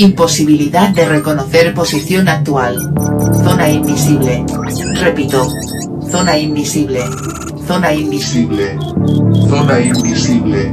Imposibilidad de reconocer posición actual. Zona invisible. Repito. Zona invisible. Zona invisible. Zona invisible.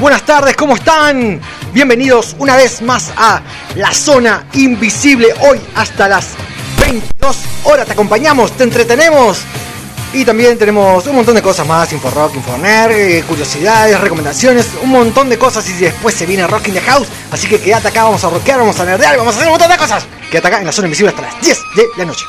Buenas tardes, ¿cómo están? Bienvenidos una vez más a La Zona Invisible. Hoy hasta las 22 horas te acompañamos, te entretenemos. Y también tenemos un montón de cosas más, info rock, eh, curiosidades, recomendaciones, un montón de cosas y después se viene Rock in the House. Así que quédate acá, vamos a rockear, vamos a nerdear, vamos a hacer un montón de cosas. Quédate acá en la zona invisible hasta las 10 de la noche.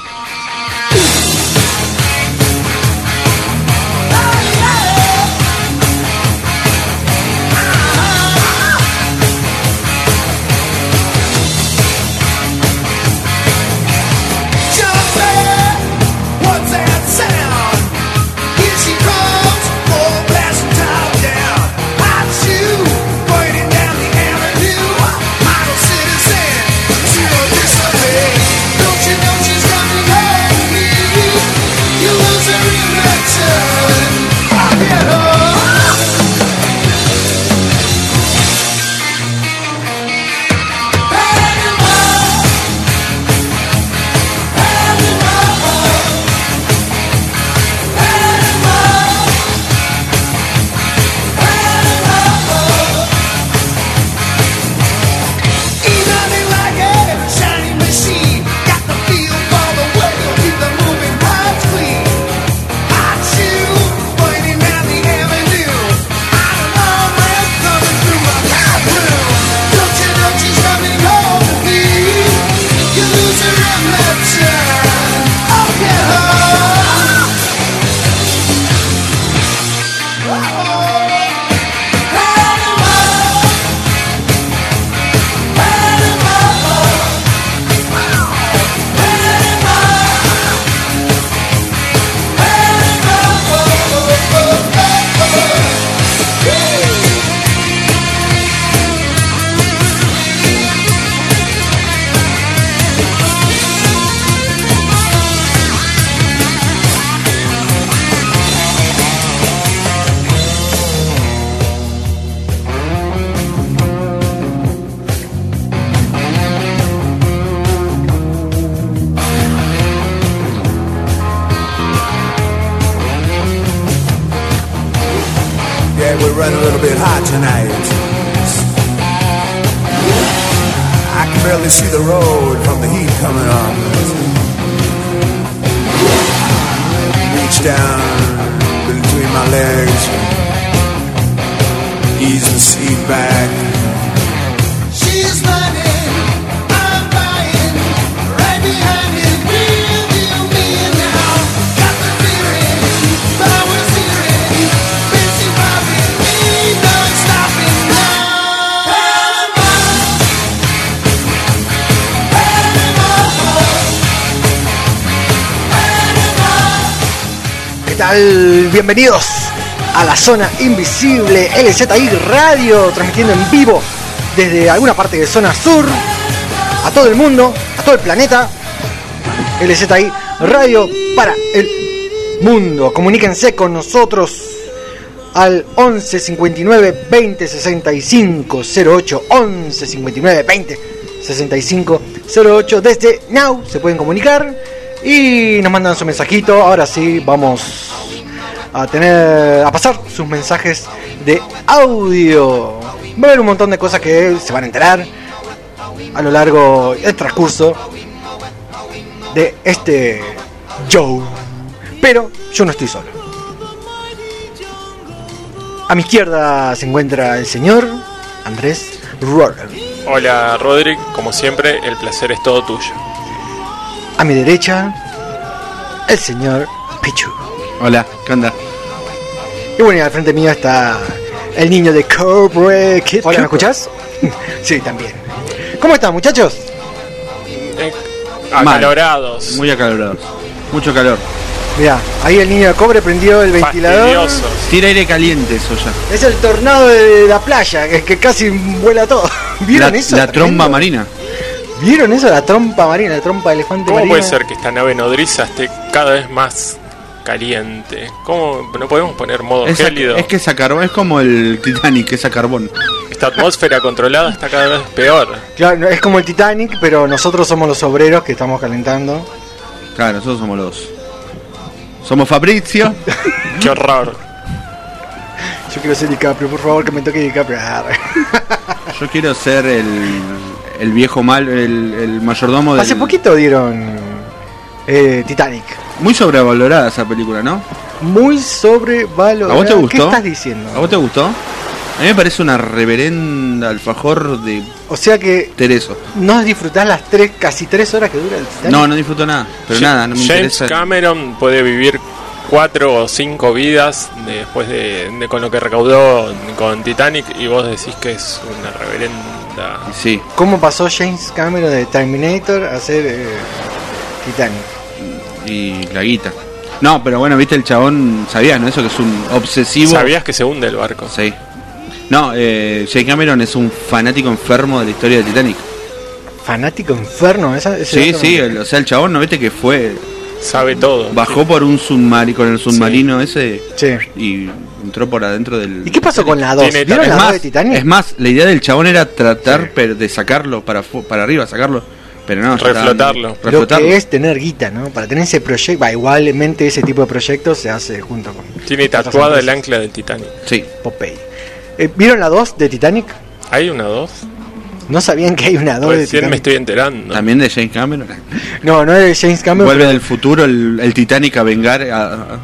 Bienvenidos a la zona invisible LZI Radio, transmitiendo en vivo desde alguna parte de zona sur a todo el mundo, a todo el planeta. LZI Radio para el mundo. Comuníquense con nosotros al 11 59 20 65 08 11 59 20 65 08 desde Now se pueden comunicar y nos mandan su mensajito ahora sí vamos a tener a pasar sus mensajes de audio va a haber un montón de cosas que se van a enterar a lo largo del transcurso de este show pero yo no estoy solo a mi izquierda se encuentra el señor Andrés Roller. Hola Roderick, como siempre, el placer es todo tuyo. A mi derecha, el señor Pichu. Hola, ¿qué onda? Y bueno, y al frente mío está el niño de Cobra Kid. Hola, ¿me escuchás? sí, también. ¿Cómo están, muchachos? Eh, Mal. acalorados, Muy acalorados. Mucho calor. Mirá, ahí el niño de Cobre prendió el ventilador. fastidiosos. Tira aire caliente eso ya. Es el tornado de la playa, que, que casi vuela todo. ¿Vieron La, eso? la tromba marina. ¿Vieron eso? La trompa marina, la trompa de elefante ¿Cómo marina. puede ser que esta nave nodriza esté cada vez más caliente? ¿Cómo no podemos poner modo Es, gélido? es que es a carbón, es como el Titanic, es a carbón. Esta atmósfera controlada está cada vez peor. Claro, es como el Titanic, pero nosotros somos los obreros que estamos calentando. Claro, nosotros somos los. Somos Fabrizio. Qué horror. Yo quiero ser DiCaprio, por favor, que me toque DiCaprio. Yo quiero ser el, el viejo mal, el, el mayordomo del. Hace poquito dieron eh, Titanic. Muy sobrevalorada esa película, ¿no? Muy sobrevalorada. ¿A vos te ¿Qué gustó? estás diciendo? ¿A vos te gustó? A mí me parece una reverenda alfajor de O sea que Tereso. no disfrutás las tres, casi tres horas que dura el Titanic. No, no disfruto nada. Pero Ja- nada, no me James interesa. Cameron puede vivir cuatro o cinco vidas después de, de con lo que recaudó con Titanic y vos decís que es una reverenda Sí, ¿Cómo pasó James Cameron de Terminator a ser eh, Titanic? Y la guita. No, pero bueno, viste, el chabón, sabías, ¿no? Eso que es un obsesivo. ¿Sabías que se hunde el barco? Sí. No, eh, Jay Cameron es un fanático enfermo de la historia de Titanic. Fanático enfermo, esa Sí, sí, el- o sea, el chabón, ¿no viste que fue? Sabe todo. Bajó por un submarino, con el submarino ese Sí. y entró por adentro del... ¿Y qué pasó con la 2? Tiene- ¿Vieron Es la 2 más, de Titanic? es más, la idea del chabón era tratar pero de sacarlo para, para arriba, sacarlo. Pero no, Reflotarlo. Lo reflotarlo. que es tener guita, ¿no? Para tener ese proyecto, va, igualmente ese tipo de proyectos se hace junto con Tiene tatuada el ancla del Titanic. Sí. Popeye. Eh, ¿Vieron la 2 de Titanic? ¿Hay una dos? ¿No sabían que hay una 2 de Recién me Titanic? estoy enterando. También de James Cameron. No, no es de James Cameron. Vuelve del futuro el, el Titanic a vengar a-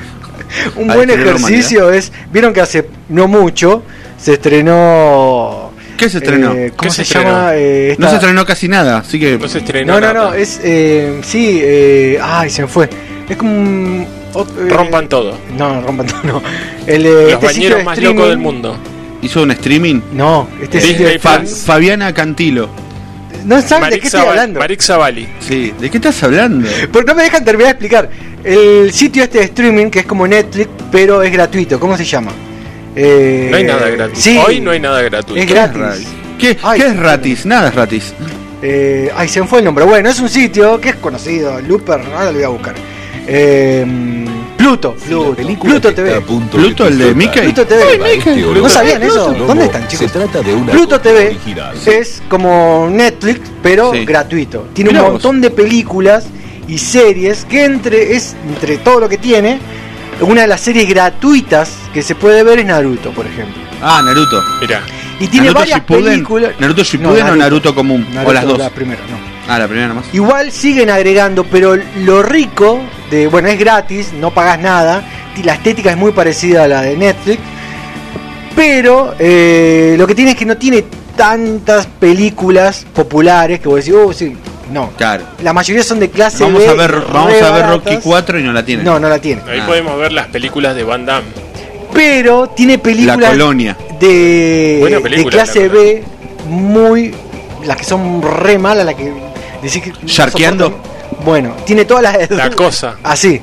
Un a buen ejercicio es. Vieron que hace no mucho se estrenó. ¿Qué se estrenó? eh, ¿Cómo ¿Qué se, se llama? Eh, No se estrenó casi nada, así que... No se estrenó No, no, nada. no, es. Eh, sí, eh, ay, se me fue. Es como un. eh, Rompan todo. No, rompan todo, no. El, eh, Los este sitio bañeros más streaming- locos del mundo. Hizo un streaming. No, este Disney Fa- Plus. Fabiana Cantilo. No saben de qué estoy hablando. Marix. Sí, ¿de qué estás hablando? Porque no me dejan terminar de explicar. El sitio este de streaming, que es como Netflix, pero es gratuito. ¿Cómo se llama? Eh, No hay nada gratuito. Sí, Hoy no hay nada gratuito. Es ¿Qué gratis. ratis? ¿Qué, Ay, qué es gratis? Nada es gratis. Eh, ay, se me fue el nombre. Bueno, es un sitio que es conocido. Looper, ahora lo voy a buscar. Eh, Pluto. Pluto, Pluto TV. Pluto, el de Mickey. Pluto TV. ¿No sabían eso? ¿Dónde están, chicos? Se trata de una Pluto TV original. es como Netflix, pero Sí. gratuito. Tiene Mirá un vos. montón de películas y series que entre es entre todo lo que tiene, una de las series gratuitas que se puede ver es Naruto, por ejemplo. Ah, Naruto. Mirá. Y tiene Naruto varias Shippuden, películas. ¿Naruto Shippuden o Naruto común? O las dos. La primera, no. Ah, la primera nomás. Igual siguen agregando, pero lo rico de, bueno, es gratis, no pagas nada, y la estética es muy parecida a la de Netflix, pero eh, lo que tiene es que no tiene tantas películas populares que vos decís, oh, sí, no. Claro. La mayoría son de clase Vamos B, a ver, vamos a ver. Rocky 4 y no la tienen. No, no la tiene. Ahí Ah. podemos ver las películas de Van Damme. Pero tiene La películas colonia. de, Buena de película, clase la B muy las que son re malas, las que decís que no Sharkeando. Bueno, tiene todas las La cosa. Así.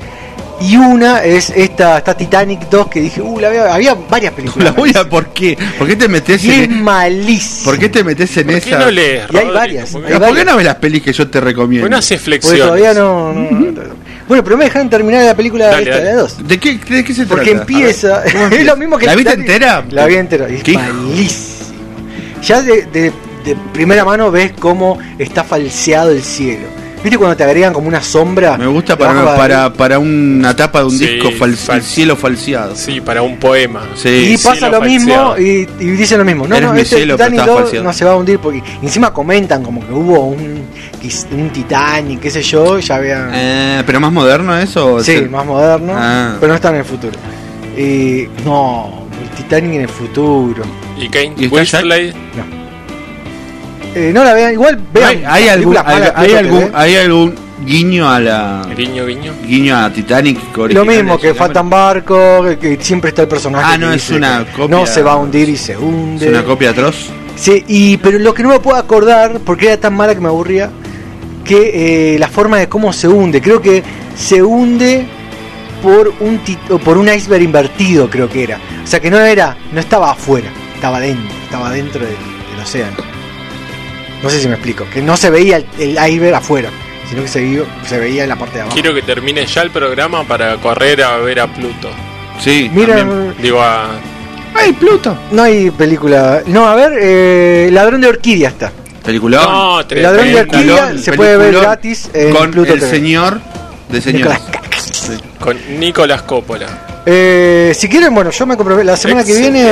Y una es esta, esta Titanic 2 que dije, uh, la había, había varias películas. La voy a ¿por qué? ¿Por qué te metes Y es en malísimo. ¿Por qué te metes en ¿Por qué esa? no lees? Y hay Rodrigo? varias, ¿Por hay ¿Por qué varias. no ves las pelis que yo te recomiendo? ¿Por qué no haces Porque flexiones? todavía no, no- Bueno, pero me dejan terminar la película Dale, esta, dale. la 2. ¿De qué, de qué se Porque trata? empieza. es lo mismo que ¿La viste Titanic. entera? La vi entera. y Es ¿Qué hijo? malísimo. Ya de, de- de primera mano ves cómo está falseado el cielo. ¿Viste cuando te agregan como una sombra? Me gusta para, para, para una tapa de un Sí, disco fal- fal- el cielo falseado. Sí, para un poema. Sí. Y pasa lo mismo y, y dicen lo mismo. No, Eres no, mi este cielo, pero Titanic estaba 2 falseado. no se va a hundir porque encima comentan como que hubo un, un Titanic, qué sé yo, ya había... Eh, ¿Pero más moderno eso? o sí, más moderno, Ah. pero no está en el futuro. Y no, el Titanic en el futuro. ¿Y Kane ¿Y está Jack? Eh, no la vean, igual vean. ¿Hay, hay algún, hay, algún, hay algún guiño a la Guiño, guiño. guiño a Titanic Lo mismo que faltan barcos, que, que siempre está el personaje. Ah, no, es una copia- No se va a hundir y se hunde. Es una copia atroz. Sí, y, pero lo que no me puedo acordar, porque era tan mala que me aburría, que eh, la forma de cómo se hunde. Creo que se hunde por un tit- o por un iceberg invertido, creo que era. O sea que no era, no estaba afuera, estaba dentro, estaba dentro del, del océano. No sé si me explico, que no se veía el, el iceberg afuera, sino que se, vio- se veía en la parte de abajo. Quiero que termine ya el programa para correr a ver a Pluto. Sí, Mira, también. Digo, a. ¡Ay, Pluto! no hay película. No, a ver, eh, Ladrón de Orquídea está. Peliculón. No, El ladrón de. Orquídea se puede ver gratis en con Pluto el TV. señor de señores. Nicolás Con Nicolás Coppola. Eh, si quieren, bueno, yo me compré la semana que viene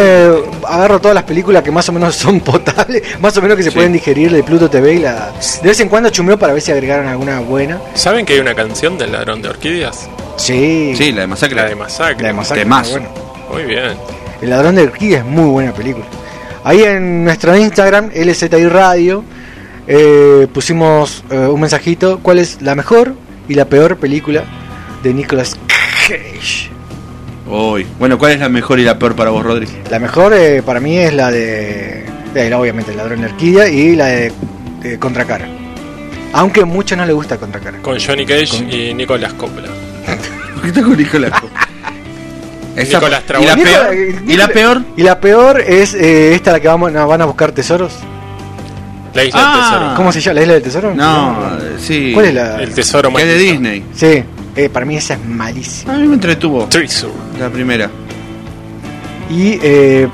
agarro todas las películas que más o menos son potables, más o menos que se Sí. pueden digerir de Pluto TV y la de vez en cuando chumeo para ver si agregaron alguna buena. ¿Saben que hay una canción del ladrón de orquídeas? Sí. Sí, la de Masacre. La de Masacre. La de Masacre, Temazo. bueno. Muy bien. El ladrón de orquídea es muy buena película. Ahí en nuestro Instagram, LZI Radio, eh, pusimos eh, un mensajito, ¿cuál es la mejor y la peor película de Nicolas Cage? Uy. Bueno, ¿cuál es la mejor y la peor para vos, Rodri? La mejor eh, para mí es la de, de la- obviamente, el ladrón de orquídea y la de, de Contracara. Aunque a muchos no les gusta Contracara. Con Johnny Cage y Nicolás Coppola. ¿Por qué está con Nicolás? Esa- Nicolás ¿Y la Travolta. peor? ¿Y la peor? Y la peor es eh, esta la que vamos, no, van a buscar tesoros. La isla Ah. del tesoro. ¿Cómo se llama? ¿La isla del tesoro? No, sí. ¿Cuál es la? El tesoro Que es de. Disney. Sí, eh, para mí esa es malísima. A mí me entretuvo. Treasure. La primera. Y eh,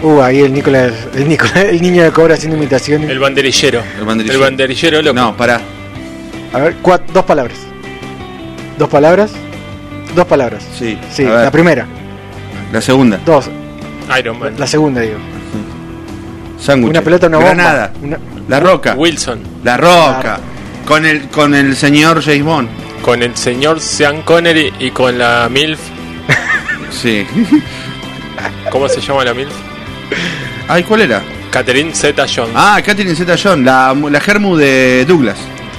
Uh, ahí el Nicolás, el Nicolás, el niño de cobra haciendo imitaciones. El banderillero. El banderillero. El banderillero loco. No, pará. A ver, dos palabras. Dos palabras. Dos palabras. Sí. Sí, la primera. la segunda. Dos. Iron Man. La segunda, digo. Sándwich. Una pelota, una bomba. Granada. Una- La roca. Wilson. La roca. Con el, con el señor James Bond. Con el señor Sean Connery y con la MILF. Sí. ¿Cómo se llama la MILF? Ay, ¿cuál era? Catherine Zeta Jones. Ah, Catherine Zeta John, la, la Germu de Douglas.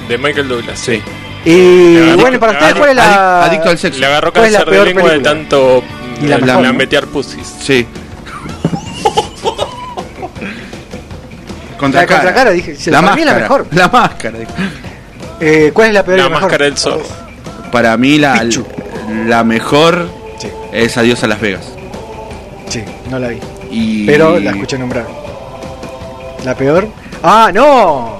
De Michael Douglas. Sí. Y agarró- bueno, para ustedes, ¿cuál es la. Adic- adicto al sexo. Le agarró ¿Cuál es la cáncer de peor lengua de película? tanto Y la eh, mejor, ¿no? lambetear pussies. Sí. La Contra de Contracara, dije. La máscara. la mejor. La máscara. dije. Eh, ¿Cuál es la peor y La la mejor? máscara del zorro. Para mí la, Pichu. la mejor Sí, es Adiós a Las Vegas. sí, no la vi. Y... Pero la escuché nombrar. ¿La peor? ¡Ah, no!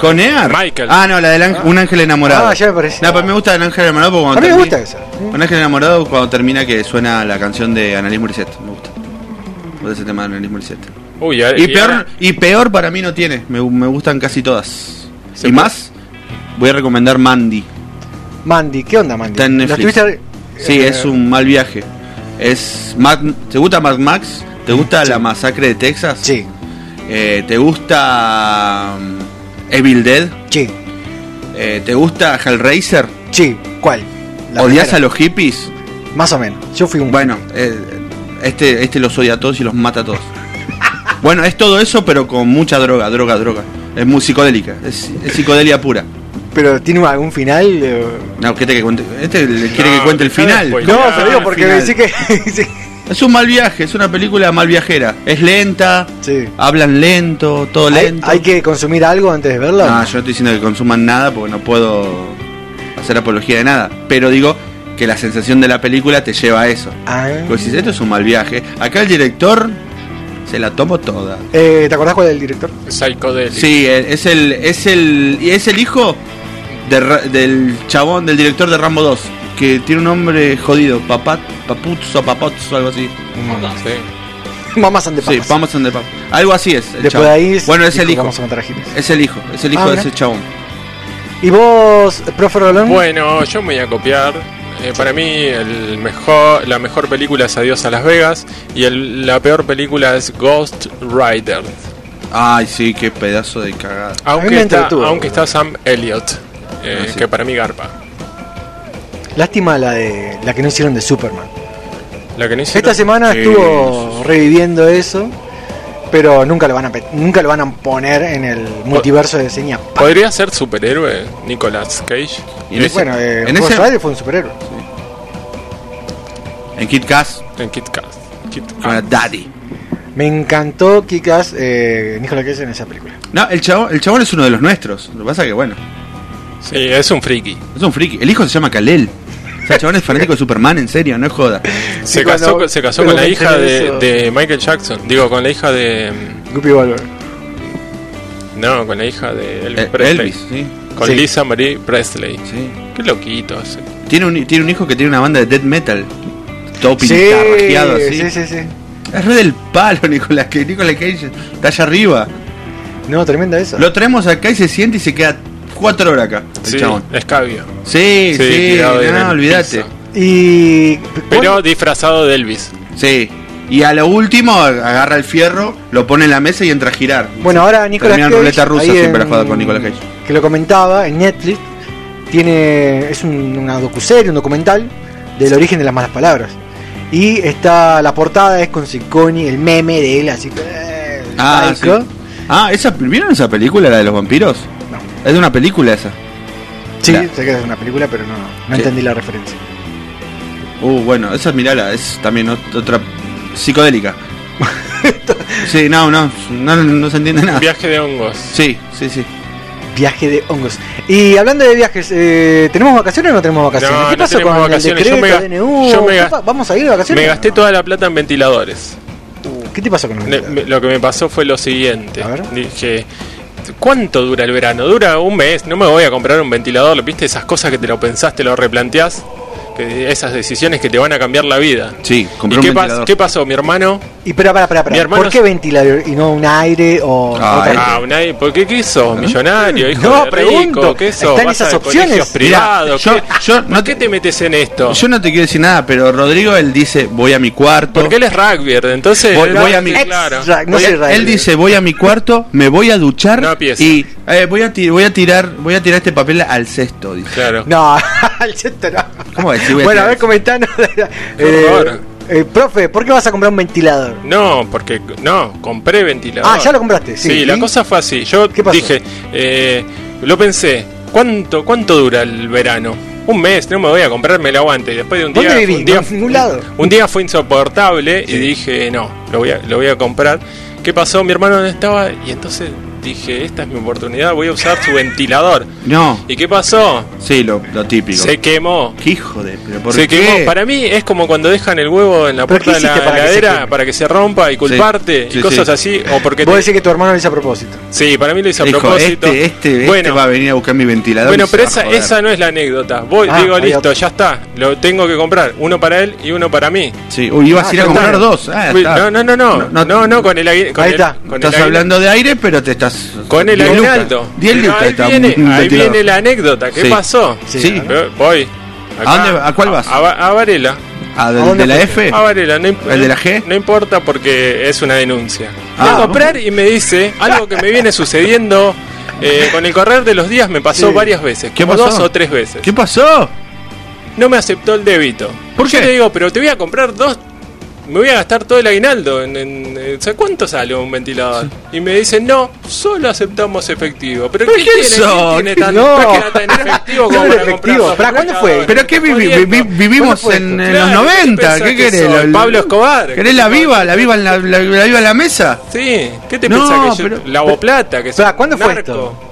¿Con Ear? Michael. Ah, no, la del ángel- Un Ángel Enamorado. Ah, ya me parecía. No, pero me gusta el Ángel Enamorado porque A cuando mí me termina- gusta esa. Un Ángel Enamorado cuando termina que suena la canción de Annalise Morissette. Me gusta. Me gusta ese tema de Annalise Morissette. Uy, a- Y y peor, ahora- y peor para mí no tiene. Me, me gustan casi todas. Y más, voy a recomendar Mandy. Mandy, ¿qué onda, Mandy? Está en ¿La Sí, eh, es un mal viaje. Es Mad- ¿Te gusta Mad Max? ¿Te gusta la masacre de Texas? Sí, Eh, ¿Te gusta mm, Evil Dead? sí, Eh, ¿Te gusta Hellraiser? sí. ¿Cuál? ¿Odias a los hippies? Más o menos. Yo fui un. Bueno, este, este los odia a todos y los mata a todos. bueno, es todo eso, pero con mucha droga, droga, droga. Es muy psicodélica, es, es psicodelia pura. Pero tiene algún final. eh, No, ¿qué te que cuente? Este quiere No, que cuente el final. No, Ah, te digo porque pensé que. Es un mal viaje, es una película mal viajera. Es lenta, Sí. hablan lento, todo ¿Hay, lento. hay que consumir algo antes de verla? No, yo no estoy diciendo que consuman nada porque no puedo hacer apología de nada. Pero digo que la sensación de la película te lleva a eso. Ah. Pues si esto es un mal viaje. Acá el director se la tomó toda. Eh, ¿Te acordás cuál es el director? Psychedelic. Sí, es el es el y es el hijo de del chabón del director de Rambo 2 que tiene un nombre jodido, Papat, Papuzzo, Papozzo, algo así. Sí. Mamás and the Sí, Papas. vamos a Pap. Algo así es. el Después chabón. de ahí. bueno, es el hijo. Vamos a matar a. Es el hijo, es el hijo Ah, de mira. ese chabón. ¿Y vos, profe Rolón? Bueno, yo me voy a copiar. Eh, para mí el mejor, la mejor película es Adiós a Las Vegas y el- la peor película es Ghost Rider. Ay, sí, qué pedazo de cagada. Aunque, está, aunque está Sam Elliott, eh, Ah, sí. que para mí garpa. Lástima la de la que no hicieron de Superman. La que no hicieron- Esta semana Sí, estuvo reviviendo eso. pero nunca lo van a nunca lo van a poner en el multiverso de Seña. ¿Podría ser superhéroe Nicolas Cage? Y en ese- Bueno, eh, en ese- Rider fue un superhéroe. En Kid Cass, En. Kit Kat. con Daddy. Me encantó Kikas eh, Nicolas Cage en esa película. No, el chabón, el chabón es uno de los nuestros. Lo que pasa que, bueno, Sí, es un friki. es un friki. El hijo se llama Kalel. O sea, el chabón es fanático de Superman, en serio, no es joda. Se Sí, casó, cuando- se casó con la hija de eso. Michael Jackson. Digo, con la hija de. mm, Guppy Goldberg. No, con la hija de Elvis Eh, Presley. Elvis, sí. Con Sí. Lisa Marie Presley. sí. Qué loquito ese. Tiene un, tiene un hijo que tiene una banda de death metal. Todo Sí, pintarrajeado así. sí, sí, sí. Es re del palo, Nicolás, que Nicolás Cage está allá arriba. No, tremenda esa. Lo traemos acá y se siente y se queda cuatro horas acá, el Sí, chabón. escabio. Sí, Sí, sí, no, olvídate. Y. Pero disfrazado de Elvis. Sí. Y a lo último agarra el fierro, lo pone en la mesa y entra a girar. Bueno, ahora Nicolas Termina en Cage. ruleta rusa ahí siempre la en- jugada con Nicolas Cage. Que lo comentaba en Netflix. Tiene. Es un, una docuserie, un documental del origen de las malas palabras. Y está. La portada es con Ciccone, el meme de él, así que. eh, Ah, sí. Ah, esa, ¿vieron esa película, la de los vampiros? Es de una película esa. Sí, La- sé que es una película, pero no, no Sí. entendí la referencia. Uh, bueno, esa mirala, es también ot- otra psicodélica. sí, no, no, no, no se entiende nada. Viaje de hongos. Sí, sí, sí. Viaje de hongos. Y hablando de viajes, eh, ¿tenemos vacaciones o no tenemos vacaciones? No, ¿Qué no pasó con vacaciones. el Yo decreto me DNU? yo me ¿Qué ga- pa- ¿Vamos a ir de vacaciones? Me gasté toda la plata en ventiladores. ¿Qué te pasó con el Ne- ventilador? me- Lo que me pasó fue lo siguiente. A ver. Dije, ¿cuánto dura el verano? Dura un mes. No me voy a comprar un ventilador. ¿Viste esas cosas que te lo pensás, te lo replanteás? Que esas decisiones que te van a cambiar la vida. Sí, ¿Y compré qué, pas- ventilador. qué pasó? Mi hermano. Y pero para, para, para. Mi hermano ¿Por qué ventilador y no un aire o Ah, otra. Ah, un aire- ¿Por qué quiso? Millonario, hijo No, de pregunto. rico, ¿qué sos? Están ¿Vas esas a opciones. colegios Mirá, privados? yo- ¿Qué- yo ¿Por no qué te- te metes en esto? Yo no te quiero decir nada, pero Rodrigo él dice voy a mi cuarto. Porque él es rugby, entonces. Voy- a mi- claro. No Voy soy él dice voy a mi cuarto, me voy a duchar No y eh, voy a voy a tirar voy a tirar este papel al cesto. Dice. Claro. No, al centro no. ¿Cómo decir? Bueno, a ver, comentanos. Horror. eh, profe, ¿por qué vas a comprar un ventilador? No, porque no, compré ventilador. Ah, ya lo compraste, sí. Sí, la cosa fue así. Yo ¿Qué pasó? dije, eh, lo pensé, ¿cuánto cuánto dura el verano? Un mes, no me voy a comprarme el aguante. Y después de un ¿Dónde día, vivís? un día, No, lado. un día fue insoportable y dije, no, lo voy a, lo voy a comprar. ¿Qué pasó? Mi hermano no estaba y entonces dije, esta es mi oportunidad, voy a usar su ventilador. No, ¿Y qué pasó? sí, lo, lo típico. Se quemó. ¿Qué hijo de pero por Se qué? quemó. Para mí es como cuando dejan el huevo en la ¿Pero puerta de la para heladera para que se rompa y culparte Sí, y sí, cosas sí. así. O porque Vos te- decís que tu hermano lo hizo a propósito. Sí, para mí lo hizo a Dijo, propósito. este, este, este bueno, va a venir a buscar mi ventilador. bueno pero esa, no es la anécdota. Voy, Ah, digo, listo, otro. ya está. Lo tengo que comprar. Uno para él y uno para mí. Sí, uy, ibas Ah, a ir a ya comprar está. dos. Ah, Uy, no, no, no, no, no, no, con el aire- con Ahí el- está. el Estás aire- hablando de aire, pero te estás. Con el 10 lucas. aguinaldo. 10 Pero lucas ahí viene, ahí la anécdota. ¿Qué Sí. pasó? Sí. Pero Voy. ¿A dónde a cuál vas? A, a- a Varela. Ah, del- ¿A dónde de la? F. A Varela, no, ¿El de la G? No importa porque es una denuncia. Ah, Voy a comprar y me dice algo que me viene sucediendo eh, con el correr de los días me pasó Sí. varias veces, ¿Qué como pasó? dos o tres veces. ¿Qué pasó? No me aceptó el débito. ¿Por Yo qué? le digo, pero te voy a comprar dos, me voy a gastar todo el aguinaldo. En, en- en- ¿sabes ¿Cuánto sale un ventilador? Y me dicen, no, solo aceptamos efectivo. ¿Pero, ¿Pero ¿qué quién tiene, sos? ¿Quién tiene tan, No. efectivo como para efectivo. ¿Para cuándo fue? ¿Pero qué vi- vi- vi- Jodiendo. vivimos en, esto? en Claro, los ¿qué 90? pensás ¿Qué que querés? ¿La- Pablo Escobar. ¿Querés la viva? ¿La viva en la, la, la viva en la mesa? Sí, ¿qué te No, pensás que yo pero- lavo plata? Que ¿cuándo fue narco? esto?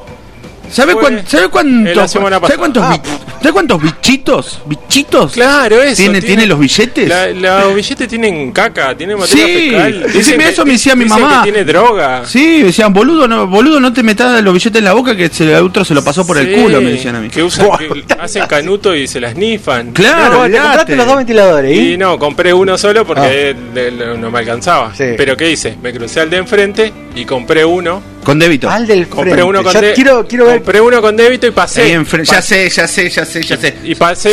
¿Sabe, Fue cuán- ¿sabe cuánto- en la semana ¿sabe pasada. cuántos, Ah. bi- ¿sabe cuántos bichitos? ¿Bichitos? Claro, eso. ¿Tiene, ¿Tiene los billetes? La- los billetes tienen caca, tienen materia Sí, fecal. Dicen eso me decía mi mamá. que tiene droga. Sí, decían, boludo, no, boludo, no te metas los billetes en la boca que se- el otro se lo pasó por el culo, me decían a mí. Que usan, que hacen canuto y se las nifan. Claro, no, te compraste los dos ventiladores, ¿y? Y no, compré uno solo porque le- no me alcanzaba. Sí. Pero ¿qué hice? Me crucé al de enfrente y compré uno. Con débito. Al del Compré frente. uno con Ya de- quiero, quiero ver. Compré uno con débito y pasé. Ya sé, ya sé, ya sé, ya sé. Y pasé,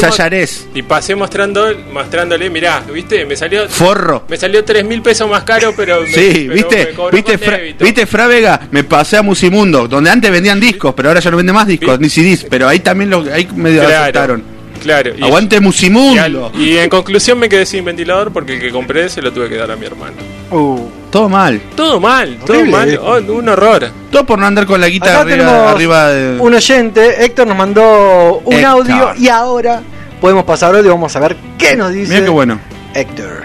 y pasé mostrando, mostrándole, mirá, ¿viste? Me salió Forro. me salió 3 mil pesos más caro, pero me, Sí, pero viste, me viste, Fra- viste Frávega, me pasé a Musimundo, donde antes vendían discos, pero ahora ya no vende más discos, Sí. ni CDs, pero ahí también lo, ahí medio Claro, aceptaron. claro. Y- Aguante y, Musimundo. al- y en conclusión me quedé sin ventilador porque el que compré se lo tuve que dar a mi hermano. Uh, todo mal. Todo mal, todo Horrible, mal. eh. Oh, un horror. Todo por no andar con la guita Acá arriba, arriba de. un oyente, Héctor nos mandó un Héctor. audio y ahora podemos pasar audio, vamos a ver qué nos dice Mira qué bueno. Héctor.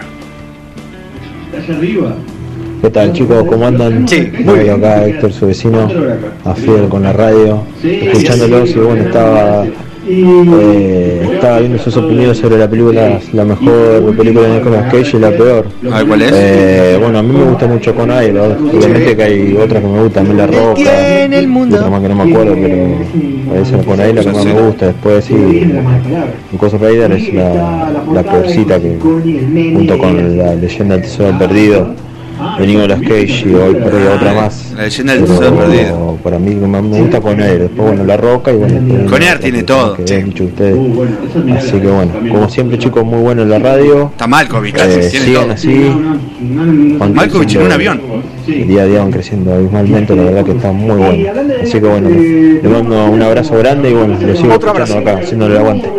¿Qué tal chicos? ¿Cómo andan? Sí, muy bien. acá Héctor, su vecino, a Fidel con la radio, escuchándolos y bueno, estaba, eh, estaba viendo sus opiniones sobre la película, la mejor película de Nicolas Cage y la peor. Cuál es. Eh, bueno, a mí me gusta mucho con aire, obviamente que hay otras que me gustan, a mí la roca, tiene el mundo. otra más que no me acuerdo, pero esa con aire la que más me gusta, después sí, en Cosa Rider es la, la peorcita que junto con la leyenda del tesoro perdido de Nicolas Cage y hoy por hoy otra más. La leyenda del tesoro perdido. Para mí me me gusta con aire, después bueno la roca y bueno. Con Air otra tiene todo, Que sí. habían dicho ustedes. Así que bueno, como siempre chicos, muy bueno en la radio. Está Malkovich casi, Eh, tiene sigan todo. así. Malkovich en un avión. Día a día van creciendo abismalmente, la verdad que está muy bueno. Así que bueno, le mando un abrazo grande y bueno, lo sigo Otro escuchando abrazo. acá, haciéndole el aguante.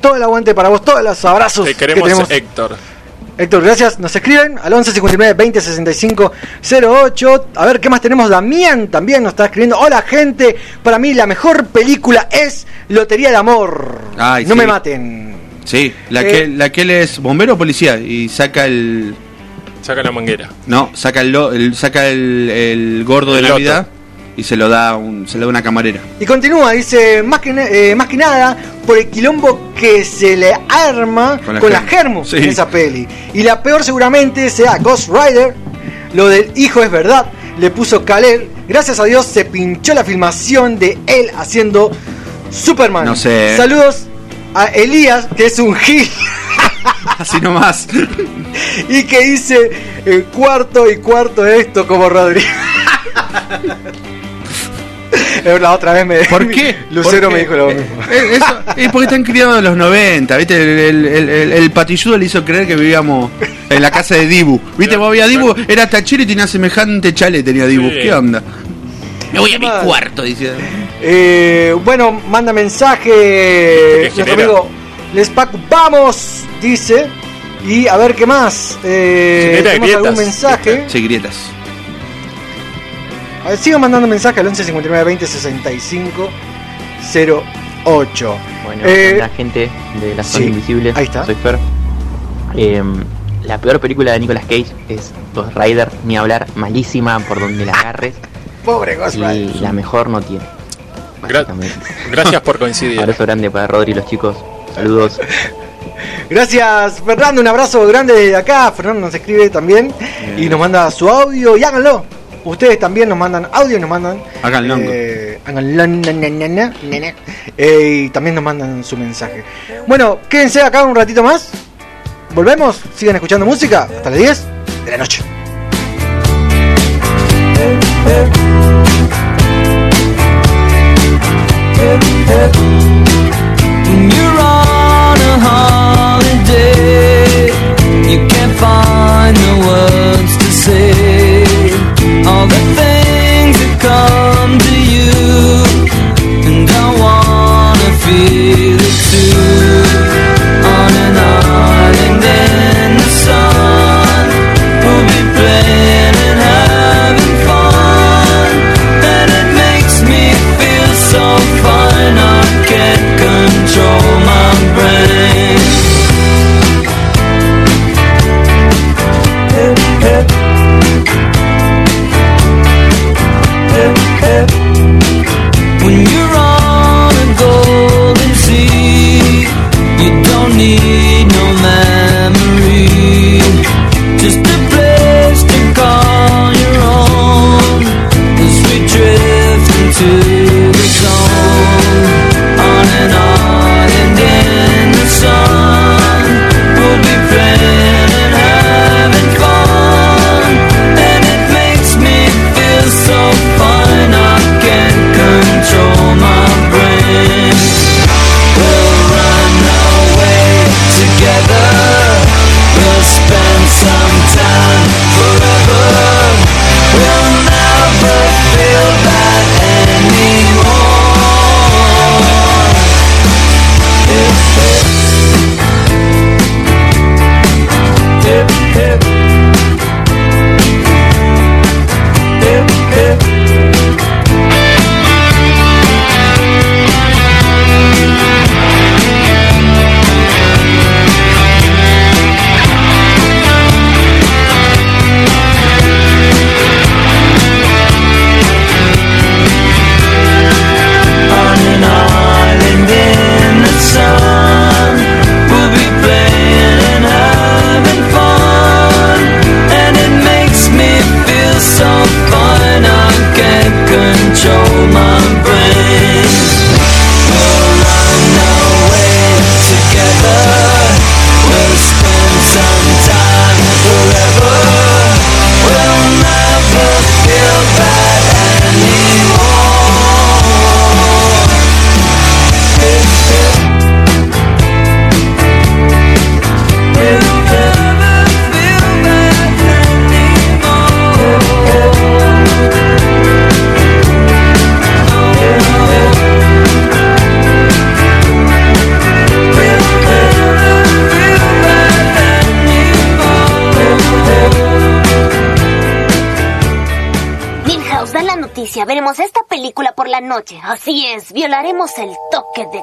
Todo el aguante para vos, todos los abrazos Te que queremos, tenemos. Héctor. Héctor, gracias. Nos escriben al 11 59 20 65 08. A ver, ¿qué más tenemos? Damián también nos está escribiendo. Hola, gente. Para mí, la mejor película es Lotería de Amor. Ay, no sí. me maten. Sí, la, Eh. que, la que él es bombero o policía y saca el. Saca la manguera. No, saca el, lo- el- saca el, el gordo de El loto. Navidad y se lo da un, se lo da una camarera. Y continúa, dice, más que, eh, más que nada por el quilombo que se le arma Con con la la, Germu. Germu Sí. en esa peli. Y la peor seguramente sea Ghost Rider. Lo del hijo es verdad. Le puso Kalel. Gracias a Dios se pinchó la filmación de él haciendo Superman. No sé. Saludos a Elías, que es un gil. Así nomás. y que dice eh, cuarto y cuarto de esto como Rodrigo. Eh, la otra vez me ¿Por qué? Lucero ¿Por me dijo lo Eh, mismo. eh, eso, es porque están criados en los 90, ¿viste? El, el, el- el- el patilludo le hizo creer que vivíamos en la casa de Dibu. ¿Viste? Vos veías Dibu, era tachero y tenía semejante chale, tenía Dibu. Sí. ¿Qué onda? Me voy a mi cuarto, dice. Eh, bueno, manda mensaje ¿Qué nuestro amigo Les Paco, vamos, dice. Y a ver qué más. Eh, tenemos algún grietas. mensaje. Sí, grietas. Sigan mandando mensaje al 11 59 20 65 08. Bueno, Eh, la gente de la zona sí, invisible. ahí está. Soy Fer. Eh, la peor película de Nicolas Cage es Ghost Rider, ni hablar, malísima por donde la agarres. Pobre Ghost y Rider. la mejor no tiene. Gra- gracias por coincidir. Abrazo grande para Rodri y los chicos. Saludos. Gracias, Fernando. Un abrazo grande desde acá. Fernando nos escribe también y nos manda su audio. Y háganlo. Ustedes también nos mandan audio y nos mandan. Eh. Eh, y también nos mandan su mensaje. Bueno, quédense acá un ratito más. Volvemos. Sigan escuchando música. Hasta las 10 de la noche. When you're on a holiday, you can't find the words feel it niet. Noche. Así es, violaremos el toque de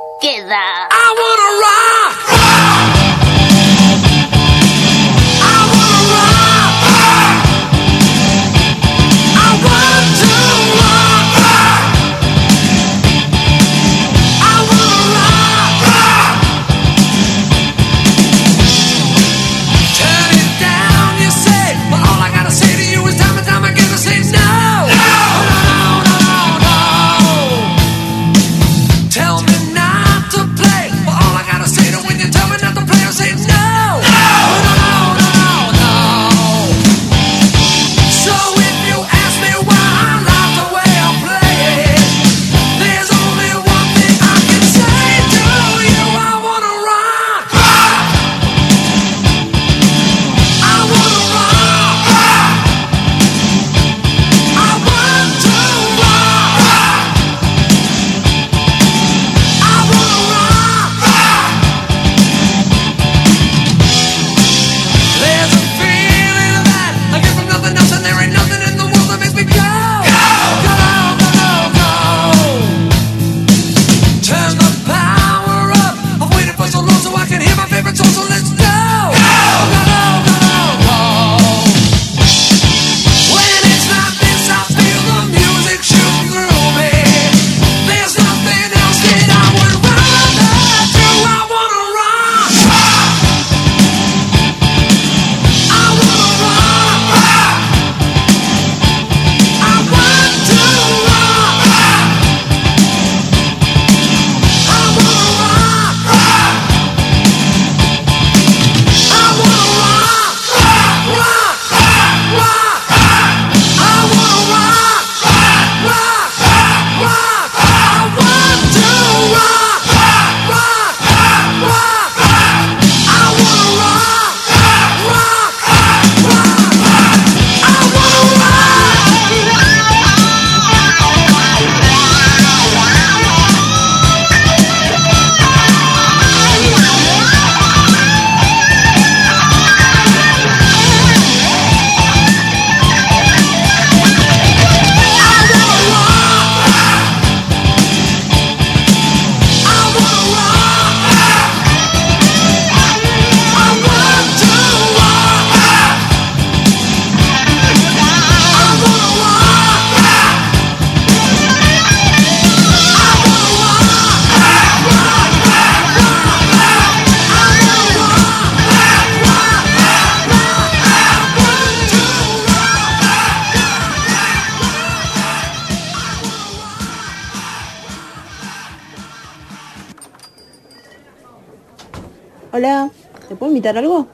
invitar algo?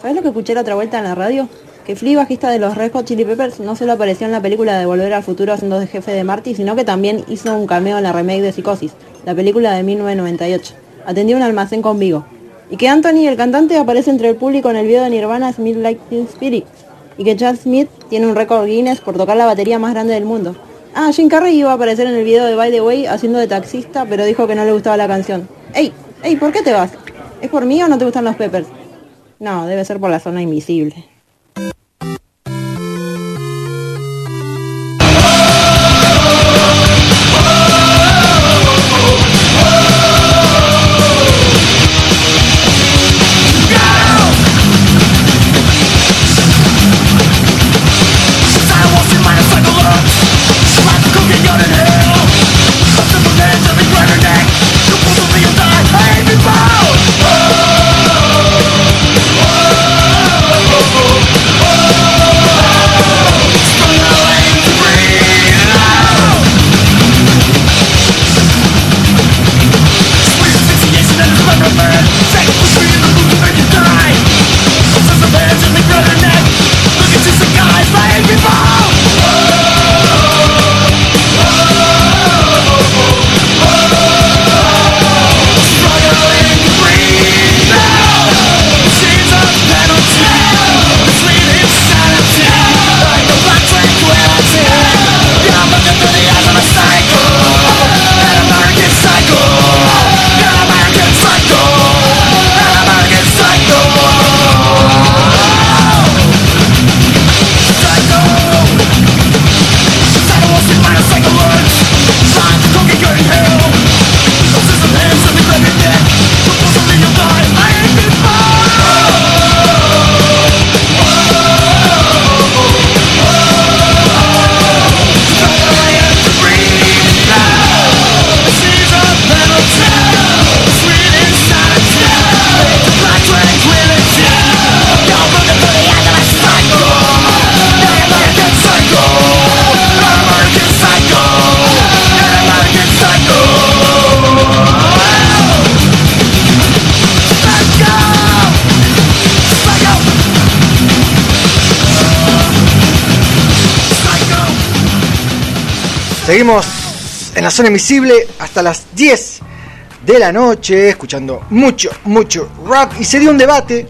¿Sabes lo que escuché la otra vuelta en la radio? Que Flea, bajista de los Red Chili Peppers, no solo apareció en la película de Volver al Futuro haciendo de jefe de Marty, sino que también hizo un cameo en la remake de Psicosis, la película de 1998. Atendió un almacén con Vigo. Y que Anthony, el cantante, aparece entre el público en el video de Nirvana Smith Teen Spirit. Y que Chad Smith tiene un récord Guinness por tocar la batería más grande del mundo. Ah, Jim Carrey iba a aparecer en el video de By the Way haciendo de taxista, pero dijo que no le gustaba la canción. ¡Ey! ¡Ey! ¿Por qué te vas? ¿Es por mí o no te gustan los Peppers? No, debe ser por la zona invisible. Seguimos en la zona invisible hasta las 10 de la noche, escuchando mucho, mucho rock. Y se dio un debate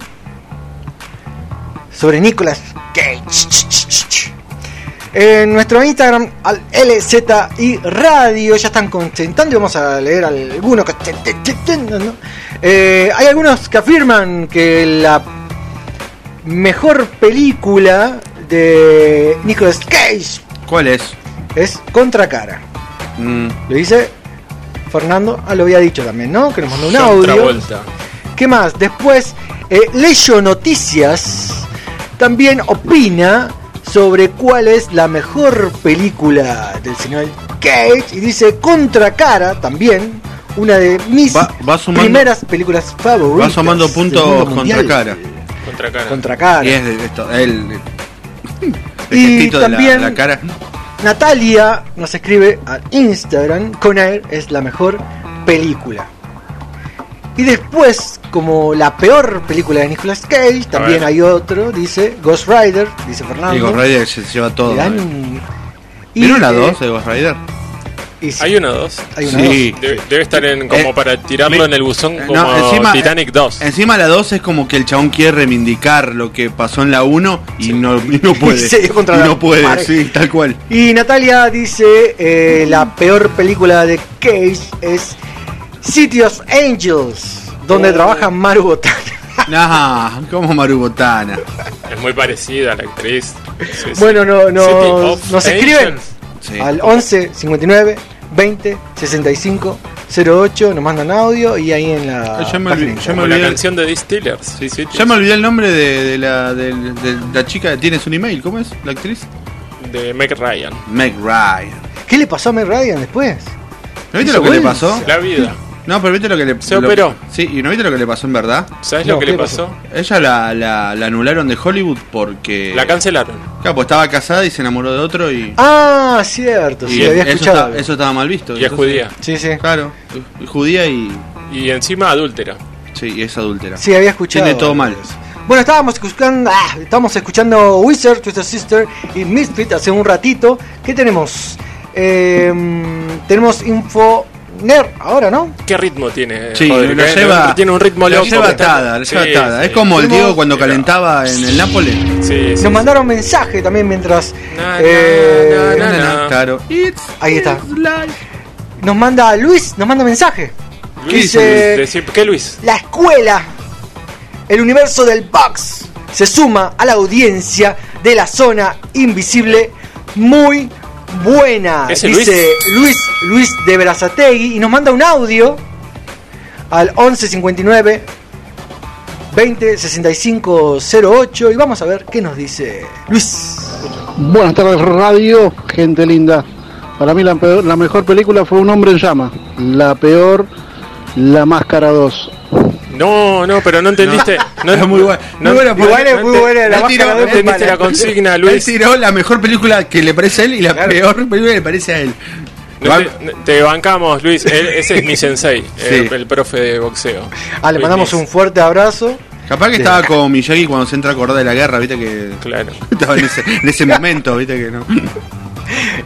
sobre Nicolas Cage. En nuestro Instagram, al LZI Radio, ya están contentando y vamos a leer algunos. Eh, hay algunos que afirman que la mejor película de Nicolas Cage ¿Cuál es? Es Contracara. Mm, Lo dice Fernando, ah, lo había dicho también, ¿no? Que nos mandó un John audio. Travolta. ¿Qué más? Después, eh, Leyo Noticias también opina sobre cuál es la mejor película del señor Cage y dice Contracara también, una de mis Va- va sumando- primeras películas favoritas. va sumando puntos mundo contra mundial. cara. Contra cara. Contracara. Y es de esto, el, el Y gestito de la, la cara. Natalia nos escribe a Instagram, Con Air es la mejor película. Y después, como la peor película de Nicolas Cage, también hay otro, dice Ghost Rider, dice Fernando. Y Ghost Rider se lleva todo. Dan- y, ¿Vieron la eh, 2 de Ghost Rider? Y sí, Hay una dos. hay una Sí. Debe, debe estar en como Eh, para tirarlo mi- en el buzón Eh, como no, encima- Titanic 2. Encima la 2 es como que el chabón quiere reivindicar lo que pasó en la 1 y, no, y no puede. y la no puede, pared. sí, tal cual. Y Natalia dice, eh, la peor película de Cage es City of Angels, donde Oh. trabaja Maru Botana. Nah, como Marubotana. Es muy parecida a la actriz. Sí, sí. Bueno, no, City no, of nos escriben. Sí. al 11 59 20 65 08, nos mandan audio y ahí en la. Ya me olvidé, de ya me Como la olvidé. canción de Distillers. Sí, sí, Ya me olvidé el nombre de, de la, del- de la chica. ¿Tienes un email? ¿Cómo es la actriz? De Meg Ryan. Meg Ryan. ¿Qué le pasó a Meg Ryan después? ¿No viste lo que le pasó? La vida. No, pero viste lo que le Se lo- operó. Sí, y no viste lo que le pasó en verdad. ¿Sabes No, lo que ¿qué le pasó? pasó? Ella la, la, la anularon de Hollywood porque. La cancelaron. Claro, pues estaba casada y se enamoró de otro y. Ah, cierto, sí, había eso, escuchado. está- eso estaba mal visto. Y es judía. Sí, sí. Claro, judía y. Y encima adúltera. Sí, y es adúltera. Sí, había escuchado. Tiene todo mal. Bueno, estábamos escuchando, ah, estábamos escuchando Wizard, Twisted Sister y Misfit hace un ratito. ¿Qué tenemos? Eh, tenemos Info Nerd ahora, ¿no? ¿Qué ritmo tiene? Sí, lo lleva, Tiene un ritmo lo loco. lleva atada, lo lleva Sí, atada. sí. Es como el Diego cuando calentaba en el Nápoles. Sí, sí, Nos mandaron mensaje también mientras. Na, eh, na, na. Claro. It's Ahí está. Nos manda Luis, nos manda mensaje. Luis, dice- Luis, ¿Qué Luis? La escuela, el universo del box, se suma a la audiencia de la zona invisible muy buena. ¿Ese Dice Luis? Luis de Berazategui y nos manda un audio al 11 59 20 65 08 y vamos a ver qué nos dice Luis. Buenas tardes radio, gente linda. Para mí la, peor- la mejor película fue Un hombre en llama. La peor, La Máscara 2. No, no, pero no entendiste. No, Es muy buena. no- muy buena igual es muy buena, la no máscara tiró- de no entendiste Batman. la consigna, Él Luis. tiró la mejor película que le parece a él y la Claro. peor película que le parece a él. No te, bancamos, Luis. Él- ese es mi sensei, el, Sí. el profe de boxeo. Ah, le Luis mandamos Nis. un fuerte abrazo. Capaz que estaba con Miyagi cuando se entra a acordar de la guerra, viste que Claro. estaba en ese, en ese momento, viste que no.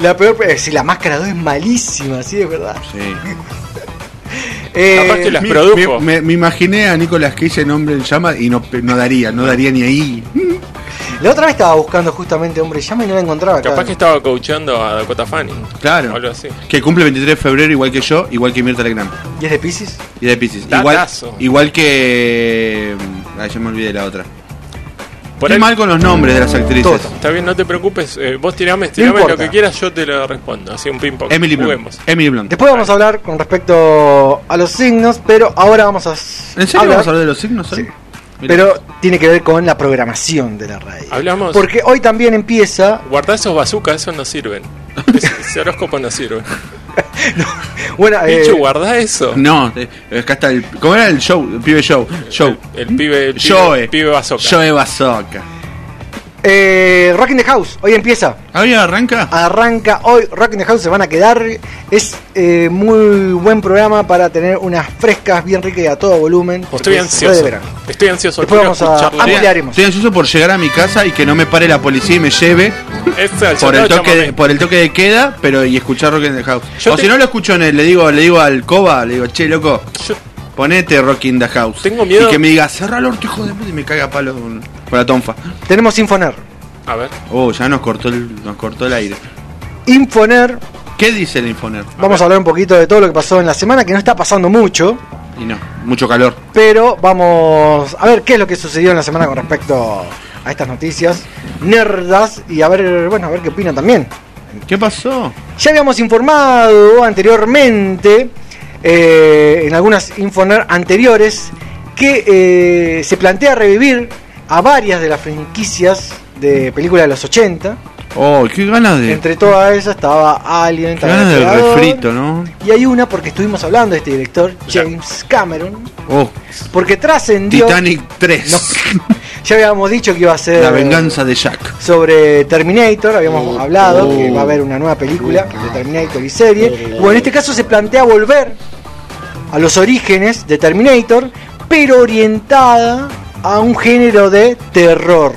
La peor, si la máscara 2 es malísima, sí, es verdad. Sí. Eh, Capaz que las Me, produjo. me- me- me imaginé a Nicolas Cage en hombre en llama y no, no daría, no daría ni ahí. La otra vez estaba buscando justamente Hombre Llama y no la encontraba. Capaz que estaba coachando a Dakota Fanning. Claro. O algo así. Que cumple 23 de febrero igual que yo, igual que Mirta Legrand. ¿Y es de Pisces? Y de Pisces. Igual, igual que. Ay, ya me olvidé la otra. Por Qué ahí- mal con los nombres de las actrices. Todo. Está bien, no te preocupes. eh, vos tirame, tirame lo que quieras, yo te lo respondo. Así un ping-pong. Emily Blunt. Emily Blunt. Después vamos a hablar con respecto a los signos, pero ahora vamos a. ¿En serio vamos a hablar de los signos hoy? Sí. Pero tiene que ver con la programación de la radio. Hablamos. Porque hoy también empieza. Guardá esos bazookas, esos no sirven. Ese, ese horóscopo no sirve. Bueno, eh, Pichu, guardá eso. No, eh, acá está el. ¿Cómo era el show? El pibe show. Show. El pibe, el pibe, Joe. pibe bazooka. Joe Bazooka. Eh, Rock in the House, hoy empieza. ¿Hoy arranca? Arranca hoy, Rock in the House se van a quedar. Es eh, muy buen programa para tener unas frescas bien ricas y a todo volumen. Estoy es ansioso. de. Estoy ansioso. Después vamos a ampliaremos. Estoy ansioso por llegar a mi casa y que no me pare la policía y me lleve Este por el toque de, por el toque de queda, pero y escuchar Rock in the House. Yo o te- si no lo escucho en el, le digo, le digo al Coba, le digo, che loco, ponete Rock in the House. Tengo miedo- Y que me diga, cerra el orto, hijo de puta, y me caiga a palo con, con la tonfa. Tenemos Infoner. A ver. Oh, ya nos cortó el, nos cortó el aire. Infoner, ¿Qué dice el Infoner? vamos a hablar un poquito de todo lo que pasó en la semana, que no está pasando mucho. Y no, mucho calor. Pero vamos a ver qué es lo que sucedió en la semana con respecto a estas noticias nerdas y a ver, bueno, a ver qué opinan también. ¿Qué pasó? Ya habíamos informado anteriormente, eh, en algunas Infoner anteriores, que eh, se plantea revivir a varias de las franquicias de películas de los 80. Oh, qué ganas de. Entre todas esas estaba Alien, qué ganas del refrito, ¿no? Y hay una porque estuvimos hablando de este director, James Cameron, Oh, porque trascendió... Titanic 3. No. Ya habíamos dicho que iba a ser La venganza de Jack. sobre Terminator, habíamos Oh. hablado que va a haber una nueva película de Terminator y serie. Bueno, en este caso se plantea volver a los orígenes de Terminator, pero orientada a un género de terror.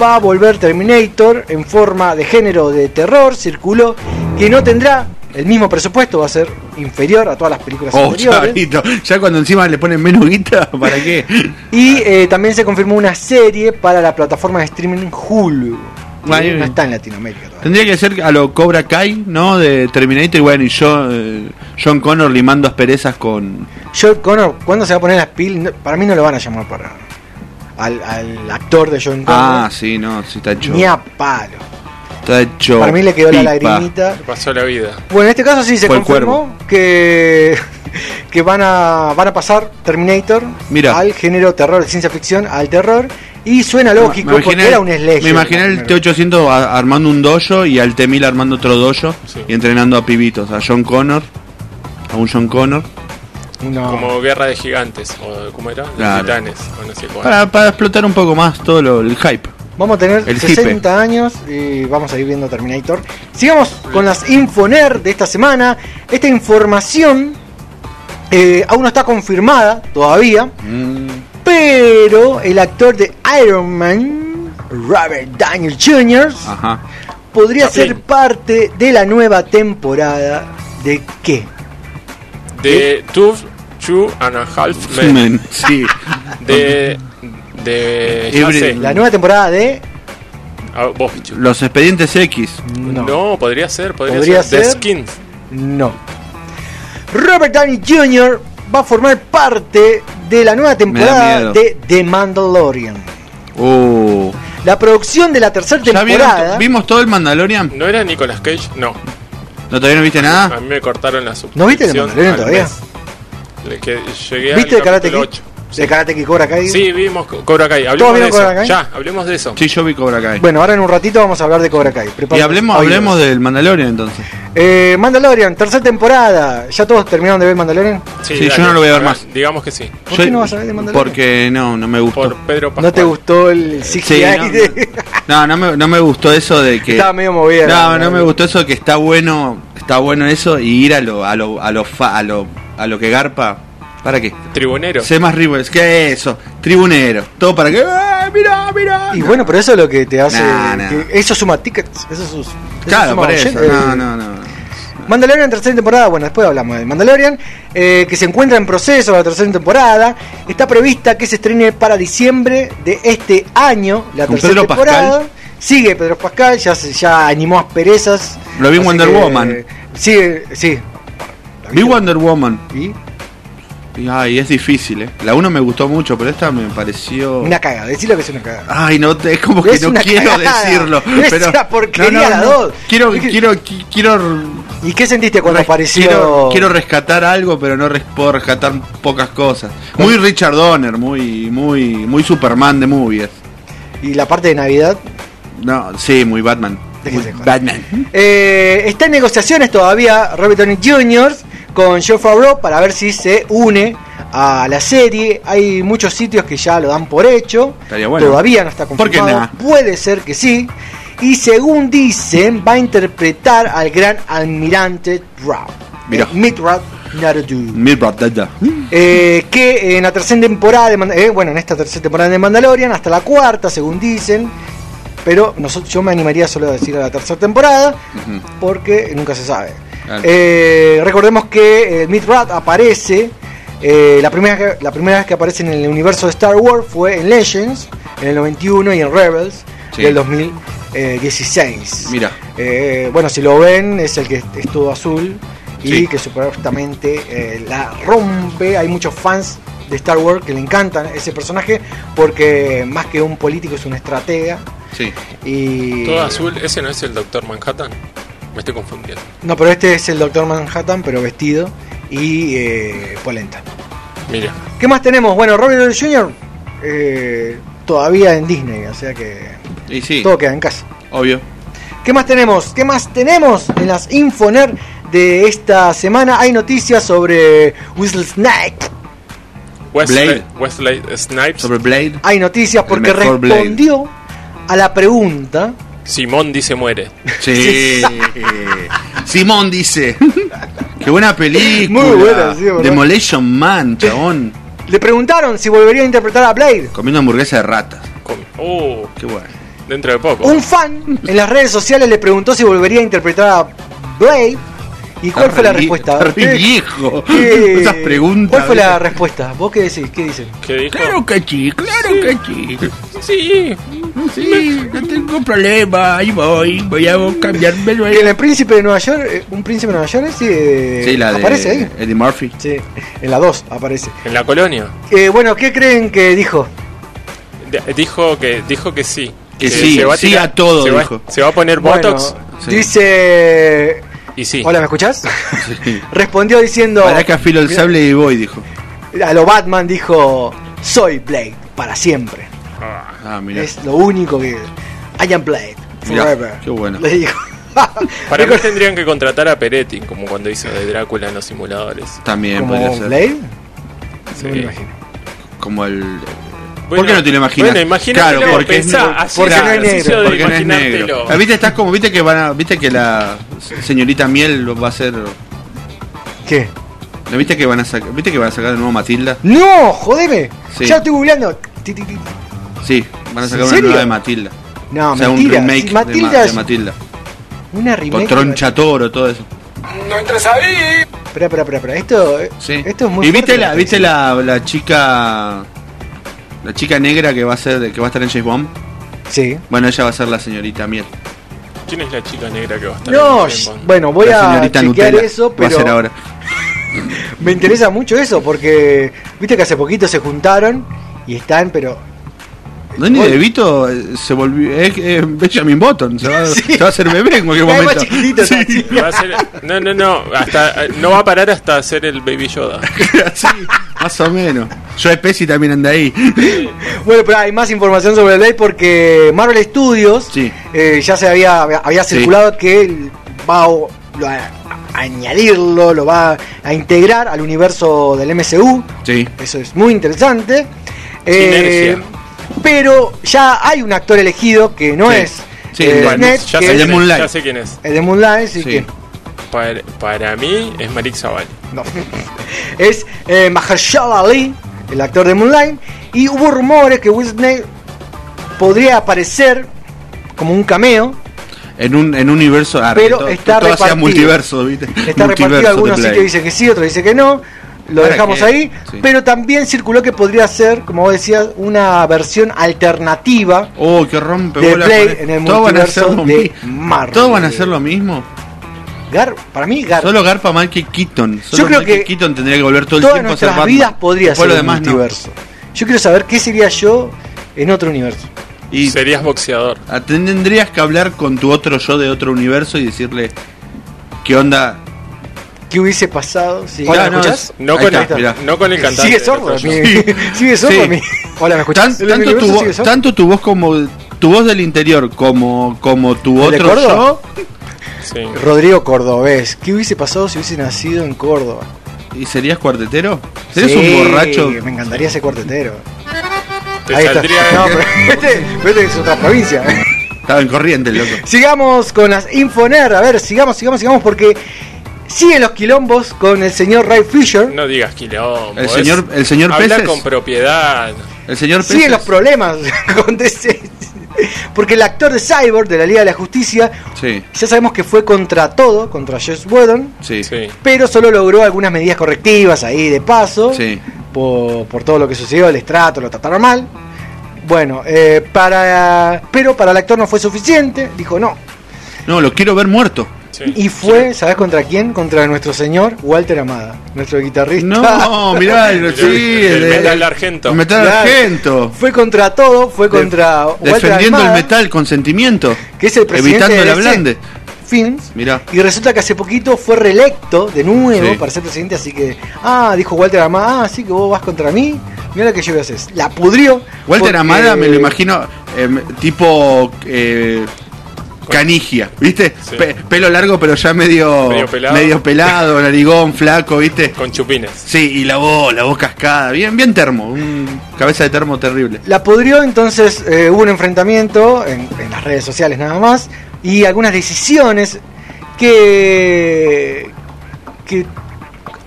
Va a volver Terminator en forma de género de terror, circuló, que no tendrá el mismo presupuesto, va a ser inferior a todas las películas Oh, anteriores. chavito. Ya cuando encima le ponen menos guita, ¿para qué? Y eh, también se confirmó una serie para la plataforma de streaming Hulu. Ay, no está en Latinoamérica todavía. Tendría que ser a lo Cobra Kai, ¿no? De Terminator y bueno, y yo, eh, John Connor limando asperezas con. John Connor, ¿cuándo se va a poner las pilas? No, para mí no lo van a llamar para al, al actor de John Connor. Ah, sí, no, sí está hecho. Ni a palo. Está hecho. Para mí le quedó la lagrimita. Pasó la vida. Bueno, en este caso sí se Fue confirmó que, que van a van a pasar Terminator Mira. al género terror, ciencia ficción, al terror. Y suena lógico Me porque era un slasher. Me imaginé el T800 a- armando un dojo y al T1000 armando otro dojo y entrenando a pibitos. A John Connor, a un John Connor. No. Como Guerra de Gigantes. O, ¿Cómo era? De Claro. Titanes. O no sé cuál. Para, para explotar un poco más todo lo- el hype. Vamos a tener El 60 años y vamos a ir viendo Terminator. Sigamos con las Infoner de esta semana. Esta información eh, aún no está confirmada todavía, Mm. pero el actor de Iron Man, Robert Daniel Jr., Ajá. podría Chaplin. ser parte de la nueva temporada de qué? De Two, Two and a Half. Men, sí. De. De. Every-. La nueva temporada de Ah, vos. Los expedientes X. No. podría ser. Podría, Podría ser. ser. The Skins. No. Robert Downey Jr. va a formar parte de la nueva temporada de The Mandalorian. Uh. La producción de la tercera ¿Ya vieron temporada. ¿Vimos todo el Mandalorian? ¿No era Nicolas Cage? No. ¿No todavía no viste nada? A mí me cortaron la ¿No viste The suscripción Mandalorian al todavía? que llegué ¿Viste al capítulo Kid? 8. De Karate Kid Cobra Kai. Sí, vimos Co- Cobra Kai. ¿Todos de vieron eso. Cobra Kai? Ya, hablemos de eso. Sí, yo vi Cobra Kai. Bueno, ahora en un ratito vamos a hablar de Cobra Kai. y hablemos, hablemos del Mandalorian entonces. Eh, Mandalorian, tercera temporada. ¿Ya todos terminaron de ver Mandalorian? Sí, yo no lo voy a ver más. Digamos que sí. ¿Por Yo- qué no vas a ver de Mandalorian? Porque no, no me gustó. Por Pedro Pascual. ¿No te gustó el CGI Sí, no, de.? No, no me, no me gustó eso de que. Estaba medio movida. No, no me gustó eso de que está bueno, está bueno eso y ir a lo, a lo, a lo, fa- a lo, a lo que garpa. ¿Para qué? Tribunero. Sé más rivers, ¿qué es eso? Tribunero. Todo para que. ¡Ah, mira, mira! Y bueno, pero eso es lo que te hace. Nah, nah. que- eso suma tickets. Eso, sus- eso Claro, suma por eso. No, no, no. Mandalorian tercera temporada, bueno, después hablamos de Mandalorian, eh, que se encuentra en proceso la tercera temporada. Está prevista que se estrene para diciembre de este año, la ¿Con tercera Pedro temporada. Pascal? Sigue Pedro Pascal, ya, se- ya animó asperezas. Lo vi en Wonder que, Woman. eh, Sigue, sí. Vi Wonder Woman. ¿Y? Y, Ay, es difícil, ¿eh? La 1 me gustó mucho, pero esta me pareció. Una cagada, decirlo que es una cagada. Ay, no, es como que Es no quiero cagada. decirlo. Es pero una porquería la dos. Quiero, quiero, qui- quiero, ¿Y qué sentiste cuando apareció? quiero, quiero rescatar algo, pero no res- puedo rescatar pocas cosas. Muy Richard Donner, muy, muy, muy Superman de movies. ¿Y la parte de Navidad? No, sí, muy Batman. Muy. Batman. Eh, está en negociaciones todavía Robert Downey Jr. con Joe Favreau para ver si se une a la serie. Hay muchos sitios que ya lo dan por hecho. Bueno. Todavía no está ¿Por qué confirmado. Puede ser que sí. Y según dicen, va a interpretar al gran almirante Rao. Mira. Eh. Eh, que en la tercera temporada, de eh, bueno, en esta tercera temporada de Mandalorian, hasta la cuarta, según dicen, pero nosotros, yo me animaría solo a decir a la tercera temporada, porque nunca se sabe. Claro. Eh, recordemos que el Mithrat aparece, eh, la, primera, la primera vez que aparece en el universo de Star Wars fue en Legends, en el 91, y en Rebels, Sí. del 2016. Mira. Eh, bueno, si lo ven, es el que es todo azul y Sí. que supuestamente eh, la rompe. Hay muchos fans de Star Wars que le encantan ese personaje porque más que un político es un estratega. Sí. Y Todo azul, ese no es el Doctor Manhattan. Me estoy confundiendo. No, pero este es el Doctor Manhattan, pero vestido y eh, polenta. Mira, ¿Qué más tenemos? Bueno, Robert Downey Jr. eh, todavía en Disney, o sea que Y sí, todo queda en casa. obvio. ¿Qué más tenemos? ¿Qué más tenemos en las Infoner de esta semana? Hay noticias sobre Whistle Snake. Wesley, Snipes. Sobre Blade. Hay noticias porque Blade. respondió a la pregunta. Simón dice muere. Sí. Simón dice. Qué buena película. Muy buena, sí, ¿verdad? Demolition Man, chabón. Le preguntaron si volvería a interpretar a Blade. Comiendo hamburguesa de rata. Con- oh, Qué bueno. dentro de poco. Un fan en las redes sociales le preguntó si volvería a interpretar a Blade. ¿Y cuál fue la respuesta? ¿Qué- viejo. qué- Esas preguntas. ¿Cuál fue la respuesta? ¿Vos qué decís? ¿Qué dicen? ¿Qué dijo? Claro que sí, claro que sí. Sí, Sí, no tengo problema. Ahí voy. Voy a cambiarme luego. Que en el Príncipe de Nueva York, eh, un Príncipe de Nueva York, sí, eh, Sí, la de aparece ahí. Eddie Murphy. Sí, en la 2 aparece. en la colonia. Eh, bueno, ¿qué creen que dijo? Dijo que dijo que sí. Que sí, sí a todo, se va, dijo. se va a poner Bueno, Botox Sí. dice... y sí. Hola, ¿me escuchás? Sí. Respondió diciendo... Para que afilo el sable y voy, dijo. A lo Batman dijo... Soy Blade, para siempre. Ah, mira. Es lo único que... I am Blade, Mirá, forever. qué bueno. Le dijo. Para mí tendrían que contratar a Peretti, como cuando hizo de Drácula en los simuladores. También ¿Como podría ser. Blade? Sí. No me imagino. Como el. ¿Por qué no te lo imaginas? Bueno, imagínatelo, Claro, porque pensá, es, así porque el no es negro, porque no es negro. Ah, ¿Viste? Estás como, viste que van a, viste que la señorita Miel va a ser, ¿Qué? ¿no viste que van a sacar, viste que van a sacar de nuevo Matilda? ¡No! ¡Jodeme! Sí. Ya estoy googleando. Sí, van a sacar ¿En una nueva de Matilda. No, o sea, mentira. un remake Si de Ma- Matilda de, es Matilda. una remake. Con Troncha Toro, todo eso. Espera, espera, espera, espera. Esto, Sí. esto es muy ¿Y viste la, viste la, la chica la chica negra que va a ser que va a estar en James Bond? Sí. Bueno, ella va a ser la señorita Miel. ¿Quién es la chica negra que va a estar No, en James Bond? bueno, voy la a señorita chequear Nutella. eso, va a ser pero ahora. me interesa mucho eso porque viste que hace poquito se juntaron y están, pero Danny Oye. DeVito eh, se volvió es, es Benjamin Button, se va, Sí. se va a hacer bebé en cualquier momento. chiquitito, está así. Va a ser- no, no, no, hasta, eh, no va a parar hasta hacer el Baby Yoda. Sí, más o menos. Joe Pesci también anda ahí. Bueno, pero hay más información sobre el Blade porque Marvel Studios Sí. eh, ya se había, había Sí. circulado que él va a, lo- a- a añadirlo, lo va a integrar al universo del MCU. Sí. Eso es muy interesante. Eh, Sinergia. pero ya hay un actor elegido que no Sí. es Sí, eh, bueno, ya, que sé el de es quién es, Moonlight. ya sé quién es. el de Moonlight, sí Sí. que Para, para mí es Marik Zaval. No. es eh, Mahershala Ali, el actor de Moonlight, y hubo rumores que Smith podría aparecer como un cameo, En un, en un universo. ah, Pero todo, está todo repartido. multiverso, ¿viste? está Multiverso repartido, algunos sitios dicen que sí, otros dicen que no, lo ¿Para dejamos qué? ahí, Sí. pero también circuló que podría ser, como vos decías, una versión alternativa Oh, que rompe de con- en el multiverso de. Marvel. Todos van a hacer lo mismo. Gar, para mí, Gar, Solo Garpa Michael Keaton. Solo Yo creo Michael que Keaton tendría que volver todo el tiempo a ser nuestras Batman. vidas podría Después ser lo un demás no. multiverso. Yo quiero saber qué sería yo en otro universo. Y Serías boxeador. ah, tendrías que hablar con tu otro yo de otro universo y decirle qué onda. ¿Qué hubiese pasado si... Hola, ¿me no, escuchás? No Ahí con, está, el, no con el cantante. Sigue sordo, mi- yo. sigue sordo Sí. mi- Hola, ¿me escuchás? Tan- ¿El tanto, tu, sigue vo- sordo? tanto tu voz como tu voz del interior como como tu ¿El de otro Córdoba? yo Sí. Rodrigo Cordobés. ¿Qué hubiese pasado si hubiese nacido en Córdoba? ¿Y serías cuartetero? ¿Serías Sí, un borracho? Me encantaría ser cuartetero. Te Ahí está. No, pero este, este es otra provincia. Estaba en corriente, el loco. Sigamos con las Infoner. A ver, sigamos, sigamos, sigamos, porque siguen los quilombos con el señor Ray Fisher. No digas quilombo. El señor, el señor Habla Peces. con propiedad. El señor Siguen Peces. los problemas con DC. Porque el actor de Cyborg de la Liga de la Justicia, Sí, ya sabemos que fue contra todo, contra Josh Whedon, sí, sí. Sí. pero solo logró algunas medidas correctivas ahí de paso. por, por todo lo que sucedió, el estrato, lo trataron mal. Bueno, eh, para pero para el actor no fue suficiente, dijo no. No, lo quiero ver muerto. Y fue, ¿sabes contra quién? Contra nuestro señor Walter Amada, nuestro guitarrista. No, mirá, el- sí, el el- metal argento. El metal Claro. argento. Fue contra todo, fue contra Walter Defendiendo el metal con sentimiento. que es el presidente Evitando de la DC blande. Films. Mirá. Y resulta que hace poquito fue reelecto de nuevo Sí. para ser presidente, así que, ah, dijo Walter Amada, ah, sí que vos vas contra mí, mira lo que yo voy a hacer. La pudrió. Walter porque- Amada me lo imagino em, tipo eh, canigia, ¿viste? Pe- pelo largo pero ya medio Medio pelado. medio pelado, narigón, flaco, ¿viste? Con chupines. Sí, y la voz, la voz cascada, bien bien termo, un cabeza de termo terrible. La pudrió, entonces eh, hubo un enfrentamiento en, en las redes sociales nada más y algunas decisiones que que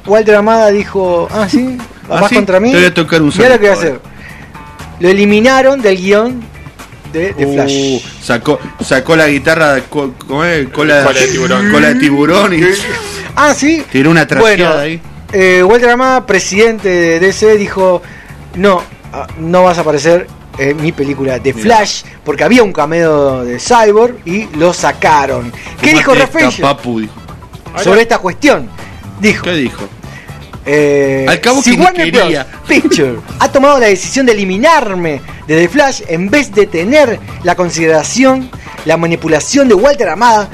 Walter Amada dijo, ah sí, Ah, vas sí, contra mí. te voy a tocar un Mirá lo que voy a hacer. Lo eliminaron del guion de, de Uh, Flash. sacó, sacó la guitarra de co- ¿cómo es? cola, Cola de tiburón. cola de tiburón y Ah, sí. tiró una Bueno, ahí. eh, Walter Amada, presidente de DC, dijo, no, ah, no vas a aparecer en mi película de Mira. Flash, porque había un cameo de Cyborg y lo sacaron. ¿Qué dijo dijo. sobre esta cuestión? Dijo, ¿Qué dijo? Eh, Al cabo si que Warner. Bros. Picture ha tomado la decisión de eliminarme de The Flash en vez de tener la consideración, la manipulación de Walter Amada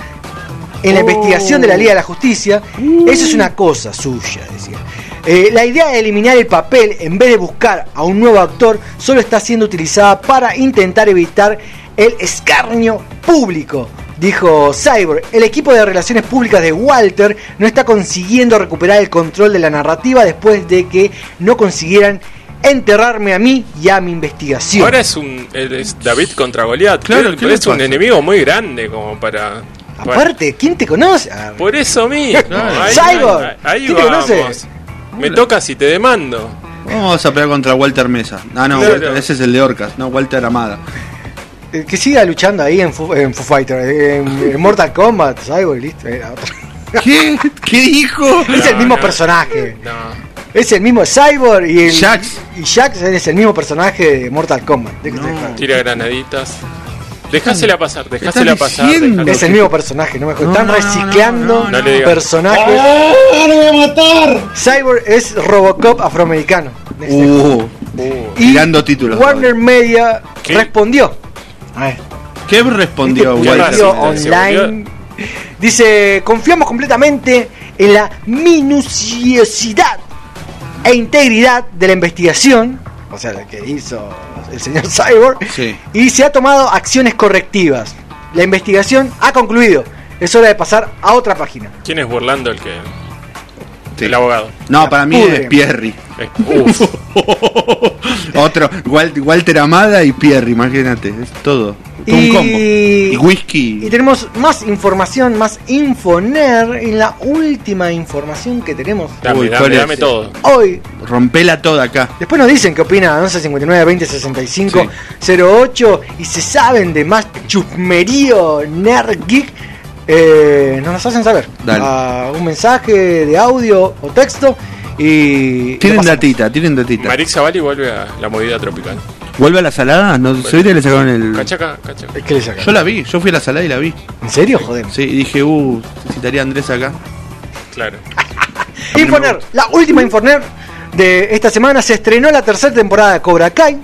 en la Oh. investigación de la Liga de la Justicia, eso es una cosa suya, decía. Eh, la idea de eliminar el papel en vez de buscar a un nuevo actor solo está siendo utilizada para intentar evitar el escarnio público. Dijo Cyborg, el equipo de relaciones públicas de Walter no está consiguiendo recuperar el control de la narrativa después de que no consiguieran enterrarme a mí y a mi investigación. Ahora es un es David contra Goliat. Claro, Él- ¿qué le es un enemigo muy grande como para. Aparte, ¿quién te conoce? Por eso mismo. Claro. Ahí, Cyborg, ahí- ahí ¿quién te conoce? Me toca si te demando. Vamos a pelear contra Walter Mesa. Ah, no, Claro. Walter- ese es el de Orcas, no, Walter Amada. Eh, que siga luchando ahí en Foo, en Foo Fighter, eh, en, en Mortal Kombat, Cyborg, listo. era otro. ¿Qué? ¿Qué dijo? Es el mismo no. personaje. No. Es el mismo Cyborg y el, Jax. Y Jax es el mismo personaje de Mortal Kombat. Tira granaditas. Dejásela pasar, dejásela pasar. dejásela- Es el mismo personaje, no me jodas. No, Están no, reciclando no, no, no le digas. personajes. Cyborg es Robocop afroamericano. Uh, Uh, y tirando títulos. Warner Media ¿Qué? respondió. A ver, ¿Qué respondió este Walter? Se online. Dice, confiamos completamente en la minuciosidad e integridad de la investigación, o sea, la que hizo el señor Cyborg, Sí. y se ha tomado acciones correctivas. La investigación ha concluido. Es hora de pasar a otra página. ¿Quién es burlando el que.? Sí. El abogado. No, para mí pudre. es Pierri. Uf, Otro, Wal- Walter Amada y Pierri, imagínate, es todo. todo un combo. Y Y whisky. tenemos más información, más infoner en la última información que tenemos dame, Uy, dame, ¿cuál es? dame todo. hoy. Rompela toda acá. Después nos dicen qué opina 11 59 20 65 08 y se saben de más chusmerío nerd geek. Eh, nos las hacen saber. Dale. A un mensaje de audio o texto y. Tienen datita, tienen datita. Marix Zavali vuelve a la movida tropical. ¿Vuelve a la salada? No, se ve que le sacaron el. Cachaca, cachaca. ¿Qué le sacan? Yo la vi, yo fui a la salada y la vi. ¿En serio? Joder. Sí, y dije, uh, necesitaría a Andrés acá. Claro. Infoner, la última Infoner de esta semana se estrenó la tercera temporada de Cobra Kai.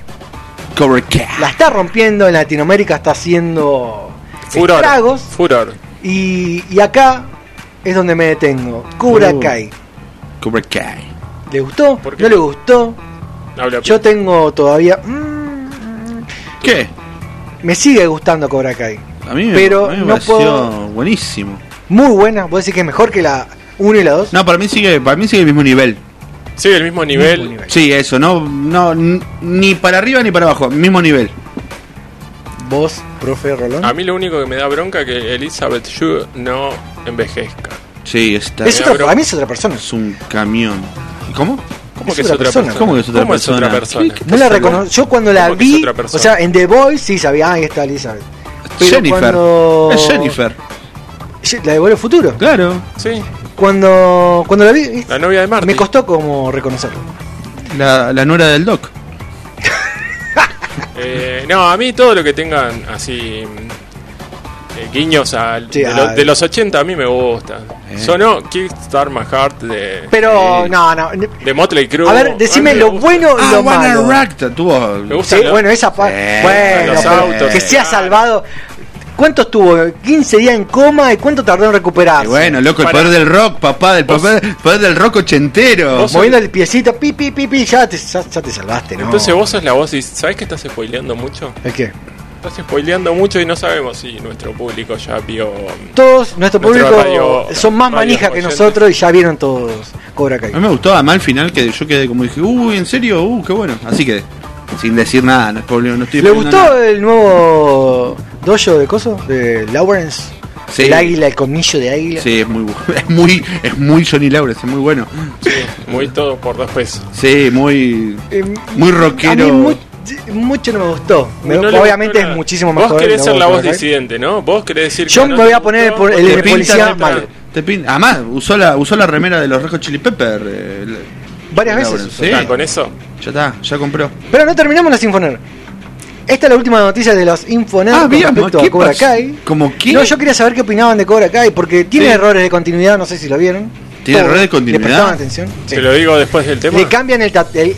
Cobra Kai. La está rompiendo en Latinoamérica, está haciendo Furor. estragos. Furor. Y, y acá es donde me detengo. Cobra Uh. Kai. Cobra Kai. ¿Le gustó? ¿Por qué? ¿No le gustó? Habla Yo tengo todavía. mm, ¿Qué? me sigue gustando Cobra Kai. A mí me, Pero a mí me no pareció puedo- buenísimo. Muy buena. Vos decís que es mejor que la 1 y la 2. No, para mí sigue, para mí sigue el mismo nivel. Sí, el mismo nivel. Sí, eso, no, no, ni para arriba ni para abajo, mismo nivel. Vos, profe Rolón. A mí lo único que me da bronca es que Elizabeth Shue no envejezca. Sí, está. Es otra, a mí es otra persona. Es un camión. ¿Y ¿Cómo? ¿Cómo Es que es otra persona. persona? ¿Cómo que es otra ¿Cómo es persona? otra persona? ¿Qué- No la recono- Yo cuando la ¿Cómo que es vi, o sea, en The Boys sí sabía, ah, ahí está Elizabeth. Pero Jennifer. cuando- Es Jennifer. La de Vuelo Futuro. Claro. Sí, Cuando, cuando la vi, la novia de Marty. me costó como reconocerlo. La, la nuera del Doc. Eh, no, a mí todo lo que tengan así eh, guiños al- Sí, de, lo- ay. de los 80 a mí me gusta. Sonó Kickstart My Heart de, Pero, no, no. de Motley Crue. A ver, decime A mí me lo bueno y Ah, lo malo. Rock tuvo. Me gusta Sí, lo- bueno, esa parte. Bueno, los autos, que se ha claro. salvado. ¿Cuánto estuvo? ¿15 días en coma y cuánto tardó en recuperarse? Y bueno, loco, el Para- poder del rock, papá, del poder, poder del rock ochentero. Moviendo el piecito, pi, pi, pi, pi, ya te, ya, ya te salvaste, ¿no? Entonces vos sos la voz y ¿sabés que estás spoileando mucho? ¿El qué? Estás spoileando mucho y no sabemos si nuestro público ya vio... mm, Todos, nuestro Nuestro público radio- son más radio manija que nosotros y ya vieron todos Cobra Kai. A mí me gustó, además al final que yo quedé como dije, uy, ¿en serio? Uh, qué bueno. Así que, sin decir nada, no, es problema, no estoy ¿Le gustó nada. el nuevo dojo de coso? De Lawrence. Sí. El águila, el colmillo de águila. Sí, es muy, es muy, es muy Johnny Lawrence, es muy bueno. Sí, muy todo por dos pesos. Sí, muy, Eh, muy A mí rockero. Mu- mucho no me gustó. Me- No obviamente es muchísimo mejor. Vos querés el ser la voz disidente, ¿no? Vos querés decir Yo que no me voy a poner gustó, el Te pinta, policía malo. Además, usó la, usó la remera de los Red Hot Chili Pepper. eh, el- Varias veces. Con eso. ya está, ya compró. Pero no terminamos las Infoner. Esta es la última noticia de los Infoner Ah, con bien, respecto ¿qué a Cobra? Kai. ¿Cómo qué? No, yo quería saber qué opinaban de Cobra Kai porque tiene Sí. errores de continuidad, no sé si lo vieron. ¿Tiene errores de continuidad? ¿Le prestaban atención? Sí. Te lo digo después del tema. Le cambian el, el-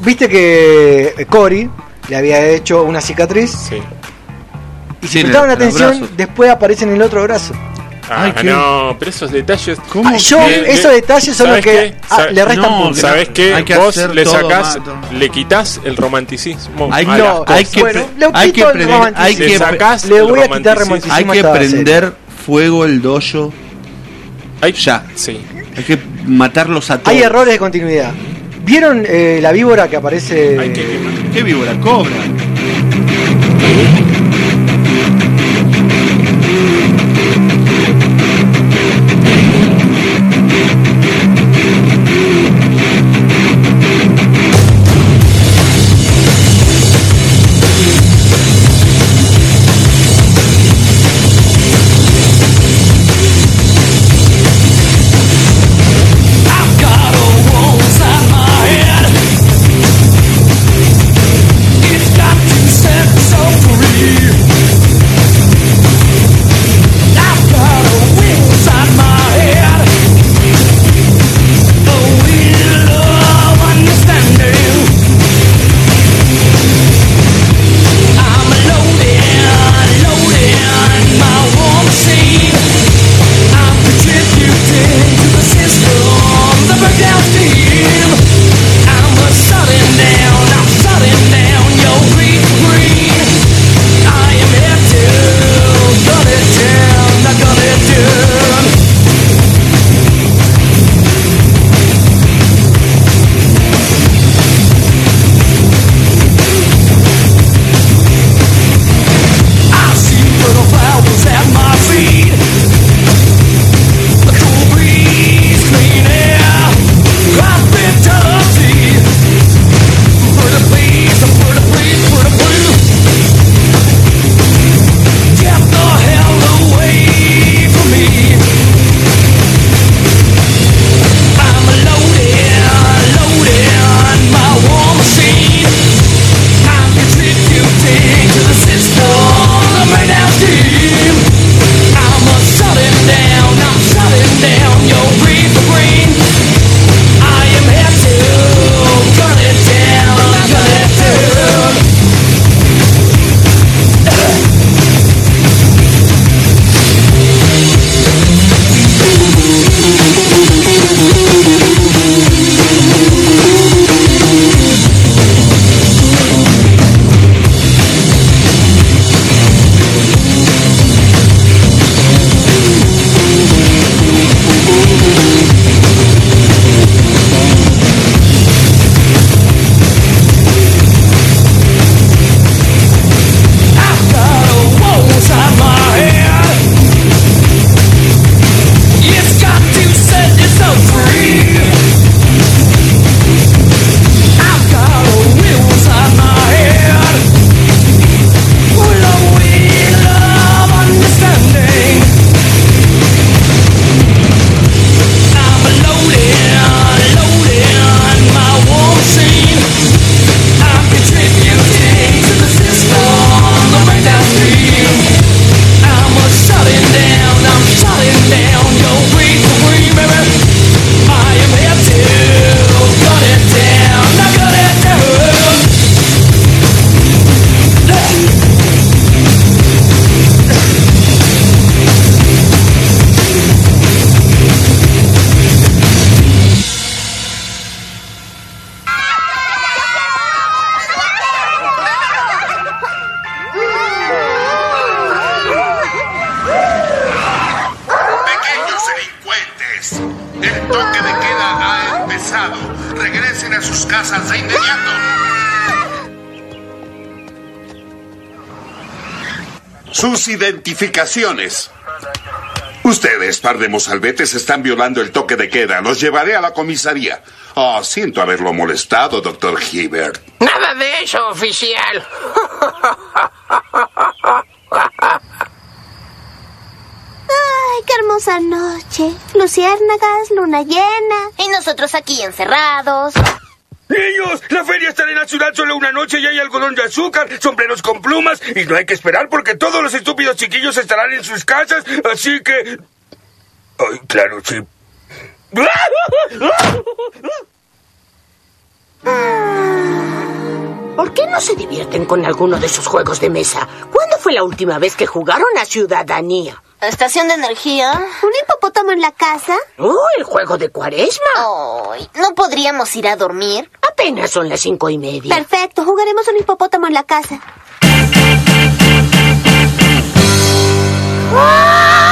Viste que Cory le había hecho una cicatriz Sí. y si Sí, el atención, después aparece en el otro brazo. Ah, Ay, no, pero esos detalles. ¿Cómo Ah, yo, que- esos detalles son los ¿sabes que ah, le restan No, puntos. ¿Sabes qué? Hay que Vos le sacás, le quitas el romanticismo. Ay, a no, las hay que, Bueno, le hay que, prender- romanticismo. hay Le que, sacás Le el voy a quitar romanticismo. romanticismo. hay que esta serie. prender fuego el dojo Hay- ya. Sí. Hay que matarlos a todos. Hay errores de continuidad. ¿Vieron eh, la víbora que aparece? Quemar. ¿Qué víbora? Cobra. Ustedes, par de mozalbetes, están violando el toque de queda. Los llevaré a la comisaría. Oh, siento haberlo molestado, doctor Hibbert. Nada de eso, oficial. Ay, qué hermosa noche. Luciérnagas, luna llena. Y nosotros aquí encerrados. La feria estará en la ciudad solo una noche y hay algodón de azúcar, sombreros con plumas y no hay que esperar porque todos los estúpidos chiquillos estarán en sus casas, así que... Ay, claro, sí. ¿Por qué no se divierten con alguno de esos juegos de mesa? ¿Cuándo fue la última vez que jugaron a Ciudadanía? Estación de energía. ¿Un hipopótamo en la casa? ¡Oh, el juego de cuaresma! Ay, ¿no podríamos ir a dormir? Apenas son las cinco y media. Perfecto, jugaremos un hipopótamo en la casa. I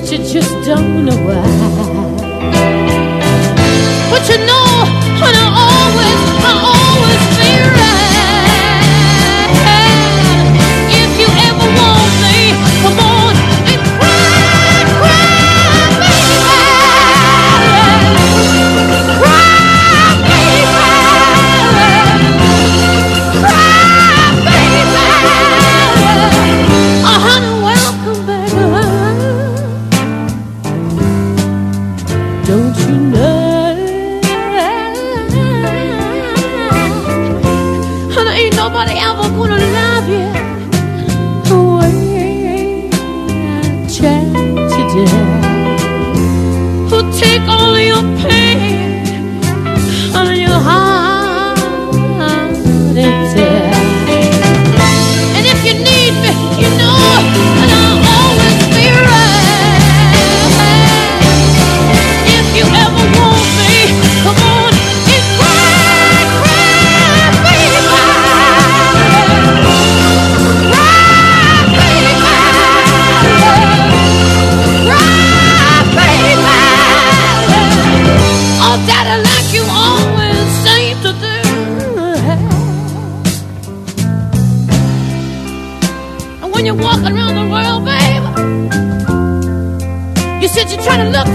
that you just don't know why.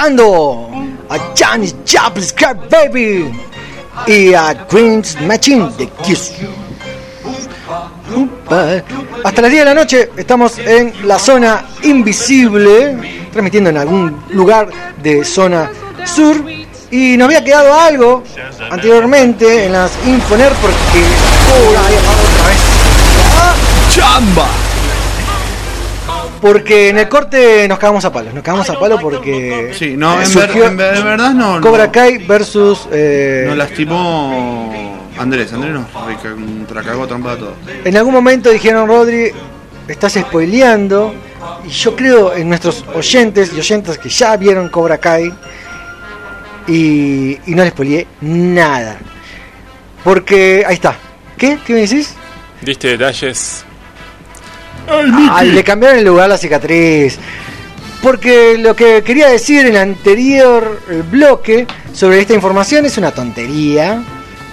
escuchando a Janis Joplin, Baby y a Dreams Machine de Kiss. Hasta las 10 de la noche estamos en la zona invisible, transmitiendo en algún lugar de zona sur. Y nos había quedado algo anteriormente en las Infoner porque. ¡Oh, había apagado otra vez! ¡Chamba! Porque en el corte nos cagamos a palo, nos cagamos a palo porque. Sí, no, en, ver- surgió en ver- en verdad no. Cobra no. Kai versus. eh, Nos lastimó Andrés. Andrés nos reca- cagó trompada todo. En algún momento dijeron, Rodri, estás spoileando. Y yo creo en nuestros oyentes y oyentas que ya vieron Cobra Kai. Y, y no les spoileé nada. Porque, ahí está. ¿Qué? ¿Qué me decís? Diste detalles. Ah, le cambiaron el lugar a la cicatriz. Porque lo que quería decir en el anterior bloque sobre esta información es una tontería,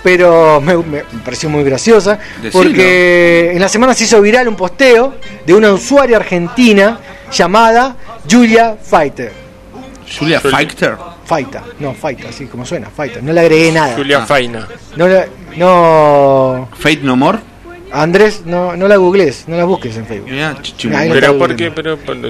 pero me, me pareció muy graciosa. Decilo. Porque en la semana se hizo viral un posteo de una usuaria argentina llamada Julia Fighter. Julia Fighter. Faita, no, Faita, así como suena, Faita. No le agregué nada. Julia Ah. Faina. No, no. Fate No More. Andrés, no, no la googlees, no la busques en Facebook. Mirá, chichimu- Ahí no Pero ¿por qué? Pero, pero-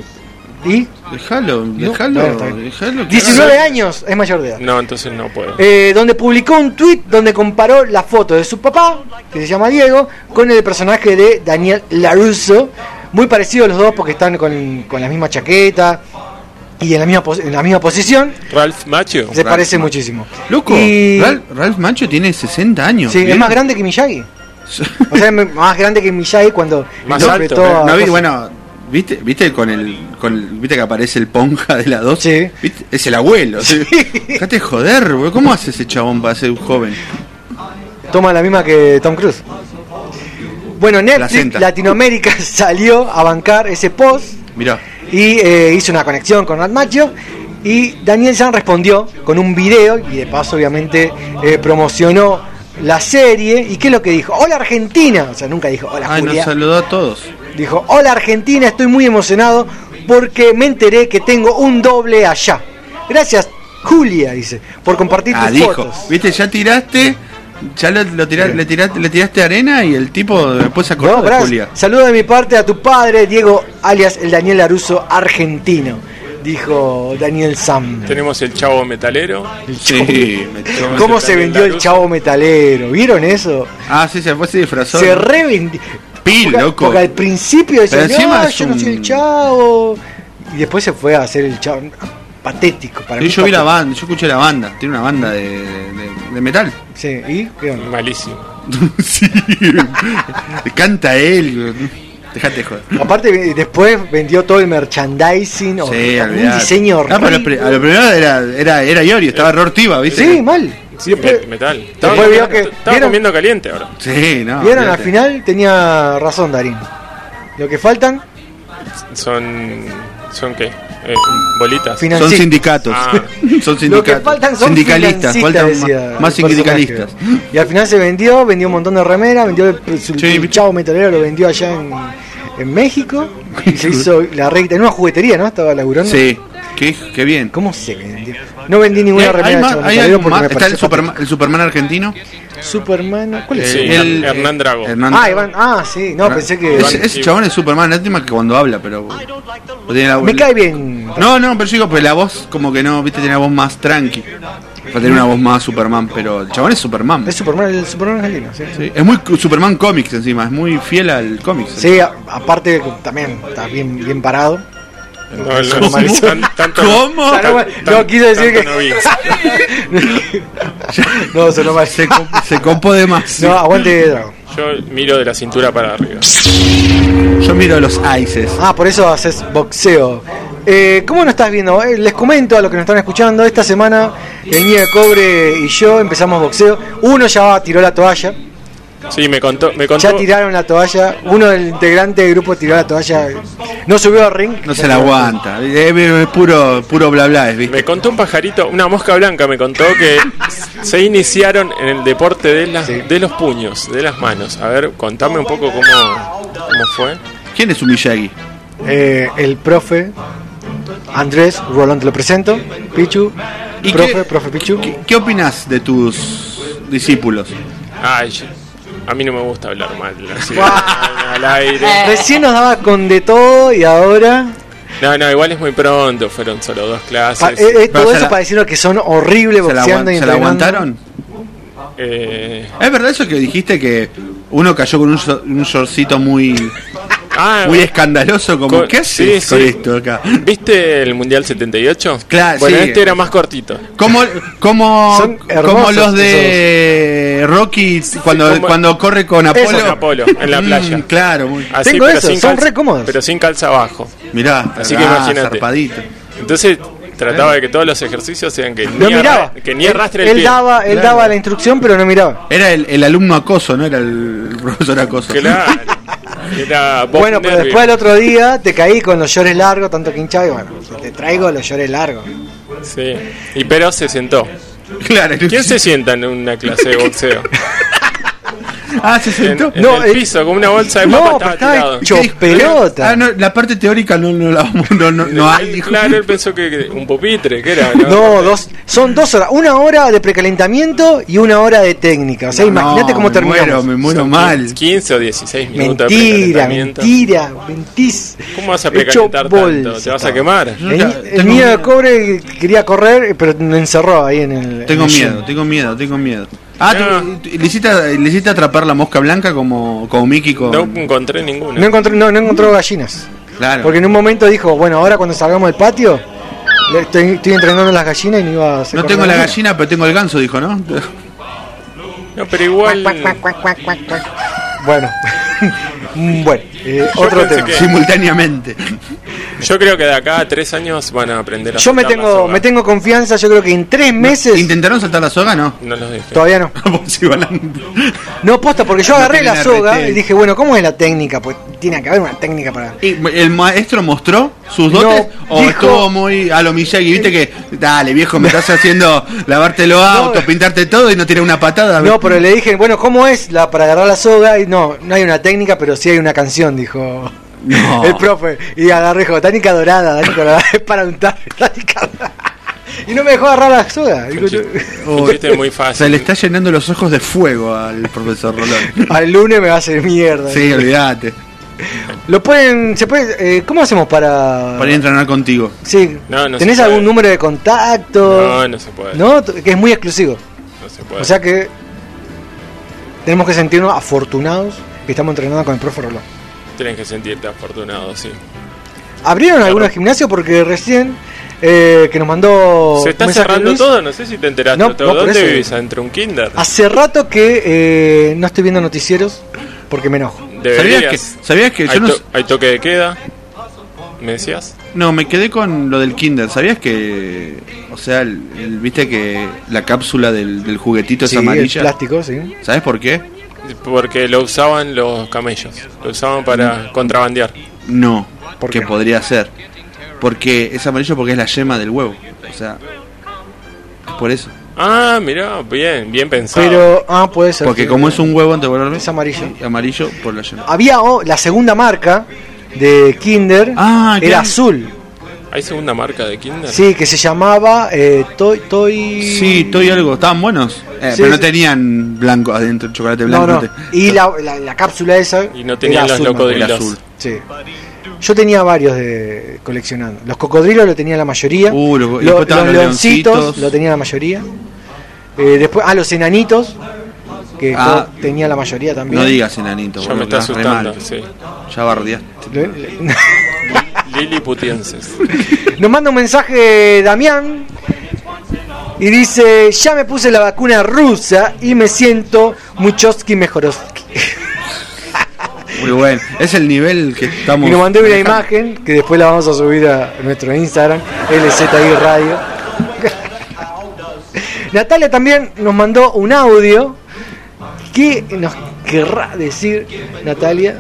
¿Y? Déjalo, déjalo, bueno, déjalo. que 19 haga. años, es mayor de edad. No, entonces no puedo. Eh, donde publicó un tweet donde comparó la foto de su papá, que se llama Diego, con el personaje de Daniel LaRusso. Muy parecidos los dos porque están con, con la misma chaqueta y en la misma, pos- en la misma posición. Ralph Macho. Se parece muchísimo. Loco, Y- Ralph, Ralph Macho tiene 60 años. Sí, es más grande que Miyagi. O sea, más grande que Miyagi cuando Más alto, a No, vi- cosas- bueno, ¿viste, viste con el, con el- viste que aparece el ponja de la 2? Sí. ¿Viste? Es el abuelo. Sí. Joder, güey. ¿Cómo hace ese chabón para ser un joven? Toma la misma que Tom Cruise. Bueno, Netflix senta. Latinoamérica salió a bancar ese post Mirá. y eh, hizo una conexión con Rat Macho y Daniel San respondió con un video y de paso obviamente eh, promocionó la serie y qué es lo que dijo hola Argentina o sea nunca dijo hola Ay, nos Julia saludó a todos. dijo hola Argentina estoy muy emocionado porque me enteré que tengo un doble allá gracias Julia dice por compartir Ah, tus dijo. fotos Viste, ya tiraste. Ya lo, lo tira- le, tiraste, le tiraste arena y el tipo después se acordó No, de Julia. Saludo de mi parte a tu padre, Diego, alias el Daniel Aruso argentino, dijo Daniel Sam. Tenemos el chavo metalero. Sí, ¿Cómo se vendió el chavo metalero? ¿Vieron eso? Ah, sí, se fue, se disfrazó. Se revendió. Pil, porque, loco. porque al principio decía, no, es yo no soy el chavo. Y después se fue a hacer el chavo. Patético. Para mí yo vi la banda, yo escuché la banda. Tiene una banda de, de- de metal. Sí, ¿y qué onda? Malísimo. sí. Canta él. Dejate de joder. Aparte, después vendió todo el merchandising, o Sí, un diseño Ah, pero lo, a lo primero era, era, era Iori, estaba Rortiva, ¿viste? Sí, mal. Sí, me- metal. Estaba, después vio comiendo, que- estaba ¿vieron? comiendo caliente ahora. Sí, no. ¿Vieron? Al final tenía razón Darín. Lo que faltan, Son. ¿Son qué? Eh, bolitas. Son sindicatos. Ah. Son lo sindicatos. que faltan son sindicalistas. Faltan decía más, sindicalistas. personaje. Y al final se vendió, vendió un montón de remeras, vendió el, chavo metalero, lo vendió allá en, en México. Y se hizo la recta en una juguetería, ¿no? Estaba laburando. Sí, qué, qué bien. ¿Cómo se vendió? No vendí ¿Y ninguna remera de hay porque me ¿Está el Superman, el Superman argentino? Superman, ¿cuál es? Eh, el- Hernán Drago. Hernán Ah, Drago. Iván, ah, sí, no, pensé que. Ese, ese chabón es Superman, lástima que cuando habla, pero. pero tiene la- Me cae bien. No, no, pero yo digo, pero la voz como que no, viste, tiene la voz más tranqui. Para tener una voz más Superman, pero el chabón es Superman. Es Superman, el Superman argentino, sí. Sí, es muy Superman Comics encima, es muy fiel al cómics. Sí, a- aparte que también está bien, bien parado. No, no, ¿Cómo? tan- tanto, ¿Cómo? O sea, no, tan- no, quiso decir tanto que. no vi. no, sonó mal. Se, com- se compó de más. No, aguante Drago. Yo miro de la cintura para arriba. Yo miro los Ices. Ah, por eso haces boxeo. Eh, ¿Cómo no estás viendo? Eh, les comento a los que nos están escuchando, esta semana el niño de cobre y yo empezamos boxeo. Uno ya tiró la toalla, Sí, me contó. Me contó ya tiraron la toalla. Uno del integrante del grupo tiró la toalla. No subió al ring. No se la aguanta. Es, puro, puro bla bla, es, ¿viste? Me contó un pajarito, una mosca blanca me contó que se iniciaron en el deporte de, las, de los puños, de las manos. A ver, contame un poco cómo, cómo fue. ¿Quién es un Miyagi? Eh, el profe Andrés, Rolón te lo presento. Pichu, ¿Y profe, qué- profe Pichu. ¿Qué, qué opinas de tus discípulos? Ay, yo- a mí no me gusta hablar mal así, al aire. Recién nos daba con de todo y ahora. No, no, igual es muy pronto, fueron solo dos clases. pa- eh, eh, todo eso para decirnos que son horribles ¿Se la, boxeando y se la aguantaron? Eh, ¿Es verdad eso que dijiste que uno cayó con un, un shortcito muy, ah, muy escandaloso? Como, con- ¿Qué haces sí, con sí. esto acá? ¿Viste el Mundial 78? Claro, Bueno, sí. este era más cortito. Como, como, como los de Rocky cuando, como- cuando corre con Apolo. Con Apolo, en la Mm, playa. claro, muy. Así, Tengo pero eso, sin son calza- re cómodos. Pero sin calza abajo. Mirá, Así que ah, imagínate. zarpadito. Entonces trataba de que todos los ejercicios sean que No ni, miraba. arra- que ni arrastre el él pie. daba, él Claro. daba la instrucción, pero no miraba. Era el, el alumno acoso, no era el profesor acoso. Claro. Era Bob Bueno, pero Nervio. después el otro día te caí con los llores largos, tanto que hinchaba y bueno, te traigo los llores largos. Sí. Y pero se sentó. Claro. ¿Quién se sienta en una clase de boxeo? Ah, se sentó. En, en el piso, con una bolsa de papa estaba tirado. ¿Qué dijo? Ah, no, la parte teórica no, no la vamos, no, no, no hay. Él, dijo. claro, él pensó que, que un pupitre, que era? No, No, dos, son dos horas, una hora de precalentamiento y una hora de técnica. O sea, No, imagínate cómo me terminamos. muero, me muero Son mal. 15 o 16 minutos de Mentira, precalentamiento. mentira, mentís. ¿Cómo vas a precalentar tanto? ¿Te vas a quemar? El, el niño de cobre quería correr, pero me encerró ahí en el. Tengo en el miedo, gym. tengo miedo, tengo miedo. Ah, No. tú- le, hiciste, le hiciste atrapar la mosca blanca como, como Mickey con. No encontré ninguna. No encontró, no, no encontró gallinas. Claro. Porque en un momento dijo, bueno, ahora cuando salgamos del patio, le- estoy, estoy entrenando las gallinas y no iba a hacer No tengo la ninguna. gallina, pero tengo el ganso, dijo, ¿no? No, pero igual. Bueno, bueno, eh, otro tema. que- Simultáneamente. Yo creo que de acá a tres años van a aprender a Yo me tengo, soga. me tengo confianza, yo creo que en tres meses. ¿Intentaron saltar la soga? No. No los dejé. Todavía no. No, posta, porque yo agarré la soga y dije, bueno, ¿cómo es la técnica? Pues tiene que haber una técnica para. ¿Y ¿El maestro mostró sus dotes? No, ¿O dijo- estuvo muy a lo Miyagi? ¿Viste que, dale viejo, me estás haciendo lavarte los autos, pintarte todo y no tirar una patada? No, pero le dije, bueno, ¿cómo es la para agarrar la soga? Y no, no hay una técnica, pero sí hay una canción, dijo No. el profe. Y agarré, dijo, tánica dorada, tánica dorada, es para untar, tánica dorada. Y no me dejó agarrar la. Digo, yo- Oh, Un chiste muy fácil. Se le está llenando los ojos de fuego al profesor Rolón. al lunes me va a hacer mierda. Sí, olvídate. Lo pueden, se puede, eh, ¿cómo hacemos para...? Para ir a entrenar contigo. Sí, No, no ¿tenés algún número de contacto? No, no se puede. ¿No? Que es muy exclusivo. No se puede. O sea que tenemos que sentirnos afortunados que estamos entrenando con el profe Rolón. Tienes que sentirte afortunado, sí. ¿Abrieron algunos gimnasios? Porque recién eh, que nos mandó. Se está cerrando Luis, todo, no sé si te enteraste. No, todo. no, por ¿Dónde eso- vivís? ¿Entre un kinder? Hace rato que eh, no estoy viendo noticieros porque me enojo. Deberías. ¿Sabías que- sabías que yo hay, no to- s- hay toque de queda? ¿Me decías? No, me quedé con lo del Kinder. ¿Sabías que, o sea, el- el- viste que la cápsula del, del juguetito es Sí, el amarilla? plástico, sí. ¿Sabes por qué? Porque lo usaban los camellos. Lo usaban para contrabandear. No, ¿Por que qué? podría ser. Porque es amarillo porque es la yema del huevo. O sea, es por eso. Ah, mirá, bien, bien pensado. Pero, ah, puede ser. Porque como es un huevo antevolverme, Es amarillo. amarillo por la yema. Había oh, la segunda marca de Kinder, Ah, era claro. azul. ¿Hay segunda marca de kinder? Sí, que se llamaba eh, Toy. Toy... Sí, estoy algo. Estaban buenos. Eh, Sí, pero no sí. tenían blanco adentro, chocolate No, blanco. no. Y la, la, la cápsula esa. Y no tenían los locodrilos. azul. Sí. Yo tenía varios de coleccionando. Los cocodrilos lo tenía la mayoría. Uh, lo- Lo- los los leoncitos lo tenía la mayoría. Eh, después, ah, los enanitos. Que Ah. yo tenía la mayoría también. No digas enanito, Ya boludo, me está asustando, mal. sí. Ya bardeaste. Liliputienses. Nos manda un mensaje Damián y dice, ya me puse la vacuna rusa y me siento Muchowski Mejorowski. Muy bueno. Es el nivel que estamos. Y nos mandó una imagen que después la vamos a subir a nuestro Instagram, LZI Radio. Natalia también nos mandó un audio. ¿Qué nos querrá decir Natalia?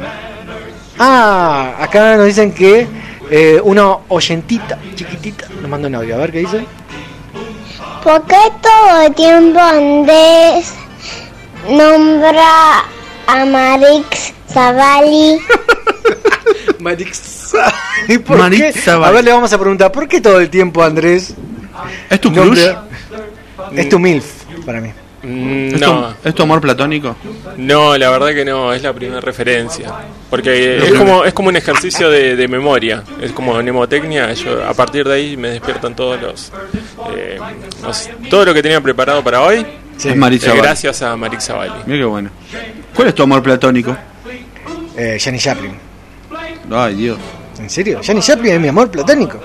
Ah, acá nos dicen que eh, una oyentita chiquitita nos mandó un audio. A ver qué dice. ¿Por qué todo el tiempo Andrés nombra a Marix Zavalli? Marix. ¿Y por Maritza qué? A ver, le vamos a preguntar, ¿por qué todo el tiempo Andrés? ¿Es tu crush? Es tu MILF para mí. Mm, ¿Es, No, tu, ¿Es tu amor platónico? no, la verdad que no, es la primera referencia. Porque es como, es como un ejercicio de, de memoria, es como mnemotecnia. Yo, a partir de ahí me despiertan todos los, eh, los- Todo lo que tenía preparado para hoy. Es Maritza eh, gracias a Marix Zavalli. Mira qué bueno. ¿Cuál es tu amor platónico? Eh, Janis Joplin. Ay, Dios. ¿En serio? Janis Joplin es mi amor platónico.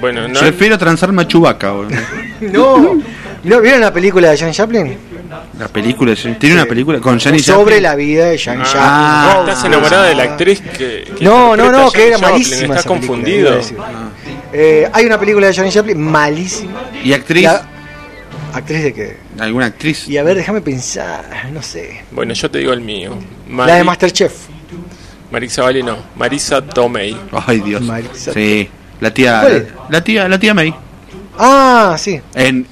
Bueno, no, Prefiero transarme a Chubaca, boludo. No. ¿No vieron la película de Janis Joplin? La película, tiene una película con Janis Sobre la vida de Janis Ah, Joplin. estás enamorada de la actriz que. que No, no, interpreta no, a que era Joplin, malísima. Estás esa película, confundido. iba a decir. Eh, hay una película de Janis Joplin malísima. ¿Y actriz? La- ¿Actriz de qué? ¿Alguna actriz? Y a ver, déjame pensar, no sé. Bueno, yo te digo el mío. La de Masterchef. Marisa Valle no, Marisa Tomei. Ay, Dios. Marisa- Sí, la tía, ¿Cuál la, tía, la tía May. Ah, sí. En,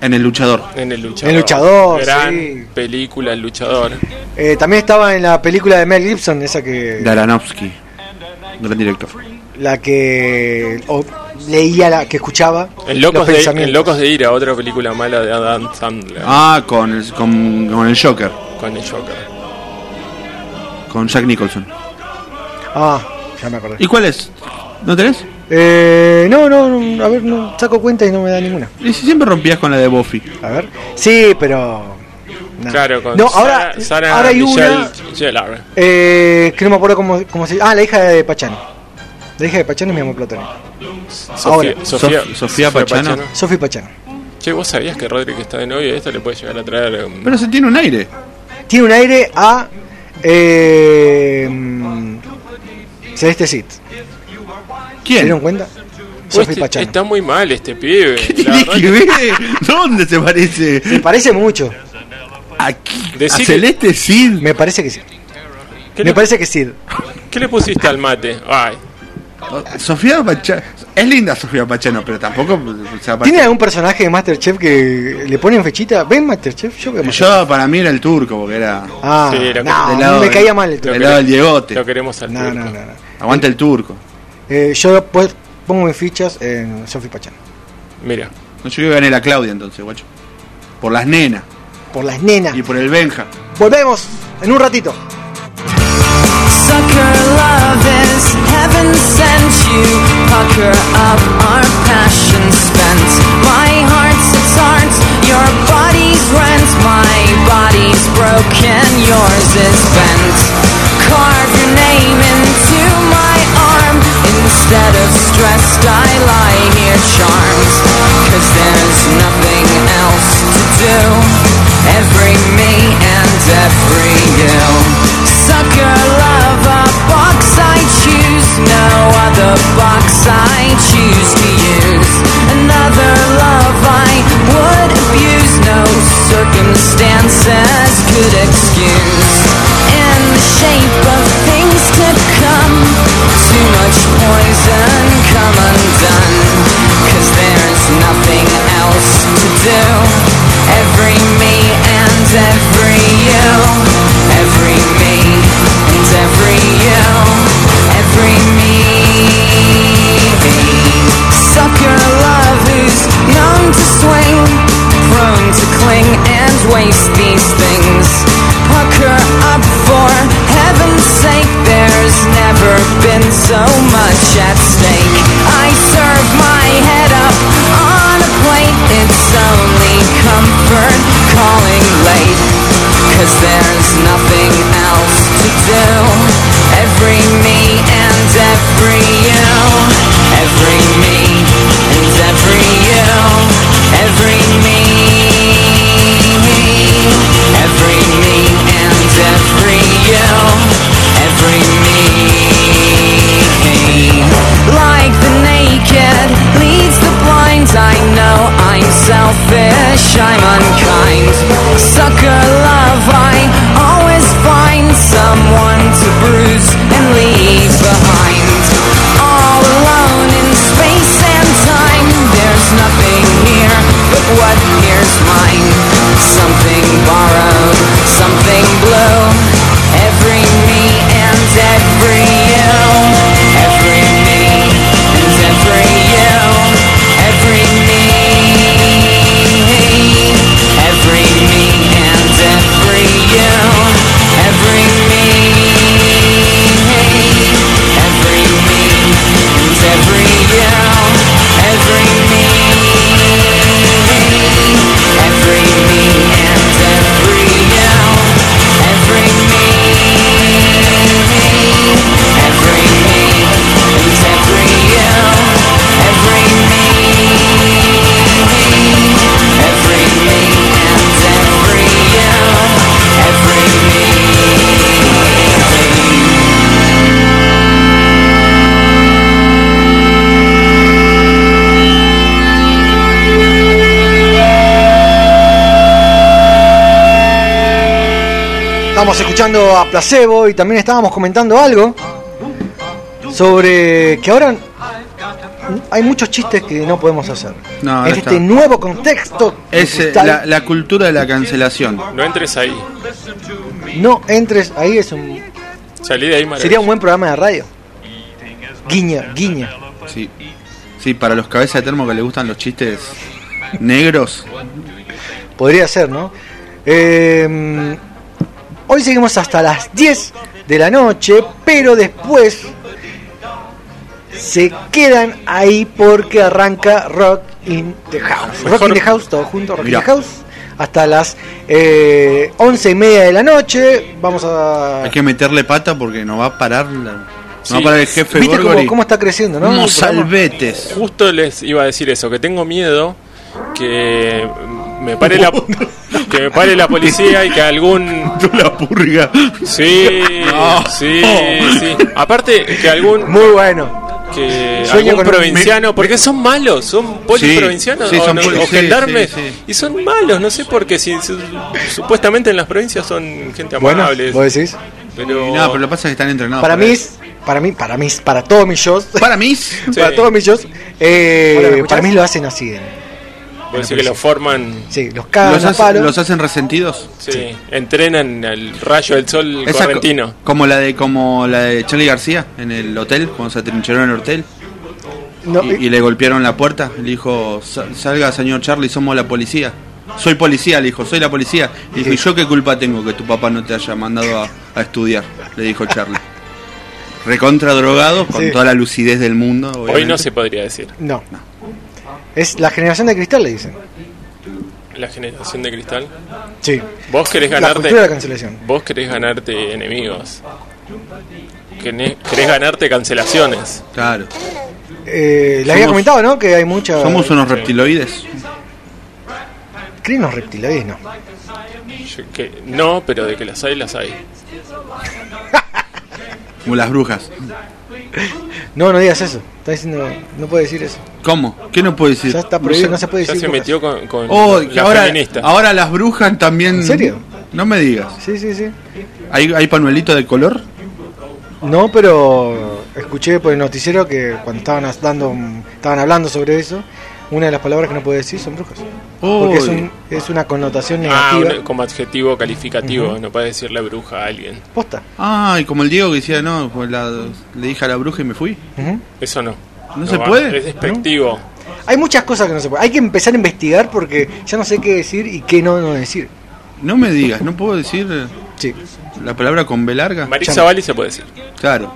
en El Luchador. En El Luchador. El Luchador, Gran sí. película, El Luchador. Eh, también estaba en la película de Mel Gibson, esa que. Daranovsky. Gran director. La que. o leía, la que escuchaba. En los Locos, de, pensamientos. en Locos de Ira, otra película mala de Adam Sandler. Ah, con el, con, con el Joker. Con el Joker. Con Jack Nicholson. Ah, ya me acordé. ¿Y cuál es? ¿No tenés? Eh, no, no, no, a ver, no, saco cuenta y no me da ninguna. Y si siempre rompías con la de Buffy. A ver. Sí, pero. no. Claro, con No, Sara, ahora, Sara ahora hay Michelle una. Eh, que no me acuerdo cómo, cómo se Ah, la hija de Pachano. La hija de Pachano es mi amor platónico. Ahora. Sofía, Sofía, Sof- Sofía Pachano. Sofi Pachano. Che, ¿vos sabías que Rodri que está de novio esto le puede llegar a traer... um, Pero se tiene un aire. Tiene un aire a. Eh, mm, Celeste Cid. ¿Quién? ¿Se dieron cuenta? Pues Sofi este- Pachano. Está muy mal este pibe. La Tiene que que- ver. ¿Dónde se parece? Me parece mucho. Aquí. Decí ¿A que- Celeste Cid? Me parece que sí. ¿Qué Me le, parece que sí. ¿Qué le pusiste al mate? Ay, Sofía Pachano. Es linda Sofía Pachano, pero tampoco. o sea, ¿Tiene algún personaje de Masterchef que le ponen fechita? ¿Ven Masterchef? Yo Masterchef. Yo para mí era el turco, porque era. Ah, Sí, no, del lado me caía mal el turco. Del lado del Diegote. lo queremos al No, turco. no, no, no. Aguanta el turco. Eh, yo pues, pongo mis fichas en Sofi Pachano. Mira, No, yo gané la Claudia entonces, guacho. Por las nenas Por las nenas. y por el Benja. Volvemos en un ratito. Sucker love is heaven sent you. Pucker up our passion spent. My heart's its art, your body's rent. My body's broken, yours is bent. Carve your name into. Instead of stressed, I lie here charmed. Cause there's nothing else to do. Every me and every you. Sucker love, a box I choose. No other box I choose to use. Another love I would abuse. No circumstances could excuse. In the shape done Cause there's nothing else to do. Every me and every you. Every me and every you. Every me. Sucker love who's known to swing Prone to cling and waste these things. Pucker up for heaven's sake there there's never been so much at stake. I serve my head up on a plate. It's only comfort calling there's nothing selfish, I'm unkind. Sucker love, I always find someone to bruise. Estamos escuchando a Placebo y también estábamos comentando algo sobre que ahora hay muchos chistes que no podemos hacer. No, en este nuevo contexto Es eh, la, la cultura de la cancelación. No entres ahí. no entres ahí es un Salí de ahí, sería un buen programa de radio. Guiña, guiña. Sí. Sí, para los cabezas de termo que les gustan los chistes negros. Podría ser, ¿no? Eh, hoy seguimos hasta las 10 de la noche, pero después se quedan ahí porque arranca Rock in the House. Rock in the House, todo junto, Rock Mirá. in the House. Hasta las eh, 11 y media de la noche. Vamos a. Hay que meterle pata porque no va a parar la, no Sí. va a parar el jefe ¿Viste cómo, cómo está creciendo, no? Unos salvetes. Justo les iba a decir eso, que tengo miedo que me pare la que me pare la policía y que algún la purga. Sí, No. sí, sí. Aparte que algún Muy bueno. que Sueño algún provinciano, porque son malos, son poliprovincianos sí, o, son no- poli- o sí, gendarmes sí, sí. y son malos, no sé por qué si, su- supuestamente en las provincias son gente Bueno, amable. vos decís. pero No, pero lo que pasa es que están entrenados. Para mí, eso. es- para mí, para mí, para todos mis shows, Para mí. para todos mis shows, eh, para mí lo hacen así. eh. Puede decir que lo forman, Sí, los cagan ¿Los, a hace- palo. los hacen resentidos? sí, entrenan al rayo del sol Esa co- correntino. como la de como la de Charlie García en el hotel, cuando se atrincheró en el hotel No, y, y le golpearon la puerta. Le dijo, "Sa- salga señor Charlie, somos la policía. Soy policía, le dijo, soy la policía. Le dijo, ¿y yo qué culpa tengo que tu papá no te haya mandado a, a estudiar? Le dijo Charlie. Recontra drogado, con Sí. toda la lucidez del mundo. Hoy no se podría decir. no. Es la generación de cristal, le dicen. La generación de cristal. Sí. Vos querés La ganarte. cultura de la cancelación. Vos querés ganarte enemigos. Quene- Querés ganarte cancelaciones. Claro. Eh, le había Somos- comentado, ¿no? Que hay mucha. Somos unos reptiloides. Crinos reptiloides, no. Yo que- no, pero de que las hay, las hay. Como las brujas. No, no digas eso. Está diciendo. No puede decir eso. ¿Cómo? ¿Qué no puede decir? Ya está prohibido, no se puede Ya decir. se brujas. metió con, con Oh, la ahora, feminista. ahora las brujas también. ¿En serio? No me digas. Sí, sí, sí. ¿Hay, hay panuelito de color? No, pero escuché por el noticiero que cuando estaban dando, estaban hablando sobre eso, una de las palabras que no puede decir son brujas. Porque es, un- es una connotación Ah, negativa. como adjetivo calificativo, no puede decirle bruja a alguien. Posta. Ah, y como el Diego que decía, no, pues la- le dije a la bruja y me fui. Eso no. ¿No, se va. puede? Es despectivo. Hay muchas cosas que no se puede. Hay que empezar a investigar porque ya no sé qué decir y qué no, no decir. No me digas, no puedo decir Sí. la palabra con B larga. Marisa Bali se puede decir. Claro.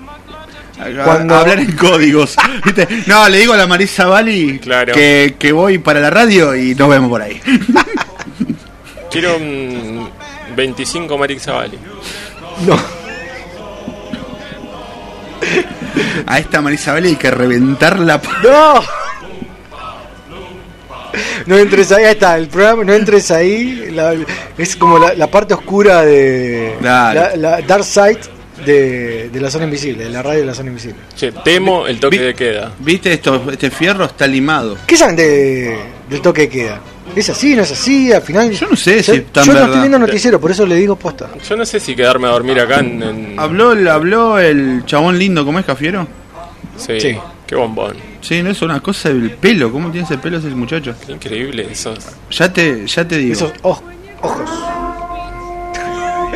A- a- Cuando- Hablar en códigos. ¿viste? No, le digo a la Marisa Bali Claro. que, que voy para la radio y nos vemos por ahí. Quiero un 25 Marisa Bali. No. A esta Marisa Bali hay que reventarla. ¡No! No entres ahí, ahí está, el programa, no entres ahí, la- es como la, la parte oscura de Claro. la, la dark side de, de la zona invisible, de la radio de la zona invisible. Che, temo el toque Vi- de queda. ¿Viste esto? Este fierro está limado. ¿Qué saben de, del toque de queda? ¿Es así, no es así? Al final. Yo no sé yo, si está en yo no estoy viendo noticiero, por eso le digo posta. Yo no sé si quedarme a dormir acá en. en- Habló, el- habló el chabón lindo, ¿cómo es Cafiero? Sí, Sí. qué bombón. Sí, no es una cosa del pelo. ¿Cómo tiene ese pelo ese muchacho? Qué increíble eso. Ya te, ya te digo. Esos oj- ojos.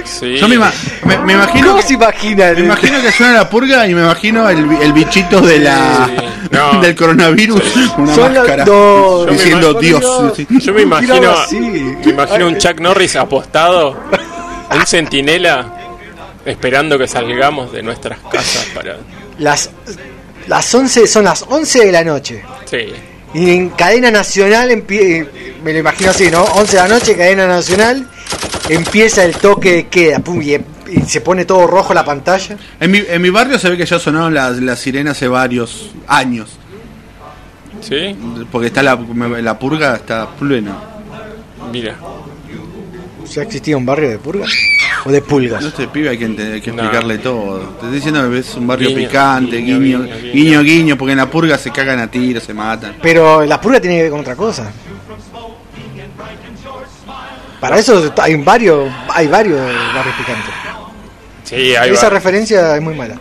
Sí. Yo me, ima- me- me imagino. ¿Cómo que- se imagina? Me imagino que suena la purga y me imagino el, el bichito de la Sí, no. del coronavirus con una Son máscara no, diciendo yo me Dios. sí. Yo me imagino, Tiraba así. me imagino un Chuck Norris apostado, un centinela esperando que salgamos de nuestras casas para. Las, las 11 son las 11 de la noche. Sí. Y en cadena nacional, empie- me lo imagino así, ¿no? 11 de la noche, cadena nacional, empieza el toque de queda, pum, y, y se pone todo rojo la pantalla. En mi, en mi barrio se ve que ya sonaron las, las sirenas hace varios años. ¿Sí? Porque está la, la purga está plena. Mira. ¿Ya existía un barrio de purga? ¿O de pulgas? No este pibe hay que, ente- hay que No. explicarle todo. Te estoy diciendo que es un barrio Guiño, picante, guiño, guiño guiño, guiño, guiño. guiño, porque en la purga se cagan a tiros, se matan. Pero la purga tiene que ver con otra cosa. Para eso hay varios, hay varios barrios picantes. Sí, Esa va. referencia es muy mala.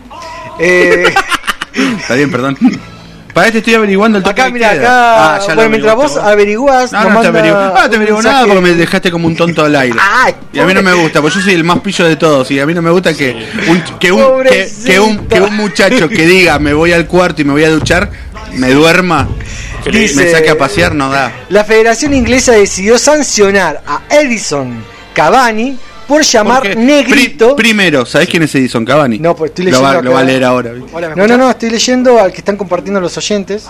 Eh, Está bien, perdón. Para este estoy averiguando el toque acá, de mira, queda. acá. Ah, ya lo bueno, mientras vos averiguás, No, no te averiguo. Ah, te averiguo nada porque me dejaste como un tonto al aire. Ay, y a mí no me gusta, porque yo soy el más pillo de todos. Y a mí no me gusta que un, que un, que, que un, que un muchacho que diga me voy al cuarto y me voy a duchar, me duerma, Dice- me saque a pasear, no da. La Federación Inglesa decidió sancionar a Edison Cavani por llamar Porque, negrito. pri- primero, ¿sabés quién es Edison Cavani? No, pues estoy lo leyendo va, acá. lo va a leer ahora. ¿viste? No, no, no, estoy leyendo al que están compartiendo los oyentes.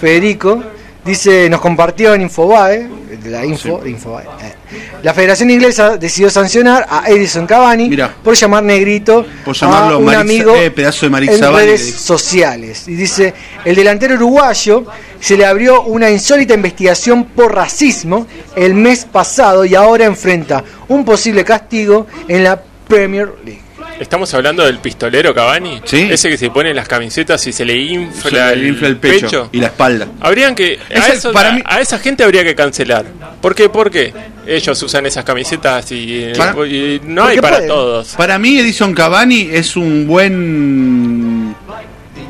Federico dice, nos compartió en Infobae, la info, Infobae. eh. La Federación Inglesa decidió sancionar a Edison Cavani por llamar negrito Por llamarlo a un amigo eh, pedazo de en redes sociales. Y dice, el delantero uruguayo se le abrió una insólita investigación por racismo el mes pasado y ahora enfrenta un posible castigo en la Premier League. Estamos hablando del pistolero Cavani. Sí. Ese que se pone las camisetas y se le infla, Se le el, infla el pecho, y la espalda. Habrían que a, eso- para a- mí- a esa gente habría que cancelar. ¿Por qué? Porque ellos usan esas camisetas y, Para- y no hay para todos. Para mí Edison Cavani es un buen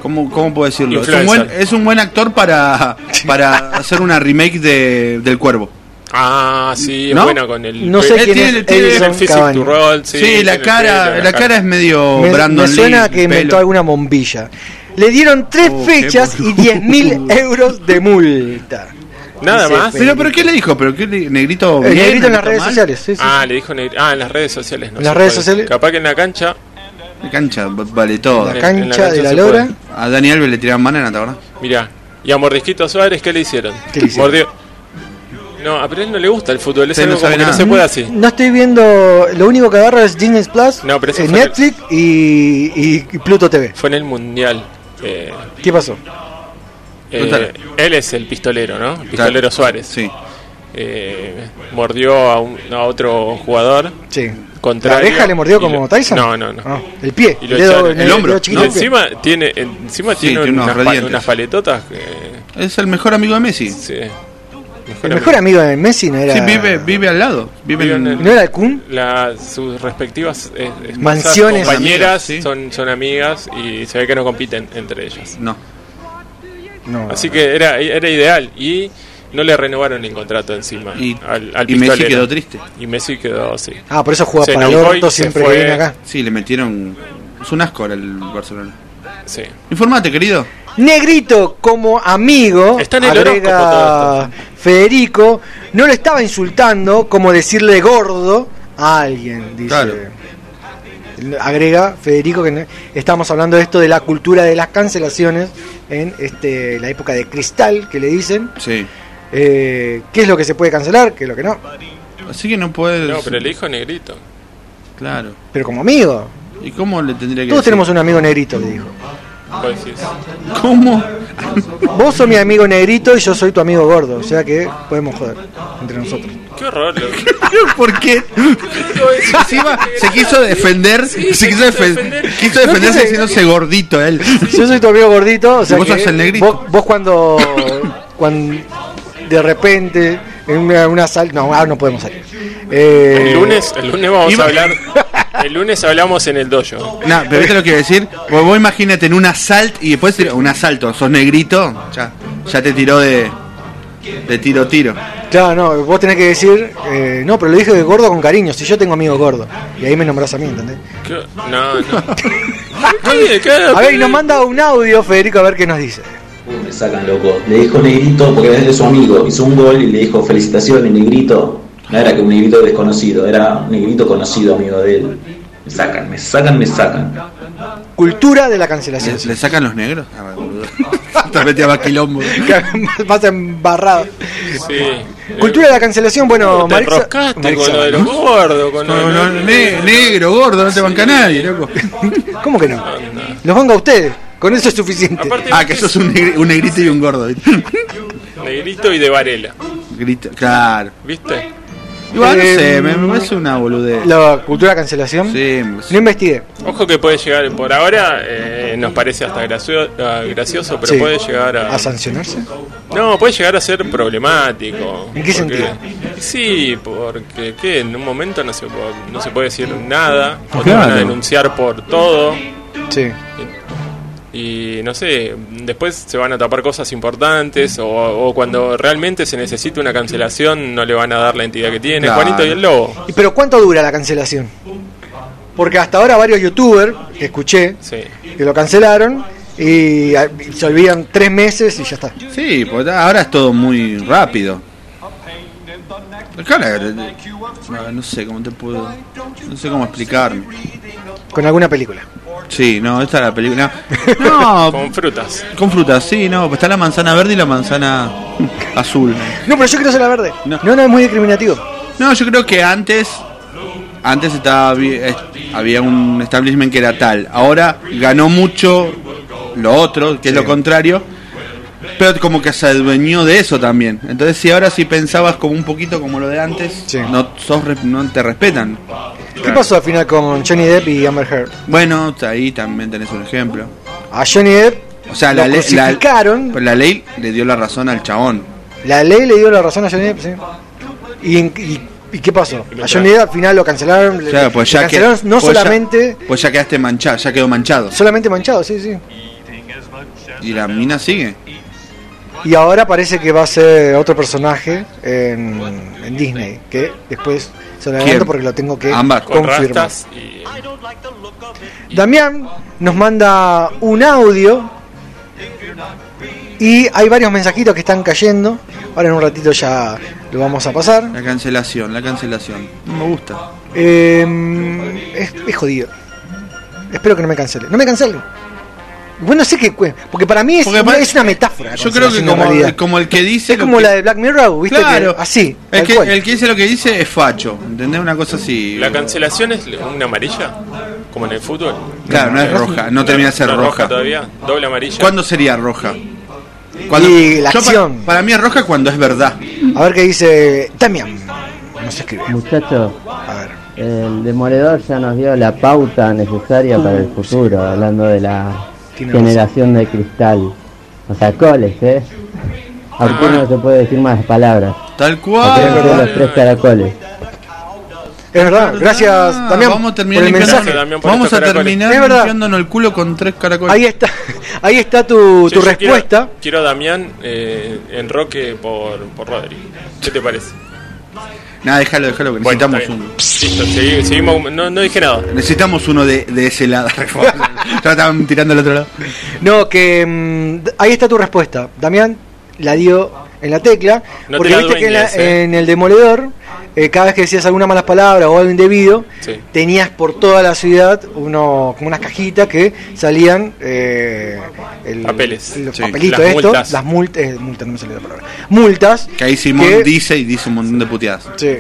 ¿Cómo, cómo puedo decirlo? Es un, buen, es un buen actor para, para hacer una remake de, del Cuervo. Ah, sí, es ¿No? bueno con el. No sé quién tiene- es tiene- Edison el physic Cavani. to roll, sí, la el cara, pelo, la cara es medio Me, Brandon me suena Lee, que inventó alguna bombilla. Le dieron tres Oh, fechas y boludo. 10 mil euros de multa. Nada más. Pero, pero ¿qué le dijo? ¿Pero qué le- negrito El bien, negrito en las negrito redes mal? sociales, sí, sí. Ah, le dijo negri- Ah, en las redes sociales. No En las redes puede. sociales. Capaz que en la cancha. La cancha va- vale todo. La cancha en la cancha de la Lora. puede. A Dani Alves le tiraban banana, ¿te acordás? Mirá. Y a Mordisquito Suárez, ¿qué le hicieron? ¿Qué le hicieron? Mordió. No, a él no le gusta el fútbol. Es no como que se puede así. No estoy viendo. Lo único que agarro es Disney Plus, No, pero eh, el- Netflix y, y- y Pluto TV. Fue en el mundial. Eh, ¿Qué pasó? eh, él es el pistolero, ¿no? El pistolero Claro. Suárez. Sí. Eh, mordió a, un- a otro jugador. Sí. Contrario, ¿La oreja le mordió como lo- Tyson? No, no, no. Ah, el pie. El dedo, el El dedo hombro, pie. encima tiene, encima Sí, tiene, unas, unas paletotas que. Es el mejor amigo de Messi. Sí. El mejor amigo de Messi no era. Sí, vive, vive al lado. Vive Vive en- en el- ¿No era el Kun? La, sus respectivas eh, esposas, Mansiones. compañeras Amigas, sí. son, son amigas y se ve que no compiten entre ellas. No. No. Así que era, era ideal y no le renovaron el contrato encima Y- al, al y Messi quedó triste. Y Messi quedó así. Ah, por eso juega Se para el orto siempre fue. que viene acá. Sí, le metieron. Es un asco ahora el Barcelona. Sí. Informate, querido. Negrito como amigo, Está en el agrega Federico, no le estaba insultando como decirle gordo a alguien, dice. Claro. Agrega Federico que no- estamos hablando de esto de la cultura de las cancelaciones en este la época de cristal que le dicen. Sí. Eh, ¿Qué es lo que se puede cancelar? ¿Qué es lo que no? Así que no puedes. No, pero le dijo negrito. Claro. Pero como amigo. ¿Y cómo le tendría que Todos decir? tenemos un amigo negrito, le dijo. ¿Cómo? Vos sos mi amigo negrito y yo soy tu amigo gordo, o sea que podemos joder entre nosotros. Qué horror. loco. ¿Por qué? Encima se quiso defender. Sí, se quiso, defen- defender. quiso defenderse diciéndose gordito él. Yo soy tu amigo gordito, o sea vos que sos el negrito. Vos, vos cuando, cuando de repente en una, una sal, no, ahora no podemos salir. Eh, El lunes, el lunes vamos Iba- a hablar. El lunes hablamos en el dojo. No, pero viste lo que iba a decir. Vos, vos imagínate en un asalto y después un asalto, sos negrito, ya, ya te tiró de, de tiro tiro. Claro, no, vos tenés que decir, eh, no, pero lo dije de gordo con cariño, si yo tengo amigos gordos. Y ahí me nombrás a mí, ¿entendés? ¿Qué? No, no. ¿Qué? ¿Qué? A ver, y nos manda un audio, Federico, a ver qué nos dice. Me sacan loco. Le dijo negrito porque es de su amigo. Hizo un gol y le dijo felicitaciones, negrito. No era que un negrito desconocido, era un negrito conocido, amigo de él. Me sacan, me sacan, me sacan. Cultura de la cancelación. ¿Le, le sacan los negros? Ah, boludo. Te metía más quilombo. Más embarrado. Sí. Cultura de la cancelación, bueno, Te Marixa- con lo de los gordos. Con No, no, ne- negro, gordo, no te banca nadie, loco. ¿Cómo que no? Los banca ustedes, con eso es suficiente. Aparte, Ah, que sos un, negri- un negrito y un gordo. ¿viste? Negrito y de Varela. Grito, claro. ¿Viste? Igual no sé, me, me parece una boludez. La cultura de cancelación. Sí, me No investigué. Ojo que puede llegar, por ahora eh, nos parece hasta gracio- ah, gracioso, pero Sí. puede llegar a, ¿A sancionarse? No, puede llegar a ser problemático. ¿En qué sentido? Sí, porque ¿qué? en un momento no se, puede, no se puede decir nada, o te Claro. van a denunciar por todo. Sí. Y no sé, después se van a tapar cosas importantes o, o cuando realmente se necesita una cancelación no le van a dar la entidad que tiene. Claro. Juanito y el Lobo. ¿Y pero cuánto dura la cancelación? Porque hasta ahora varios youtubers que escuché Sí. que lo cancelaron y ah, se olvidan tres meses y ya está. Sí, porque ahora es todo muy rápido. Claro, eh, no, no sé cómo te puedo. No sé cómo explicarme. Con alguna película. Sí, no, esta es la película. No, Con frutas. con frutas, sí, no. pues Está la manzana verde y la manzana azul. No, pero yo quiero ser la verde. No, no, es muy discriminativo. No, yo creo que antes. Antes estaba es- había un establishment que era tal. Ahora ganó mucho lo otro, que es lo contrario. Pero como que se adueñó de eso también. Entonces, si ahora si pensabas como un poquito como lo de antes, no, sos no te respetan. ¿Qué pasó al final con Johnny Depp y Amber Heard? Bueno, ahí también tenés un ejemplo. A Johnny Depp O sea, lo la, ley, la, crucificaron. pero la ley le dio la razón al chabón. La ley le dio la razón a Johnny Depp, sí. ¿Y, y- y qué pasó? A Johnny Depp al final lo cancelaron. le- pues que, no pues ya- solamente, pues ya quedaste manchado, ya quedó manchado. solamente manchado, sí, sí. Y la mina sigue. Y ahora parece que va a ser otro personaje en, en Disney, que después se lo ¿Quién? adelanto porque lo tengo que confirmar. y Damián nos manda un audio y hay varios mensajitos que están cayendo. Ahora en un ratito ya lo vamos a pasar. La cancelación, la cancelación. No me gusta. Eh, es, es jodido. Espero que no me cancele. No me cancelen. Bueno, sé que. Porque para mí es, Porque una, para- es una metáfora. Yo creo que como, el que dice. Es como que- la de Black Mirror, ¿viste? Claro. Que así. El que, el que dice lo que dice es facho. ¿Entendés? Una cosa así. ¿La cancelación es una amarilla? Como en el fútbol. Claro, no es roja, no termina de ser ¿No es roja. todavía? Doble amarilla. ¿Cuándo sería roja? Y la pa- acción. para mí es roja cuando es verdad. A ver qué dice Damián. No se escribe. Muchachos, el demoledor ya nos dio la pauta necesaria para el futuro, hablando de la generación de cristal. O sea, coles, ¿eh? Arturo no se puede decir más palabras. Tal cual. los tres caracoles. Es verdad, gracias Damián vamos a terminar por el mensaje. Damián, por Vamos a terminar Es verdad. limpiándonos el culo con tres caracoles. Ahí está, ahí está tu, Sí, tu respuesta. Quiero, quiero a Damián eh, en Roque por, por Rodri. ¿Qué te parece? Nada, déjalo, déjalo, que Bueno, necesitamos uno. Listo, segui- seguimos. No, no dije nada. Necesitamos uno de, de ese lado. ya estaban tirando al otro lado. No, que mm, ahí está tu respuesta. Damián la dio en la tecla. No te porque la viste que en, la- eh. en el demoledor, eh, cada vez que decías alguna malas palabras o algo indebido, Sí. tenías por toda la ciudad uno, como unas cajitas que salían eh, el- Papeles. los Sí. papelitos Las estos, multas. las multas, eh, multas, no me salió la palabra. Multas. Que ahí Simón que- dice y dice un montón de puteadas. Sí.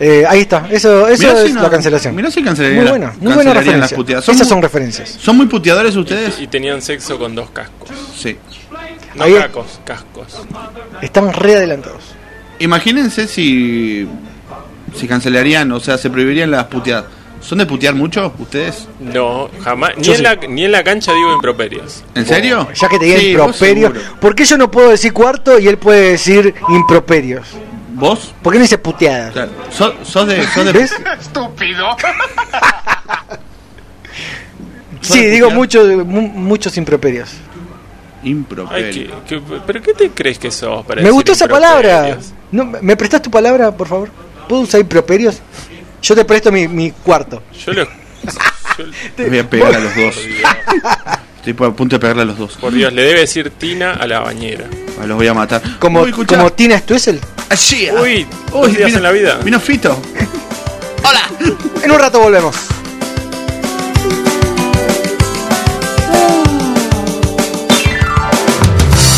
Eh, ahí está, eso, eso Mirá es si no- la cancelación. Mirá si cancelarían Muy buena, muy buena las referencia. Esas muy- son referencias. ¿Son muy puteadores ustedes? Y tenían sexo con dos cascos. Sí. No Ahí- cacos, cascos. Están re adelantados. Imagínense si si cancelarían, o sea, se prohibirían las puteadas. ¿Son de putear mucho ustedes? No, jamás. Ni en, sí. la, ni en la cancha digo improperios. ¿En serio? Ya que te diga Sí, vos improperio. seguro. ¿Por qué yo no puedo decir cuarto y él puede decir improperios? ¿Vos? ¿Por qué no dice puteadas? Claro. ¿Sos, sos de, sos de- ¿Ves? Estúpido. Sí, digo muchos mu- muchos improperios. Improperio. Ay, ¿qué- qué- ¿Pero qué te crees que sos? Para Me decir gustó esa palabra. improperios? No, ¿Me prestas tu palabra, por favor? ¿Puedo usar improperios? Yo te presto mi, mi cuarto. Yo lo. Les voy a pegar a los dos. Estoy a punto de pegarle a los dos. Por Dios, le debe decir Tina a la bañera. Ah, Los voy a matar. Como, Uy, escuchá. como Tina Stoessel. Allí, ah. Uy, dos Uy, días vino- en la vida. Vino Fito. En un rato volvemos.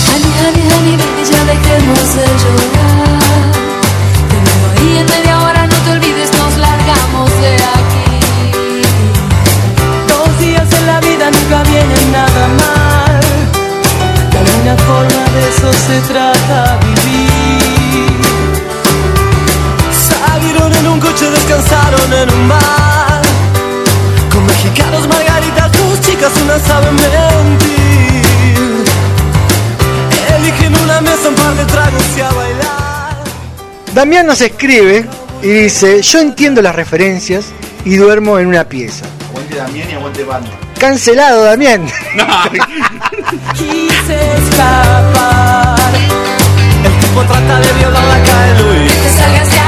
Honey, honey, honey, baby, ya dejemos de llorar. una forma de eso se trata vivir. Salieron en un coche, descansaron en un bar. Con mexicanos, margaritas, dos chicas, una sabe mentir. Eligen una mesa, un par de tragos y a bailar. Damián nos escribe y dice: Yo entiendo las referencias y duermo en una pieza. Aguante Damián y aguante Batman. Cancelado, Damián. No. Quise escapar. El tipo trata de violarla, cae Luis. Que salgas de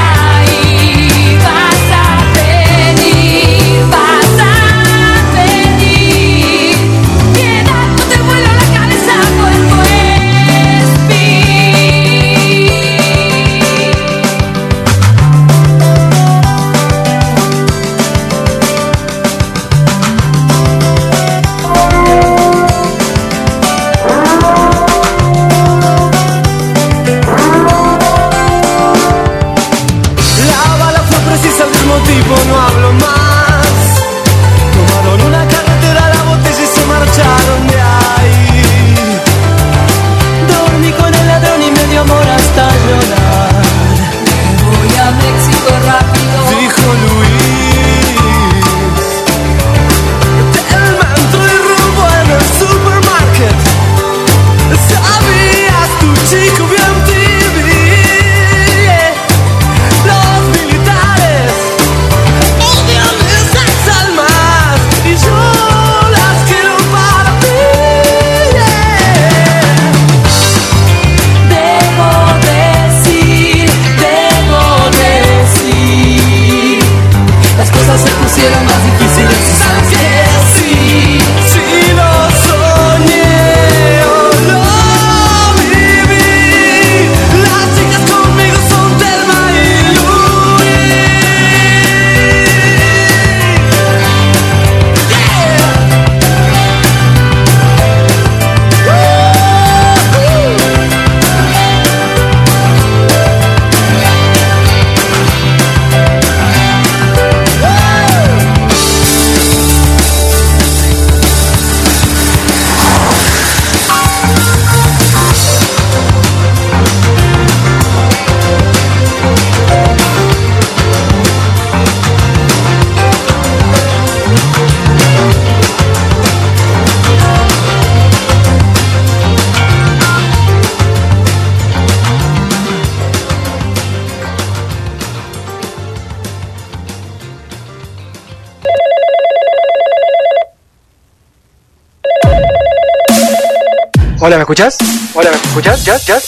Hola, ¿me escuchas? Hola, ¿me escuchas? ¿Ya? ¿Ya?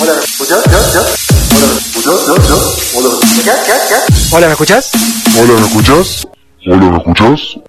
Hola, ¿me escuchas? ¿Ya? ¿Ya? Hola, ¿me escuchas? ¿Ya? ¿Ya? Hola, ¿me escuchas? ¿Ya? ¿Ya? Hola, ¿me escuchas? Hola, ¿me escuchas? Hola, ¿me escuchas?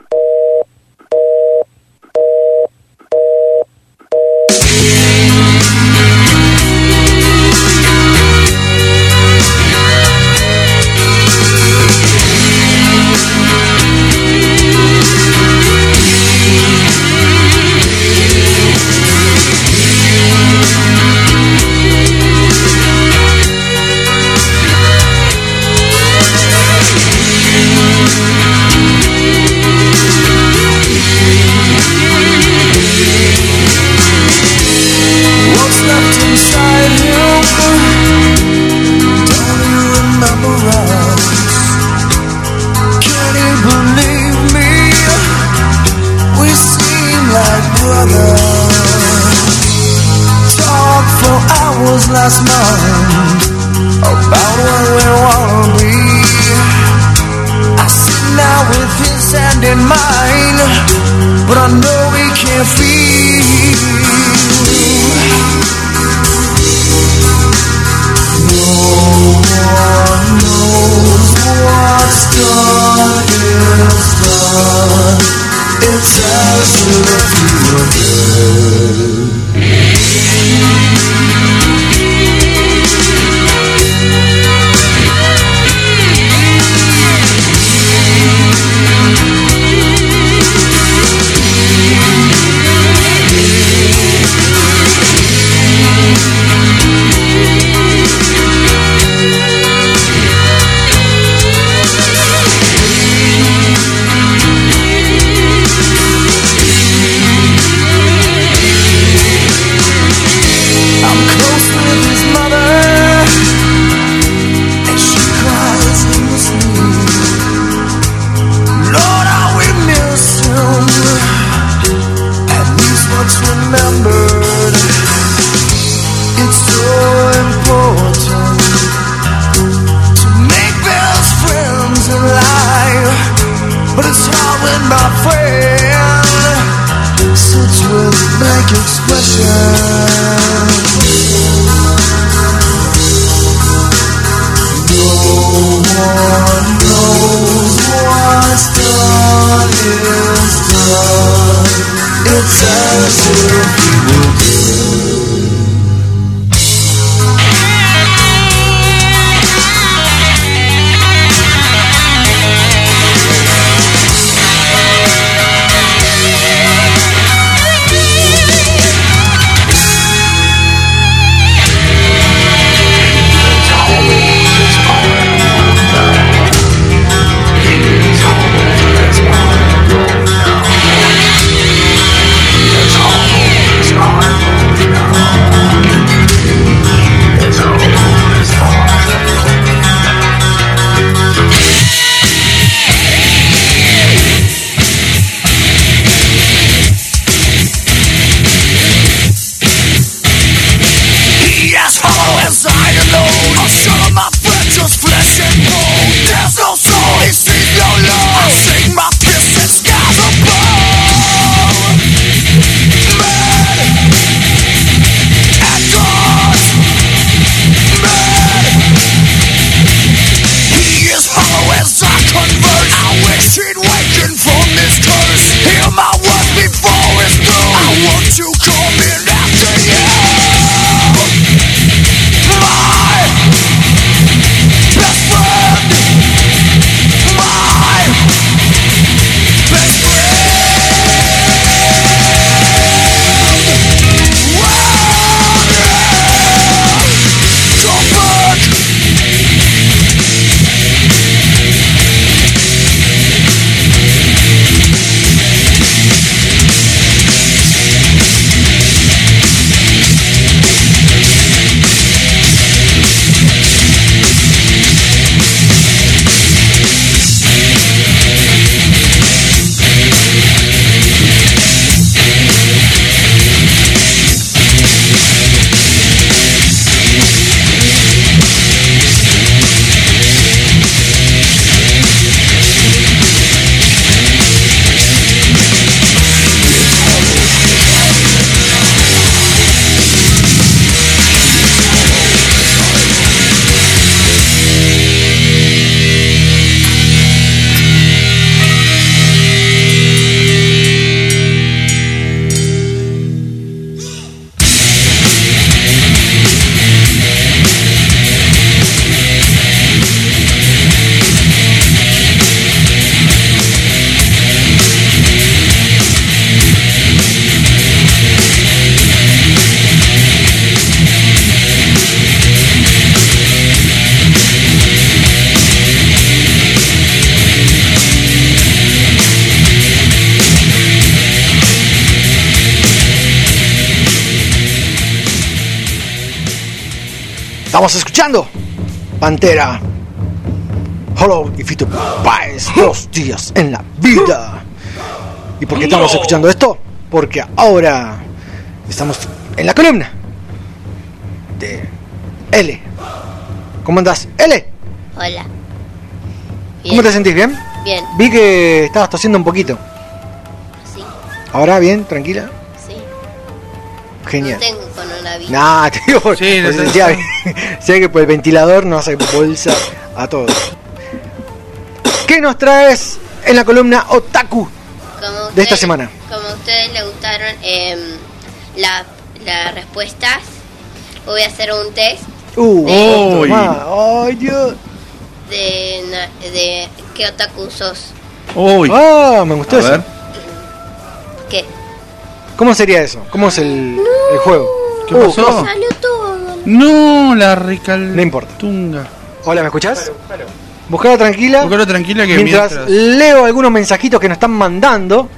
Estamos escuchando Pantera. Hollow y Fito Páez, dos días en la vida. ¿Y por qué estamos escuchando esto? Porque ahora estamos en la columna de L. ¿Cómo andás? L, Hola. ¿cómo te sentís? ¿Bien? Bien. Vi que estabas tosiendo un poquito. Sí. ¿Ahora bien? ¿Tranquila? Sí. Genial. No tengo coronavirus. Nah, te digo, Sí, no sé. bien. sé que por el ventilador nos hace bolsa a todos. ¿Qué nos traes en la columna Otaku Como de esta semana? Como a ustedes les gustaron em, la- las respuestas, voy a hacer un test Uh, de. Ay, Dios. de, qué otaku sos. Uy. Ah, me gustó A eso. ver. ¿Qué? ¿Cómo sería eso? ¿Cómo es el, el juego? ¿Qué Uh, pasó? cosa. Salió todo. No, la recal... No importa. Tunga. Hola, ¿me escuchás? Buscalo tranquila. Buscalo tranquila que mientras, mientras- leo algunos mensajitos que nos están mandando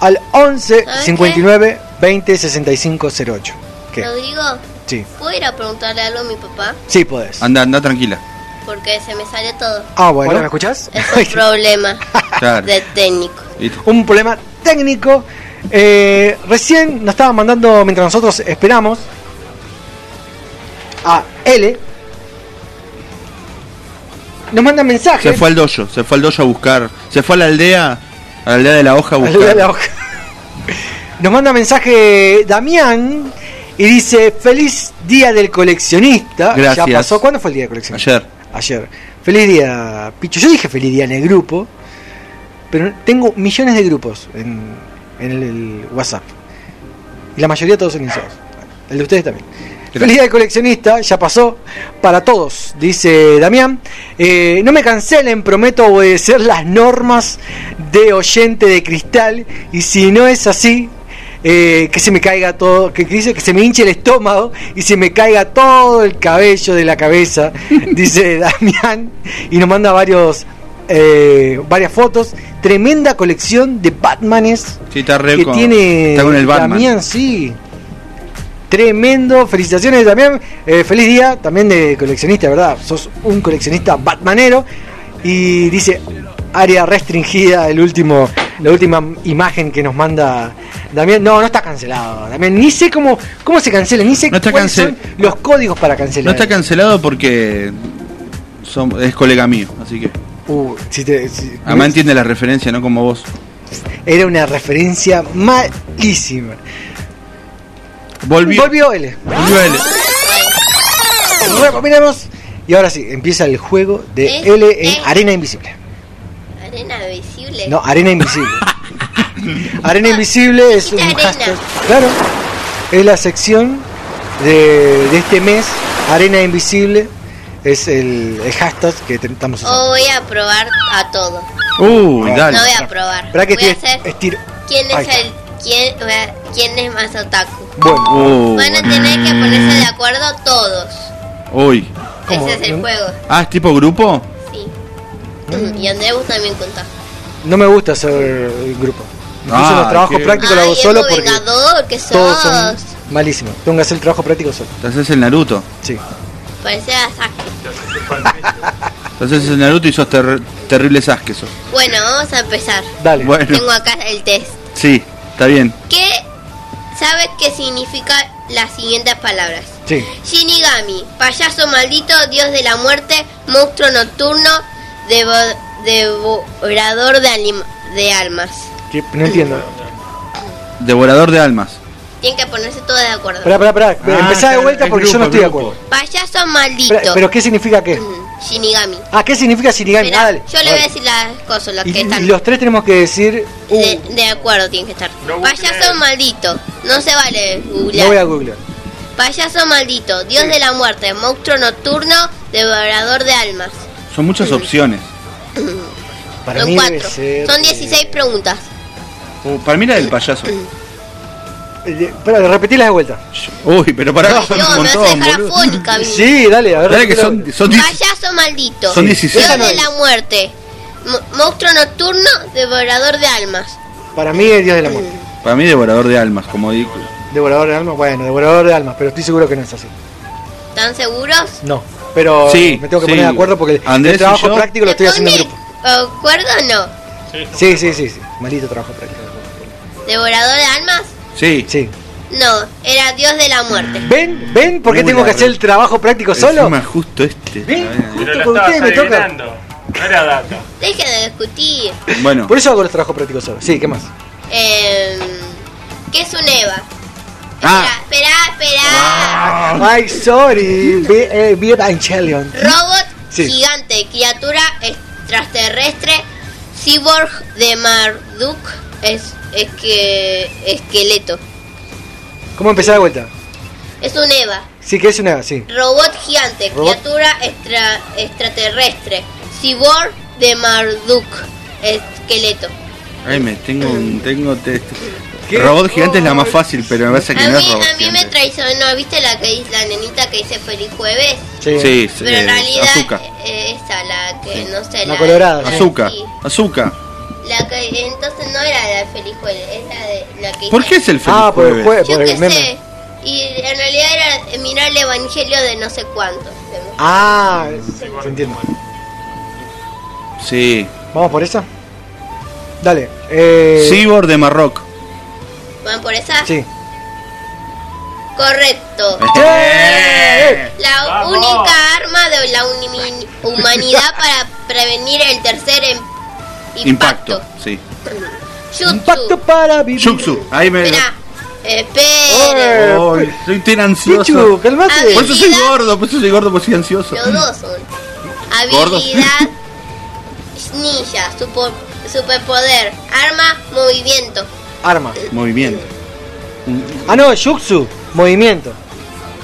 al 11 ¿Sabes 59 20 65 08. ¿Qué? Rodrigo, Sí, ¿puedo ir a preguntarle algo a mi papá? sí podés. Anda, anda tranquila. Porque se me salió todo. Ah, bueno. Hola, ¿me escuchás? Es un problema Claro. de técnico. un problema técnico. Eh, recién nos estaban mandando, mientras nosotros esperamos, a L. Nos mandan mensajes. Se fue al dojo, se fue al dojo a buscar. Se fue a la aldea, a la aldea de la hoja a buscar. de la hoja. Nos manda mensaje Damián y dice: Feliz día del coleccionista. Gracias. Ya pasó. ¿Cuándo fue el día del coleccionista? Ayer. Ayer. Feliz día, Picho. Yo dije feliz día en el grupo, pero tengo millones de grupos en, en el, el WhatsApp. Y la mayoría todos son iniciados. El de ustedes también. Feliz día de coleccionista, ya pasó para todos, dice Damián. Eh, no me cancelen, prometo obedecer las normas de oyente de cristal. Y si no es así, eh, que se me caiga todo, que, dice que se me hinche el estómago y se me caiga todo el cabello de la cabeza, dice Damián. Y nos manda varios, eh, varias fotos. Tremenda colección de Batmanes Sí, está que con- tiene está con el Batman. Damián, sí. Tremendo, felicitaciones Damián, Eh, feliz día también de coleccionista, ¿verdad? Sos un coleccionista batmanero y dice área restringida, el último, la última imagen que nos manda Damián. No, no está cancelado, Damián. Ni sé cómo, cómo se cancela, ni sé No cuáles cancel- son los códigos para cancelar. No está cancelado porque son- es colega mío, así que. Uh, si te- si- Además entiende la referencia, no como vos. era una referencia malísima. Volvió. Volvió L. Volvió L. Rebobinamos. Y ahora sí, empieza el juego de Es- L en es- Arena Invisible. Arena visible. No, Arena Invisible. Arena Invisible es un Arena. hashtag. Claro, es la sección de, de este mes. Arena Invisible es el, el hashtag que te- estamos usando. O voy a probar a todo. Uy, dale. No voy a probar. Que voy a estoy hacer estiro. quién Ahí es está. el quién, es más otaku. Bueno, Van a tener que ponerse de acuerdo todos. Uy. Ese es el juego. Ah, ¿es tipo grupo? Sí. Y Andreu también contá. no me gusta hacer el grupo. Incluso Ah, los trabajos qué- prácticos lo hago solo porque que todos sos. son malísimos. Tengo que hacer el trabajo práctico solo. ¿Te haces el Naruto? Sí. Parece a Sasuke. Te haces el Naruto y sos ter- terrible Sasuke sos. Bueno, vamos a empezar. Dale. Bueno. Tengo acá el test. Sí, está bien. ¿Qué sabes qué significa las siguientes palabras? Sí. Shinigami, payaso maldito, dios de la muerte, monstruo nocturno, devo- devorador de, de almas. Que- No entiendo. Devorador de almas. Tienen que ponerse todos de acuerdo. Espera, espera, espera. Ah, Empezá de vuelta porque yo grupo, no estoy de acuerdo. Payaso maldito. ¿Pero qué significa qué? Shinigami. Ah, ¿qué significa Shinigami? Mirá, Ah, dale. yo le voy a decir las cosas, las Y, que y están. los tres tenemos que decir. uh, De, de acuerdo tienen que estar. Payaso maldito. No se vale googlear. no voy a googlear. Payaso maldito, dios de la muerte, monstruo nocturno, devorador de almas. Son muchas opciones. Para Son mí debe cuatro. ser. Son 16 preguntas. Uh, para mí la del payaso. Eh, Espera, repetilas de vuelta. Uy, pero pará, Ay, son Dios, un montón, boludo. Sí, dale, a ver. Dale que son, son 10 Payaso maldito. Son 16. Dios no de la muerte. mo- monstruo nocturno, devorador de almas. Para mí es Dios de la muerte. Para mí devorador de almas, como digo. Devorador de almas, bueno, devorador de almas, pero estoy seguro que no es así. ¿Están seguros? No, pero Sí, me tengo que sí. poner de acuerdo porque el- Andrés el trabajo práctico lo estoy ¿Se haciendo en grupo. ¿Acuerdo o no? Sí, sí, sí, sí. Maldito trabajo práctico. ¿Devorador de almas? Sí. Sí. No, era Dios de la muerte. ¿Ven? ¿Ven por qué Muy tengo que hacer el trabajo práctico solo? Encima justo este. ¿Ven? Justo lo con ustedes me toca. No era data. Dejen de discutir. Bueno, Por eso hago los trabajos prácticos solo. Sí, ¿qué más? Eh, ¿Qué es un Eva? Ah. Espera, espera. Ay, sorry. Vi- eh, Evangelion. Robot Sí. gigante, criatura extraterrestre, cyborg de Marduk, es, es que esqueleto. ¿Cómo empezar de vuelta? Es un Eva. Sí, que es una. Sí. Robot gigante, Robot. criatura extra, extraterrestre, cyborg de Marduk, esqueleto. ay, me tengo un. Tengo te- ¿Qué? Robot gigante es la más fácil, pero me parece que A no es robot a mí me traicionó, ¿viste la que dice la nenita que dice feliz jueves? Sí. Sí, sí, Pero en realidad azúcar. eh, esa, la que no sé, La colorada. sí. Azúcar. Sí. Azúcar. La que entonces no era la de feliz jueves, es la de la que ¿Por qué es el feliz Ah, por el jueves? Yo por qué el meme. sé. Y en realidad era mirar el evangelio de no sé cuánto. Ah, se entiende. Sí. ¿Vamos por esa? Dale. Eh, Cyborg de Marroc. ¿Van por esa? Sí. Correcto. ¡Eh! La Vamos. única arma de la uni- humanidad para prevenir el tercer em- impacto. Impacto. Sí. Jutsu. Impacto para vivir. Jutsu. Ahí me. Espera, estoy tan ansioso. Pichu, calmate. Por eso soy gordo, por eso soy gordo, por eso soy ansioso. Los dos son. Gordos. Habilidad, ninja, super- superpoder, arma, movimiento. Arma. Movimiento. Ah, no, Yuxu, movimiento.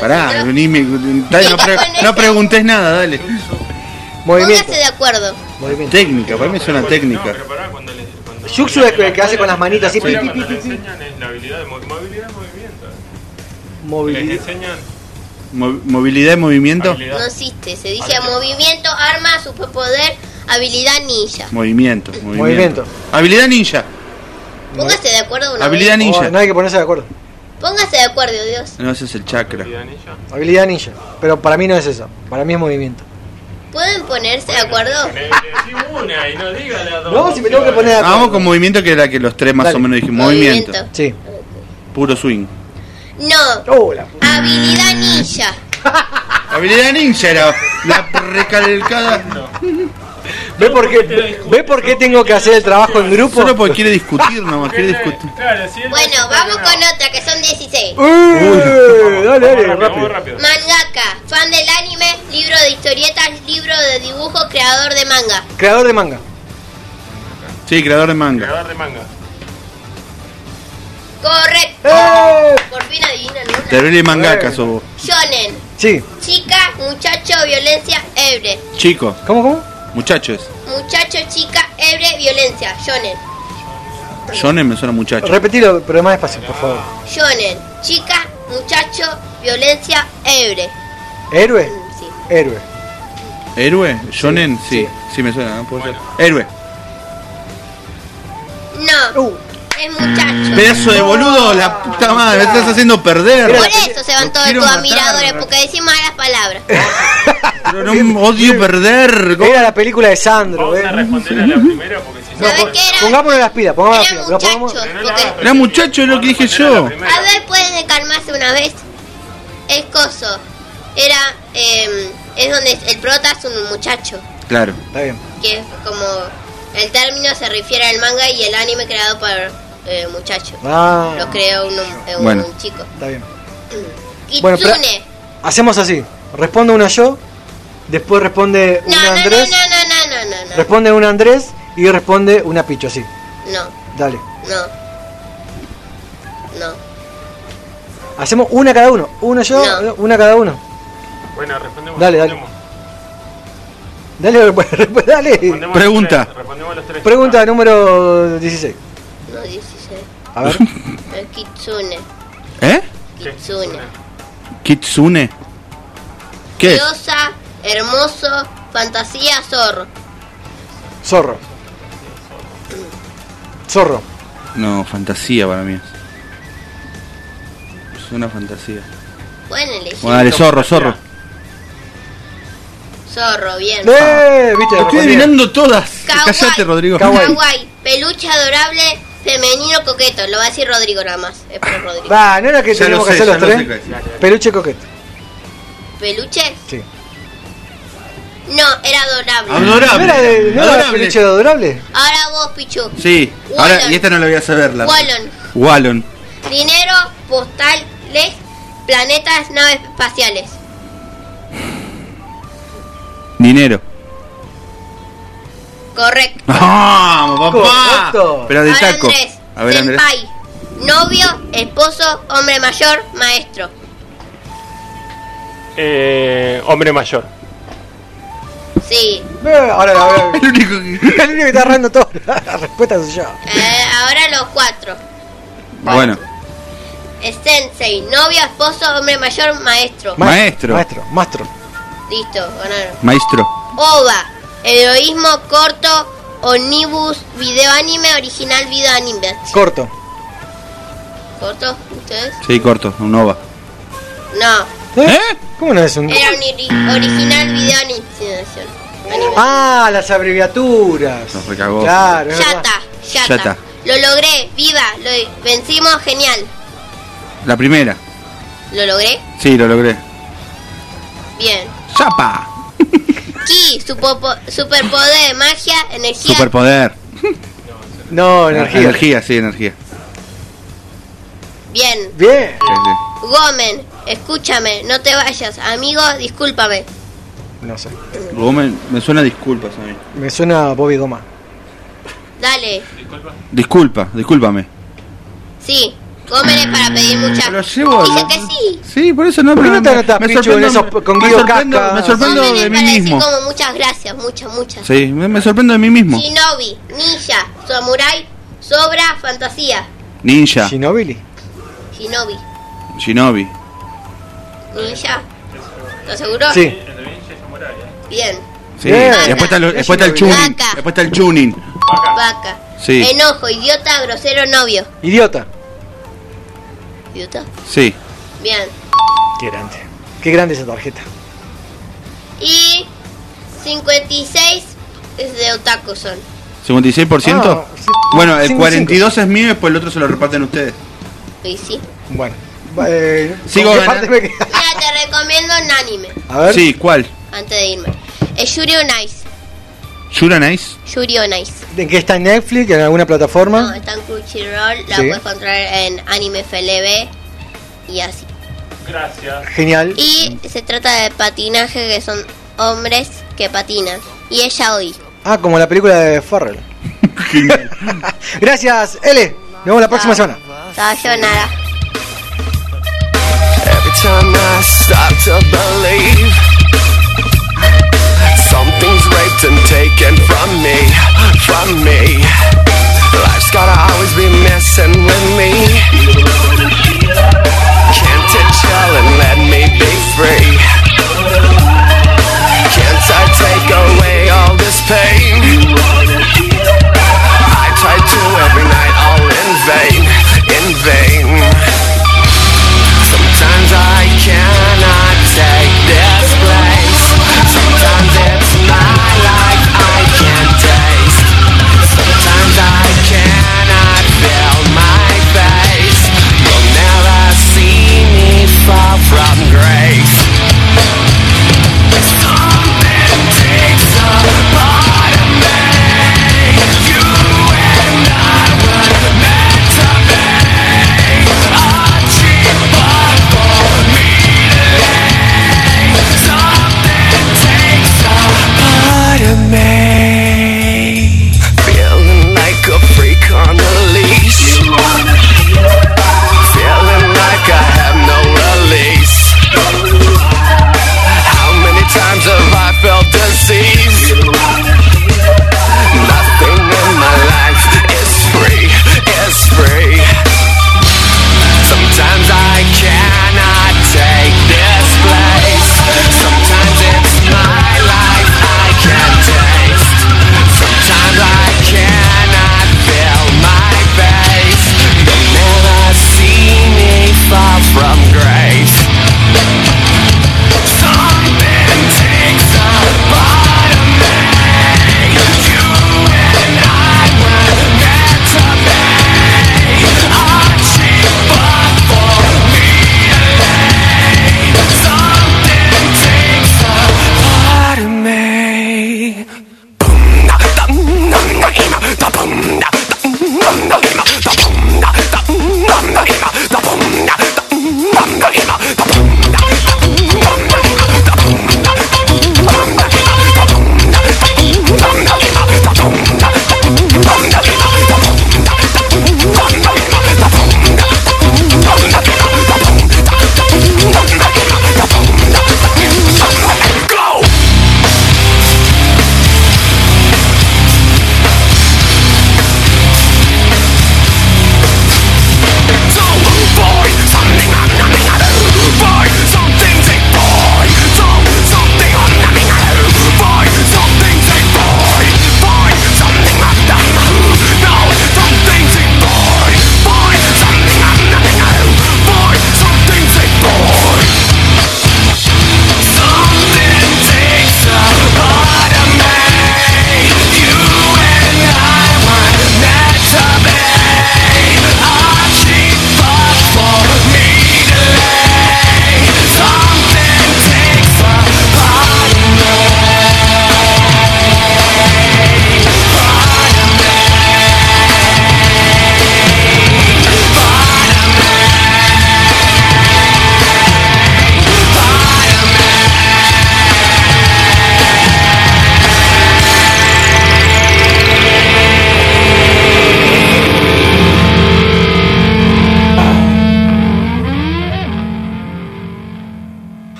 Pará, vení, me- dale, no, pre- no preguntes nada, dale. Movimiento. Póngase de acuerdo. Movimiento. Técnica, para mí es una técnica. Yuxu es el que hace con las manitas así. pi, Afuera pi, cuando pi, le pi, pi. enseñan es la habilidad de mo- movilidad y movimiento. Les Movilidad. enseñan Mo- movilidad y movimiento. No existe. Se dice movimiento, arma, superpoder, habilidad ninja. Movimiento, movimiento. Movimiento. Habilidad ninja. Póngase de acuerdo una Habilidad vez. ninja. Oh, no hay que ponerse de acuerdo. Póngase de acuerdo, Dios. No, ese es el chakra. Habilidad ninja. Pero para mí no es eso. Para mí es movimiento. ¿Pueden ponerse de acuerdo? Una y no diga las dos. No, si me tengo que poner de acuerdo. Vamos con movimiento que era que los tres más Dale. o menos dijimos. Movimiento. Movimiento. Sí. Puro swing. No. Oh, la Habilidad ninja. Habilidad ninja era la recalcada. ¿Ve por qué, ¿Ve por qué tengo que hacer el trabajo en grupo? Solo porque quiere discutir nomás, quiere discutir. Claro, si él Bueno, vamos con otra que son 16. Uy, dale, dale, rápido. Mangaka, fan del anime, libro de historietas, libro de dibujo, creador de manga. Creador de manga. Sí, creador de manga. Creador de manga. Correcto. ¡Eh! Por fin adivinan una. Terrible mangaka sos vos. Shonen, Sí. chica, muchacho, violencia, ebre. Chico, ¿Cómo, cómo? Muchachos. Muchacho, chica, ebre, violencia. Shonen. Shonen me suena muchacho. Repetilo, pero más despacio, por favor. Shonen, chica, muchacho, violencia, ebre. ¿Héroe? Sí. Héroe. ¿Héroe? ¿Shonen? Sí, sí me suena, ¿no? Puede ser. Héroe. No, Uh. Muchacho. Pedazo de boludo, la puta madre, me estás haciendo perder. Por eso se van todos tus admiradores, porque decís malas palabras. Pero no odio perder. Era la película de Sandro, Vamos ¿eh? a responder a la primera porque si no. ¿Sabes qué era? Pongámonos las pilas, pongámonos las pilas. Muchachos. Era muchacho, es lo que dije yo. A ver, pueden calmarse una vez. Es coso. Era. eh, es donde el prota es un muchacho. Claro. Está bien. Que es como. El término se refiere al manga y el anime creado por eh, muchacho. Ah. Lo creó un, eh, un Bueno. chico. Está bien. Kitsune. Bueno, pero- Hacemos así. Responde una yo, después responde no, una no, Andrés, no, no, no, no, no, no. responde una Andrés y responde una Picho, así. No, Dale. no. No. Hacemos una cada uno. Una yo, No. una cada uno. Bueno, respondemos. Dale, dale. Dale, dale. Respondemos Pregunta. los tres, respondemos los tres. Pregunta número 16. No, 16. A ver. El Kitsune. ¿Eh? Kitsune. Kitsune. ¿Qué es? Diosa, hermoso, fantasía, zorro. Zorro. Zorro. No, fantasía para mí es. Una fantasía. Pueden elegir. Bueno, dale, zorro, zorro. Zorro, bien. ¡Eh! ¿Viste? Estoy adivinando todas. Kawaii. Callate, Rodrigo. Kawaii. Peluche adorable, femenino, coqueto. Lo va a decir Rodrigo nada más. Es por Rodrigo. Va, ¿no era que Ya lo que sé, hacer ya los lo sé tres? qué. Peluche coquete. ¿Peluche? Sí. No, era adorable. Adorable. ¿No era, de, no era Adorable. peluche de adorable? Ahora vos, Pichu. Sí. Ahora, y esta no la voy a saber. La... Wallon. Wallon. Dinero, postales, planetas, naves espaciales. Dinero. Correcto. ¡Vamos, papá! Correcto. Pero de Ahora taco. Andrés. A ver, Andrés. Senpai. Novio, esposo, hombre mayor, maestro. Eh, hombre mayor. Sí. Eh, ahora, ahora. El único que... El único que está agarrando todo. La respuesta soy yo. Eh, ahora los cuatro. Bueno, Es sensei, novio, esposo, hombre mayor, maestro. Maestro. Maestro, maestro. Listo, ganaron. maestro. OVA, heroísmo corto, omnibus, video anime, original video anime. Corto. ¿Corto? ¿Ustedes? Sí, corto, un OVA. No, ¿Eh? ¿Cómo no es un.? era un ori- original video animación. Anime. Ah, las abreviaturas. Nos recagó. Claro, es ya verdad. está, ya Ya está. está. Lo logré, viva, lo vencimos, genial. La primera. ¿Lo logré? Sí, lo logré. Bien. ¡Chapa! Ki, superpo- superpoder, magia, energía. Superpoder. No, energía. Energía, sí, energía. Bien. Bien. Sí, sí. Gomen, escúchame, no te vayas. Amigo, discúlpame. No sé. Gómez, me suena disculpas a mí. Me suena a Bobby Goma. Dale. Disculpa, discúlpame. Sí. Cómenes para pedir muchas. Lo llevo Dice que sí. Sí, por eso no ¿Por qué me, no te anotas, me sorprendo, esos- con me Guido sorprendo, Casca? me sorprendo de mí para decir mismo. como muchas gracias, muchas, muchas. Sí, me, me sorprendo de mí mismo. Shinobi, ninja, samurai, sobra, fantasía. Ninja, Shinobili. Shinobi, Shinobi. ninja. ¿Estás seguro? Sí. Bien. Sí, Bien. y después está, después está el Shinobi. tuning. Vaca. Después está el tuning. Vaca. Sí. Enojo, idiota, grosero, novio. Idiota. ¿Idiota? Sí. Bien. Qué grande. Qué grande esa tarjeta. Y 56 es de otaku son. ¿56%? Ah, sí. bueno, el Cinco, 42 es mío y después el otro se lo reparten ustedes. Y sí. Bueno. Eh, Sigo ¿con qué ganando. parte me queda? Mira, te recomiendo un anime A ver. Sí, ¿cuál? antes de irme. Es Yuri on Ice. ¿Shura Nice? Yuri on Ice. ¿En qué está en Netflix? ¿En alguna No, plataforma? está en Crunchyroll, la Sí. puedes encontrar en Anime FLB y así. Gracias. Genial. Y se trata de patinaje que son hombres que patinan. Y ella hoy. Ah, como la película de Farrell. Gracias, L. Nos vemos la próxima semana. Sayonara. Every time I start to believe and taken from me, from me. Life's gotta always be messing with me. Can't it chill and let me be free? Can't I take away all this pain? I try to every night, all in vain,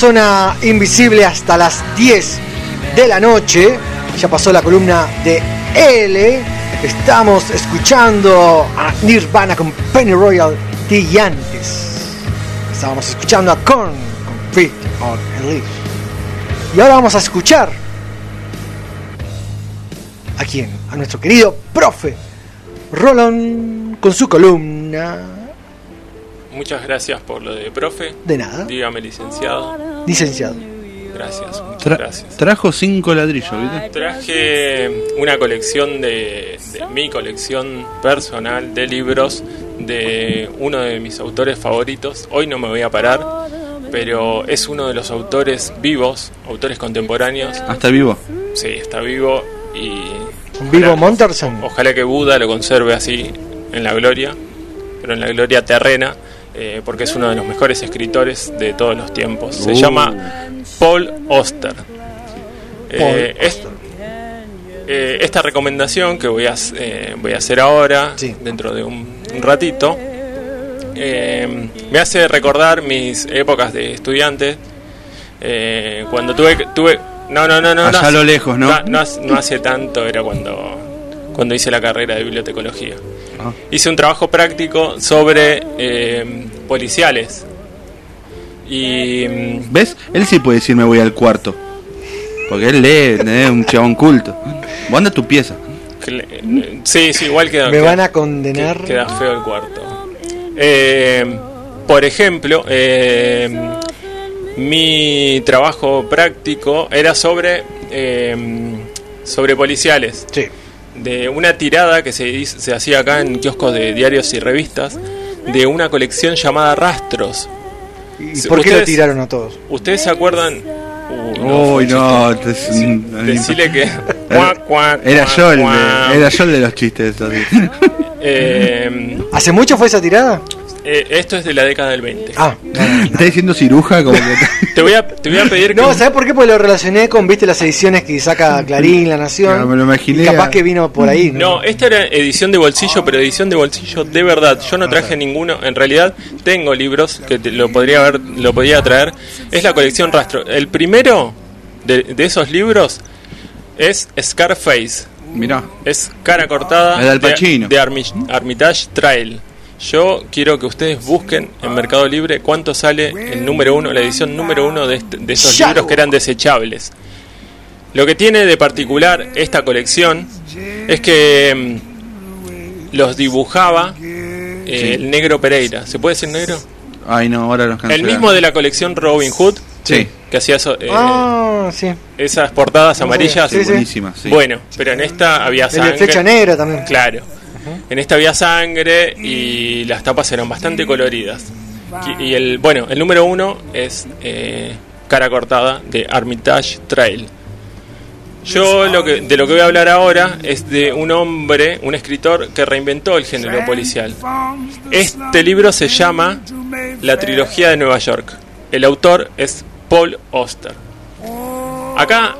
zona invisible hasta las 10 de la noche. Ya pasó la columna de L. Estamos escuchando a Nirvana con Penny Royal y antes. Estábamos escuchando a Korn con Fit on Leaf. Y ahora vamos a escuchar a quién? A nuestro querido profe Roland con su columna. Muchas gracias por lo de profe. De nada. Dígame, licenciado. Licenciado. Gracias, muchas Tra- gracias. Trajo cinco ladrillos, ¿viste? Traje una colección de, de mi colección personal de libros de uno de mis autores favoritos. Hoy no me voy a parar, pero es uno de los autores vivos, autores contemporáneos. Hasta vivo. Sí, está vivo y Vivo Monterson. ojalá que Buda lo conserve así en la gloria, pero en la gloria terrena, eh, porque es uno de los mejores escritores de todos los tiempos. Se Uh. llama Paul Oster. Eh, es- eh, esta recomendación que voy a, eh, voy a hacer ahora, dentro de un, un ratito, eh, me hace recordar mis épocas de estudiante, eh, cuando tuve, tuve no, no, no, no, Allá no a lo lejos, ¿no? No, no hace- no hace tanto, era cuando, cuando hice la carrera de bibliotecología. Ah. Hice un trabajo práctico sobre eh, policiales. Y ¿Ves? Él sí puede decir me voy al cuarto. Porque él lee, ¿entendés? un chabón culto. Vos anda a tu pieza. sí, sí, igual queda, Me queda- van a condenar. que- queda feo el cuarto. Eh, por ejemplo, eh, mi trabajo práctico era sobre eh, sobre policiales. De una tirada que se, se hacía acá en kioscos de diarios y revistas de una colección llamada Rastros. ¿Y por qué lo tiraron a todos? ¿Ustedes se acuerdan? Uy, no, Decile que. Era- yo el de, era yo el de los chistes. Eh, ¿Hace mucho fue esa tirada? Eh, esto es de la década del 20. Ah, ¿Está diciendo ciruja? Como que Te voy a, te voy a pedir que. No, ¿sabes por qué? Porque lo relacioné con, viste, las ediciones que saca Clarín, La Nación. Claro, me lo imaginé Y capaz a- que vino por ahí. No, esta era edición de bolsillo, pero edición de bolsillo de verdad. Yo no traje ninguno. En realidad tengo libros que te- lo podría haber, lo podría traer. Es la colección Rastro. El primero de, de esos libros es Scarface. Mirá. Es cara cortada Es de Al de, Pacino. de Armi- Armitage Trail. Yo quiero que ustedes busquen en Mercado Libre cuánto sale el número uno, la edición número uno de, este- de esos libros que eran desechables. Lo que tiene de particular esta colección es que mm, los dibujaba eh, Sí. el negro Pereira. ¿Se puede decir negro? Ay, no, ahora los El mismo de la colección Robin Hood, Sí. que hacía eso, eh, Ah, sí. esas portadas amarillas. Sí, sí. Buenísima, sí. Bueno, pero en esta había El sangre. flecha negra también. Claro. En esta había sangre y las tapas eran bastante coloridas. Y y el bueno, el número uno es eh, cara cortada de Armitage Trail. Yo lo que, de lo que voy a hablar ahora es de un hombre, un escritor que reinventó el género policial. Este libro se llama La trilogía de Nueva York. El autor es Paul Oster. Acá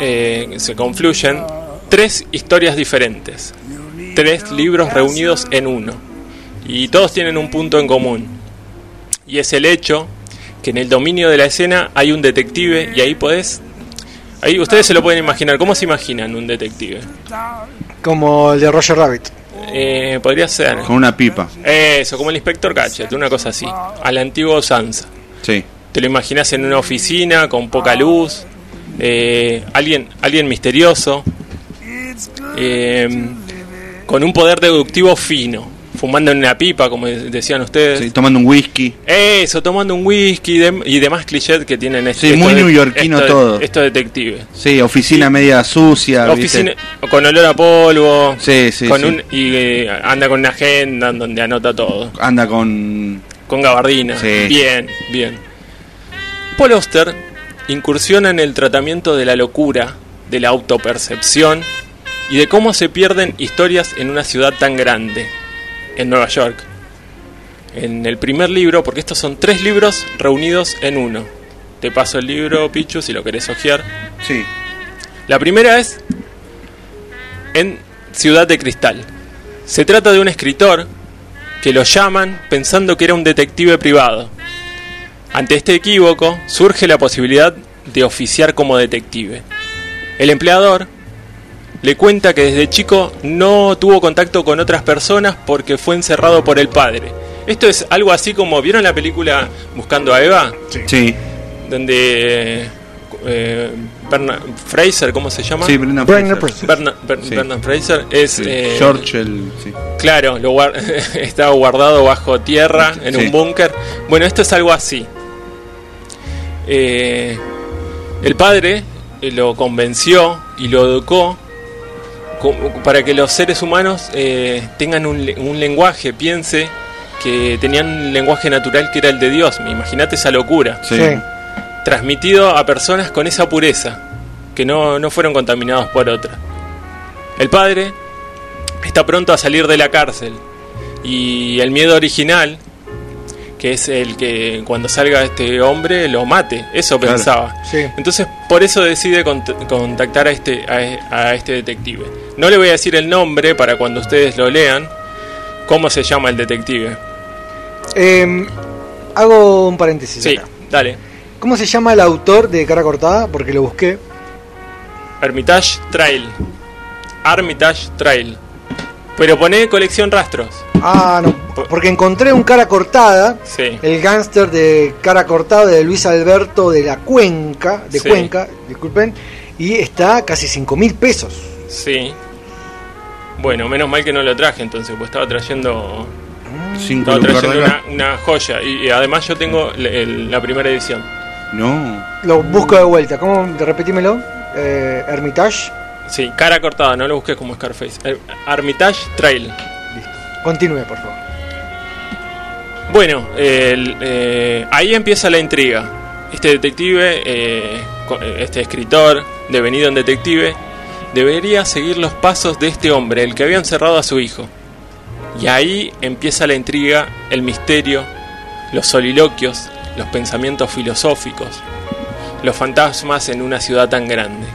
eh, se confluyen tres historias diferentes, tres libros reunidos en uno, y todos tienen un punto en común, y es el hecho que en el dominio de la escena hay un detective y ahí podés... Ahí ustedes se lo pueden imaginar. ¿Cómo se imaginan un detective? Como el de Roger Rabbit. Eh, podría ser. Con una pipa. Eso, como el inspector Gadget, una cosa así. A la antigua usanza. Sí. Te lo imaginas en una oficina con poca luz, eh, alguien, alguien misterioso, eh, con un poder deductivo fino, fumando en una pipa, como de- decían ustedes. Sí, tomando un whisky. Eso, tomando un whisky y, dem- y demás clichés que tienen este, Sí, muy neoyorquino estos de- todo. Estos detectives. Sí, oficina media sucia. Oficina, ¿viste? con olor a polvo, Sí, sí, con sí. un, y eh, anda con una agenda en donde anota todo. Anda con. Con gabardina. Sí. Bien, bien. Paul Auster incursiona en el tratamiento de la locura, de la autopercepción y de cómo se pierden historias en una ciudad tan grande, en Nueva York. En el primer libro, porque estos son tres libros reunidos en uno. Te paso el libro, Pichu, si lo querés hojear. Sí. La primera es en Ciudad de Cristal. Se trata de un escritor que lo llaman pensando que era un detective privado. Ante este equívoco surge la posibilidad de oficiar como detective. El empleador le cuenta que desde chico no tuvo contacto con otras personas porque fue encerrado por el padre. Esto es algo así como, ¿vieron la película Buscando a Eva? Sí. Donde eh, Berna- Fraser, ¿cómo se llama? Sí, Brendan Fraser. Berna- Ber- Sí. Brendan Fraser es Sí, eh, George el. Sí. Claro, lo estaba guardado bajo tierra en Sí. un búnker. Bueno, esto es algo así. Eh, el padre eh, lo convenció y lo educó para que los seres humanos eh, tengan un, le- un lenguaje, piense que tenían un lenguaje natural que era el de Dios. Imagínate esa locura. Sí. Sí. Transmitido a personas con esa pureza, que no, no fueron contaminados por otra. El padre está pronto a salir de la cárcel y el miedo original, que es el que cuando salga este hombre lo mate, eso Claro. pensaba. Sí. Entonces por eso decide cont- contactar a este, a, a este detective. No le voy a decir el nombre para cuando ustedes lo lean, cómo se llama el detective. Eh, hago un paréntesis. Sí, acá. dale. ¿Cómo se llama el autor de Cara Cortada? Porque lo busqué. Hermitage Trail. Armitage Trail. Pero pone colección rastros. Ah, no. Porque encontré un Cara Cortada. Sí. El gángster de Cara Cortada de Luis Alberto de la Cuenca. De Sí. Cuenca, disculpen. Y está casi 5 mil pesos. Sí. Bueno, menos mal que no lo traje entonces, pues estaba trayendo, Cinco estaba trayendo una, joya. Y, y además yo tengo el- el- la primera edición. No. Lo busco de vuelta. ¿Cómo? Repetímelo. Eh, Hermitage. Sí, cara cortada, no lo busques como Scarface. Her- Armitage Trail. Continúe, por favor. Bueno, el- eh, ahí empieza la intriga. este detective, eh, eh, este escritor devenido en detective, debería seguir los pasos de este hombre, el que había encerrado a su hijo. Y ahí empieza la intriga, el misterio, los soliloquios, los pensamientos filosóficos, los fantasmas en una ciudad tan grande.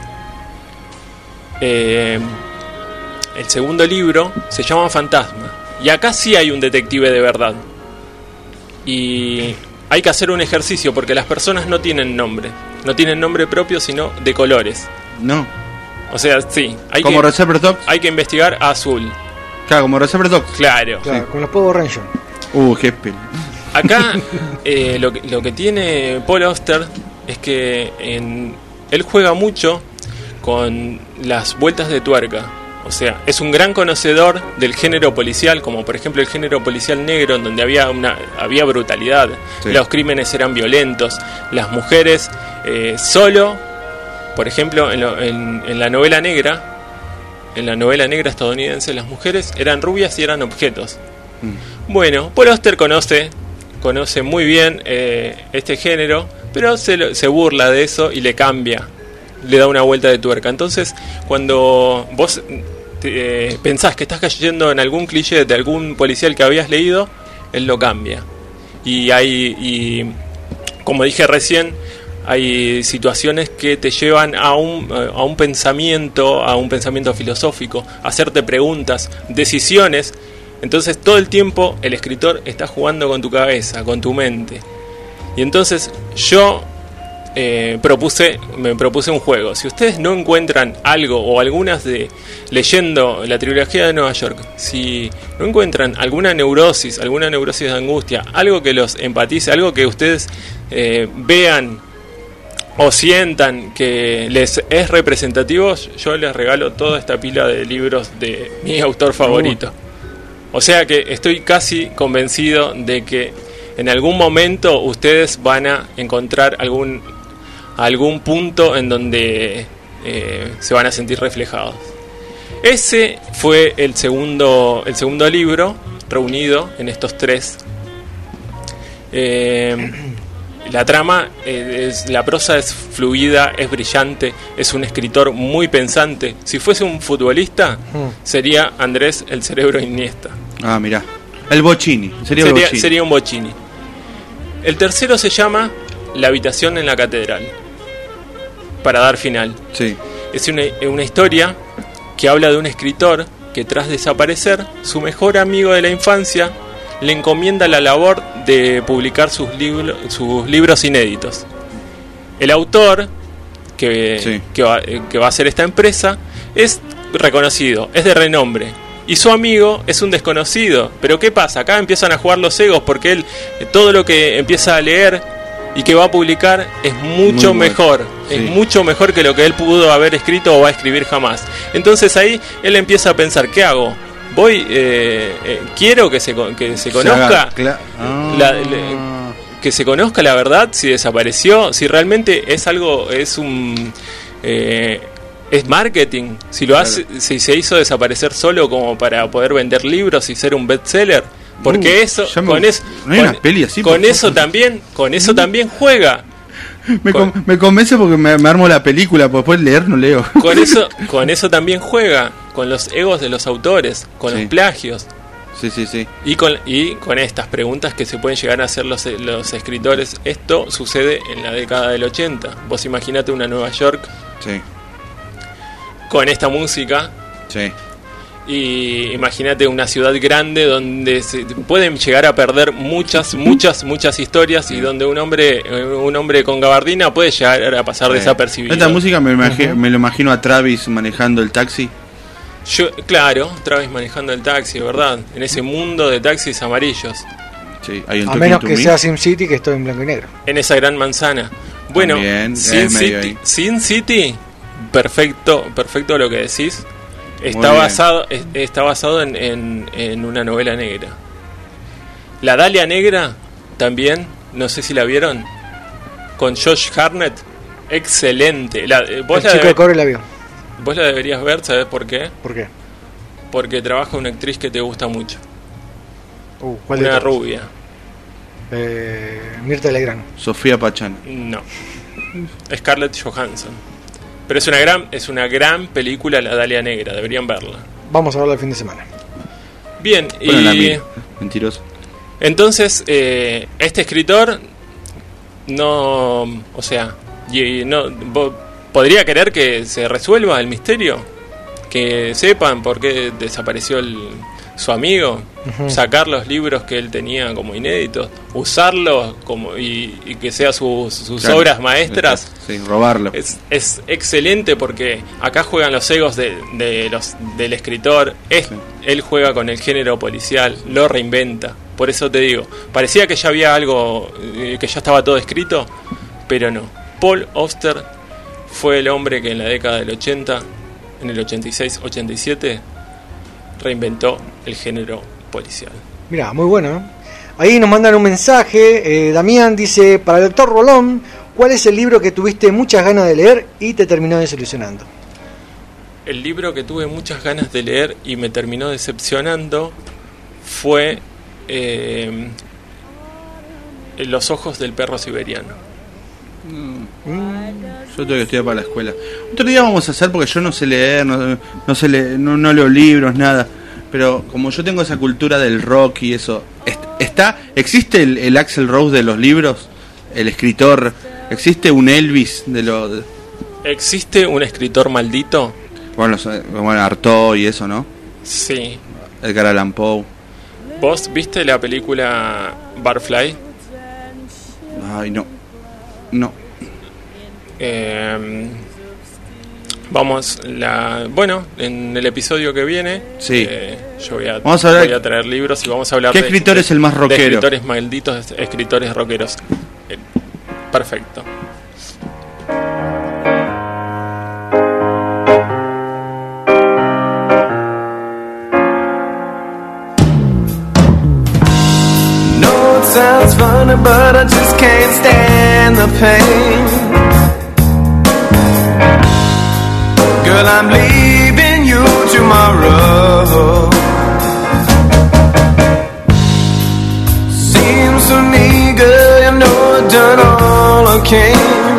Eh, el segundo libro se llama Fantasma. Y acá sí hay un detective de verdad. Y hay que hacer un ejercicio porque las personas no tienen nombre. No tienen nombre propio, sino de colores. No. O sea, sí. Hay Como que. Hay que investigar azul. Claro, como Reservoir Dogs. Claro. Claro, con los Power Rangers. Uh, qué. Acá eh, lo, que, lo que tiene Paul Auster es que en- él juega mucho con las vueltas de tuerca. O sea, es un gran conocedor del género policial, como por ejemplo el género policial negro, en donde había una había brutalidad, Sí. los crímenes eran violentos, las mujeres eh, solo, por ejemplo, en, lo- en- en la novela negra, en la novela negra estadounidense, las mujeres eran rubias y eran objetos. Bueno, Paul Auster conoce, conoce muy bien eh, este género, pero se, se burla de eso y le cambia, le da una vuelta de tuerca. Entonces, cuando vos te- eh, pensás que estás cayendo en algún cliché de algún policial que habías leído, él lo cambia. Y hay, y como dije recién, hay situaciones que te llevan a un, a un pensamiento, a un pensamiento filosófico, hacerte preguntas, decisiones. Entonces todo el tiempo el escritor está jugando con tu cabeza, con tu mente. Y entonces yo eh, propuse, me propuse un juego. Si ustedes no encuentran algo o algunas de leyendo la trilogía de Nueva York, si no encuentran alguna neurosis, alguna neurosis de angustia, algo que los empatice, algo que ustedes eh, vean o sientan que les es representativo, yo les regalo toda esta pila de libros de mi autor favorito. O sea que estoy casi convencido de que en algún momento ustedes van a encontrar algún algún punto en donde eh, se van a sentir reflejados. Ese fue el segundo el segundo libro reunido en estos tres. Eh, la trama, eh, es, la prosa es fluida, es brillante, es un escritor muy pensante. Si fuese un futbolista, sería Andrés el cerebro Iniesta. Ah, mirá. El Bocini. Sería, Bocini. sería un Bocini. El tercero se llama La habitación en la catedral. Para dar final. Sí. Es una, una historia que habla de un escritor que tras desaparecer, su mejor amigo de la infancia le encomienda la labor de publicar sus, libro- sus libros inéditos. El autor que, que, va, eh, que va a hacer esta empresa es reconocido, es de renombre. Y su amigo es un desconocido. Pero ¿qué pasa? Acá empiezan a jugar los egos porque él eh, todo lo que empieza a leer y que va a publicar es mucho Muy bueno. mejor. Sí. Es mucho mejor que lo que él pudo haber escrito o va a escribir jamás. Entonces ahí él empieza a pensar, ¿qué hago? Voy, eh, eh, quiero que se, que se Se conozca haga Ah. la- le- que se conozca la verdad, si desapareció, si realmente es algo, es un eh, es marketing, si lo hace, si se hizo desaparecer solo como para poder vender libros y ser un bestseller, porque Uh, eso, me- con eso, ¿no hay con, una peli así, con por eso también, con eso también juega. Me, con- me convence porque me, me armo la película, porque después leer no leo. Con eso, con eso también juega, con los egos de los autores, con Sí. los plagios. Sí, sí, sí. Y con, y con estas preguntas que se pueden llegar a hacer los, los escritores. Esto sucede en la década del 80. Vos imaginate una Nueva York Sí, con esta música. sí. Y imagínate una ciudad grande donde se pueden llegar a perder muchas, muchas, muchas historias y donde un hombre, eh, un hombre con gabardina puede llegar a pasar desapercibido. Esta música me, me lo imagino a Travis manejando el taxi. Yo, claro, Travis manejando el taxi, ¿verdad? En ese mundo de taxis amarillos. Sí, hay un A menos que Me. sea SimCity, que estoy en blanco y negro. en esa gran manzana. Bueno, Sin, City. Sin City, perfecto, perfecto lo que decís. Está basado, es- está basado en, en- en una novela negra. La Dalia Negra, también, no sé si la vieron, con Josh Harnett, excelente. La, eh, vos, El la chico de cobre la vio. vos la deberías ver, ¿sabes por qué? ¿Por qué? Porque trabaja una actriz que te gusta mucho. Uh, ¿cuál una rubia. Eh, Mirta Legrand. Sofía Pachán. No. Scarlett Johansson. Pero es una gran, es una gran película La Dalia Negra, deberían verla. Vamos a verla el fin de semana. Bien, Bueno, la y. Mentiroso. entonces eh, este escritor no, o sea, y, y no podría querer que se resuelva el misterio, que sepan por qué desapareció el, su amigo, sacar los libros que él tenía como inéditos, usarlos como y, y que sean sus, sus Claro. obras maestras. Sí, robarlo. Es, es excelente porque acá juegan los egos de, de los, del escritor. Es- Él juega con el género policial, lo reinventa. Por eso te digo, parecía que ya había algo, eh, que ya estaba todo escrito, pero no. Paul Auster fue el hombre que en la década del 80, en el 86-87, reinventó el género policial. Mira, muy bueno. ¿eh? Ahí nos mandan un mensaje. eh, Damián dice, para el doctor Rolón, ¿cuál es el libro que tuviste muchas ganas de leer y te terminó desilusionando? El libro que tuve muchas ganas de leer y me terminó decepcionando fue eh, Los ojos del perro siberiano. Yo tengo que estudiar para la escuela. Otro día vamos a hacer porque yo no sé leer, no, no sé le- no, no leo libros, nada. Pero como yo tengo esa cultura del rock y eso, est- está, existe el, el Axel Rose de los libros, el escritor, existe un Elvis de los, ¿Existe un escritor maldito? bueno, bueno, Artaud y eso, ¿no? Sí. Edgar Allan Poe. ¿Vos viste la película Barfly? Ay, no, no. Eh, vamos, la, bueno, en el episodio que viene, Sí. eh, yo voy a, Vamos a hablar- voy a traer libros y vamos a hablar ¿Qué de- escritor de- es el más de rockero? escritores malditos, escritores rockeros. Eh, perfecto. No, it sounds funny, but I just can't stand the pain. Girl, I'm leaving you tomorrow. Seems to me, girl, you know I've done all I can.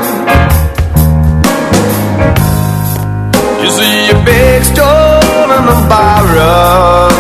You see your big stone on the borrow.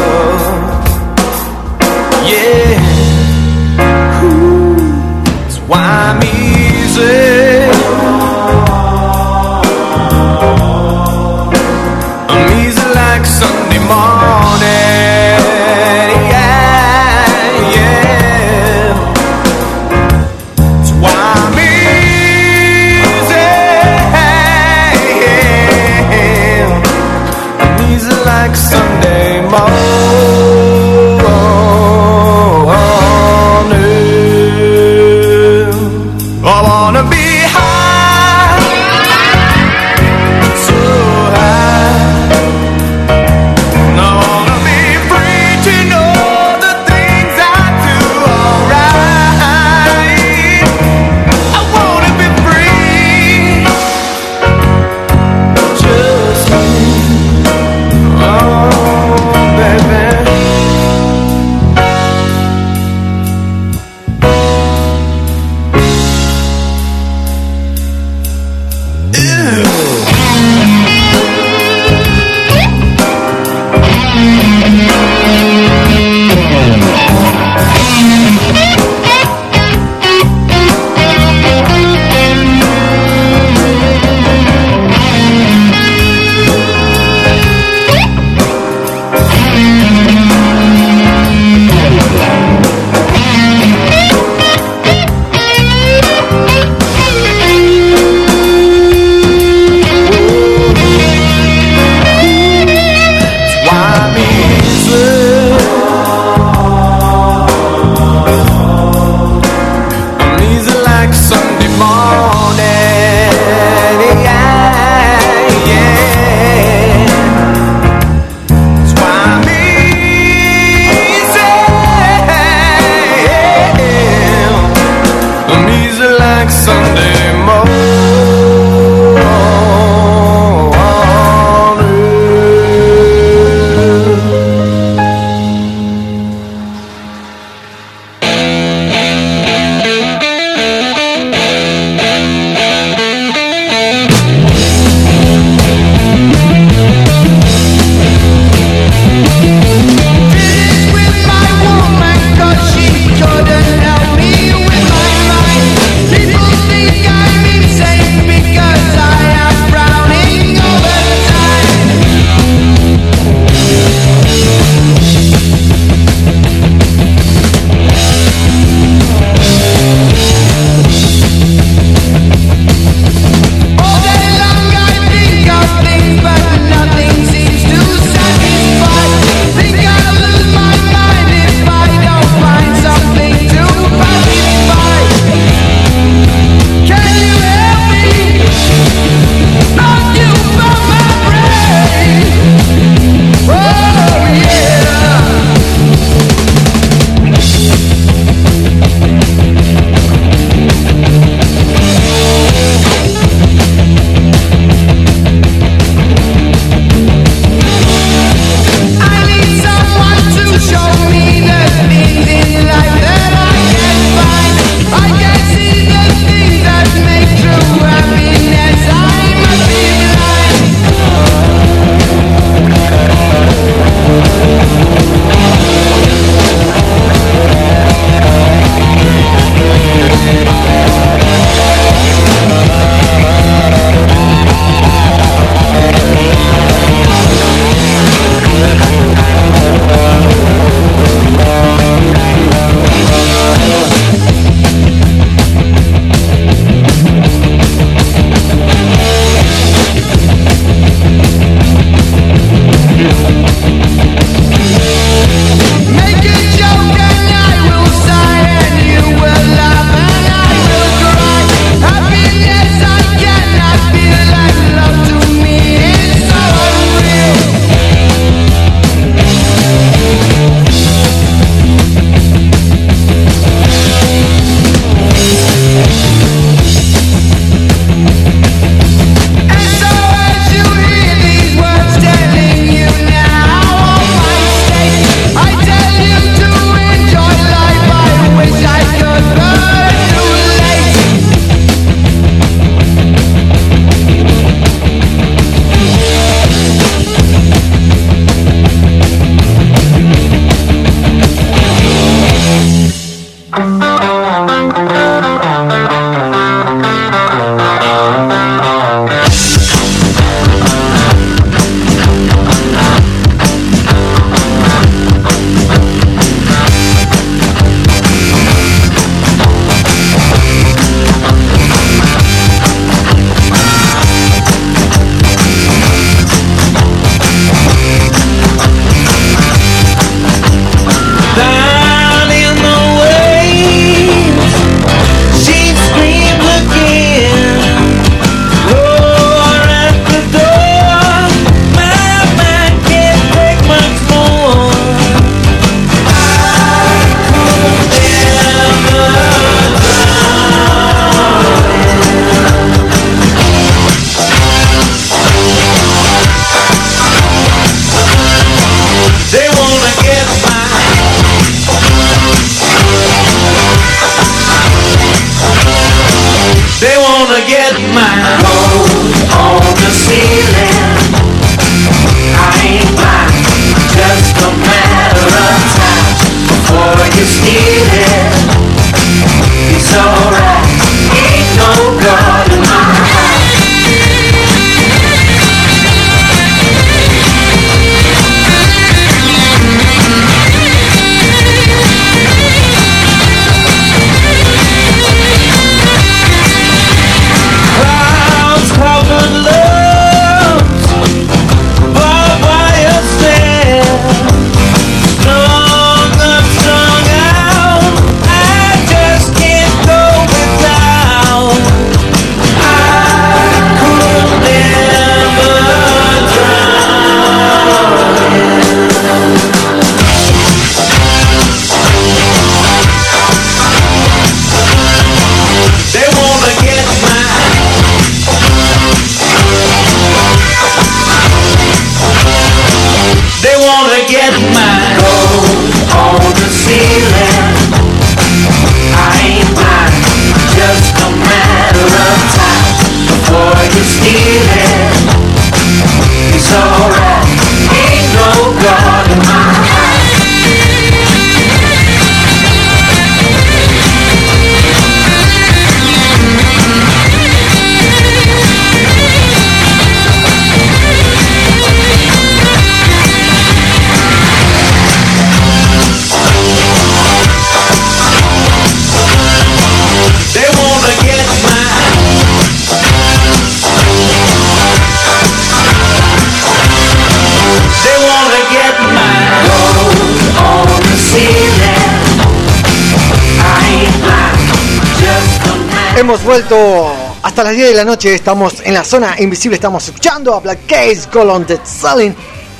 10 de la noche. Estamos en la zona invisible. Estamos escuchando a Black Case, Call on the Selling.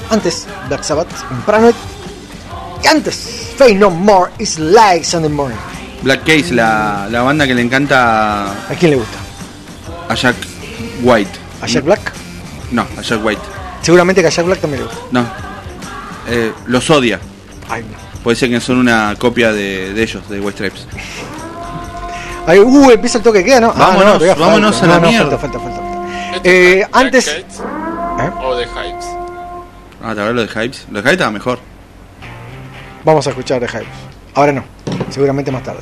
Antes, Black Sabbath, en Paranoid. Y antes, Fade No More is like Sunday Morning. Black Case, la, la banda que le encanta ¿A quién le gusta? a Jack White. ¿A Jack Black? No, a Jack White. Seguramente que a Jack Black también le gusta. No. Eh, los odia. Ay, Puede ser que son una copia de, de ellos, de White Ay, uh, empieza el toque que queda, ¿no? Ah, Vámonos, no, todavía falta. vámonos a la No, no, mierda. Falta, falta, falta. Eh, antes, ¿Eh? O de Hypes. Ah, ¿te habló de Hypes? Los Hypes estaba mejor. vamos a escuchar de Hype. Ahora no, seguramente más tarde.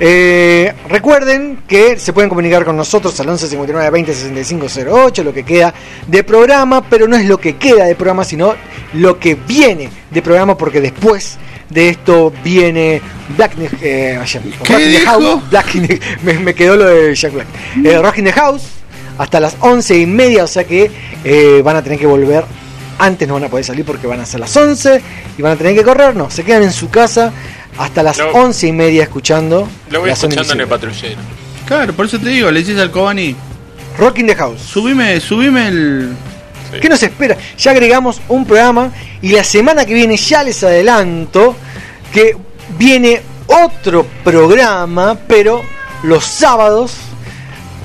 Eh, recuerden que se pueden comunicar con nosotros al 11 59 20 65 08, lo que queda de programa, pero no es lo que queda de programa, sino lo que viene de programa, porque después de esto viene Black in the, eh, Rock in the? House. Black in the- me, me quedó lo de Jack Black. Eh, Rock in the House hasta las 11 y media, o sea que eh, van a tener que volver. Antes no van a poder salir porque van a ser las 11 y van a tener que correr. No, se quedan en su casa hasta las Lo- 11 y media escuchando. Lo voy escuchando en el patrullero. Claro, por eso te digo, le dices al Cobani. Rock in the House. Subime, subime el. ¿Qué nos espera? Ya agregamos un programa y la semana que viene ya les adelanto que viene otro programa, pero los sábados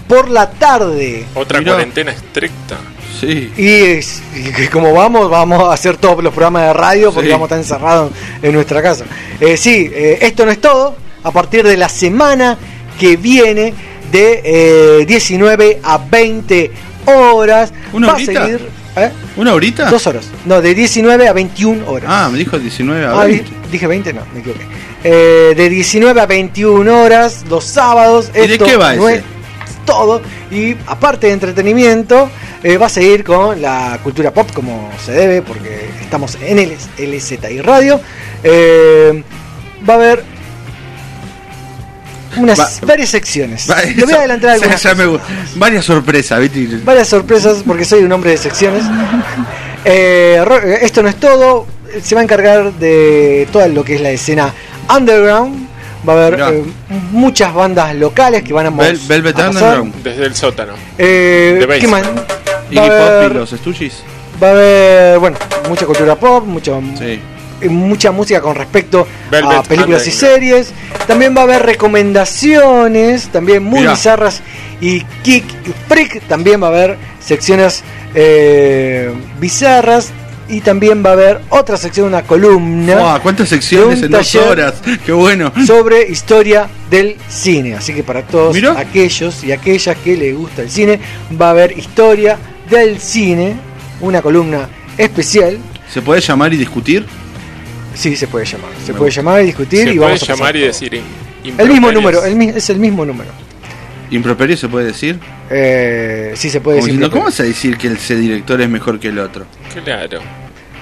por la tarde. Otra Mirá. cuarentena estricta. Sí. Y, es- y que como vamos, vamos a hacer todos los programas de radio porque Sí. vamos a estar encerrados en nuestra casa. Eh, sí, eh, esto no es todo. A partir de la semana que viene, de eh, 19 a 20 horas, ¿Una va a seguir. ¿Eh? ¿Una horita? Dos horas. No, de 19 a 21 horas. Ah, me dijo 19 a Ah, 20. di- dije 20, no, me equivoqué. Eh, de 19 a 21 horas, los sábados. ¿Y de Esto qué va no ese? es todo. Y aparte de entretenimiento, eh, va a seguir con la cultura pop como se debe, porque estamos en el LZI Radio. Eh, va a haber unas Va- varias secciones. Va, Le voy a adelantar ya- algunas ya me gu- varias sorpresas, ¿viste? varias sorpresas porque soy un hombre de secciones. Eh, esto no es todo. Se va a encargar de toda lo que es la escena underground. Va a haber eh, muchas bandas locales que van a, Vel- mos- Velvet a pasar. Underground. Desde el sótano. Eh, ¿Qué más? Iggy Pop y los Stooges. Va a haber, bueno, mucha cultura pop, mucho, Sí. Eh, mucha música con respecto Velvet a películas y series. También va a haber recomendaciones, también muy Mirá. bizarras y kick y freak. También va a haber secciones eh, bizarras y también va a haber otra sección, una columna Buah, ¿Cuántas secciones en dos horas? Qué bueno. sobre historia del cine. Así que para todos Mirá. aquellos y aquellas que les gusta el cine, va a haber historia del cine, una columna especial. ¿Se puede llamar y discutir? Sí, se puede llamar. Se Me puede gusta. llamar y discutir Se y puede vamos a pasar llamar y todo. decir. El mismo número, el es el mismo número. ¿Improperio se puede decir? Eh, sí, se puede Como decir. diciendo. ¿Cómo vas a decir que ese director es mejor que el otro? Claro.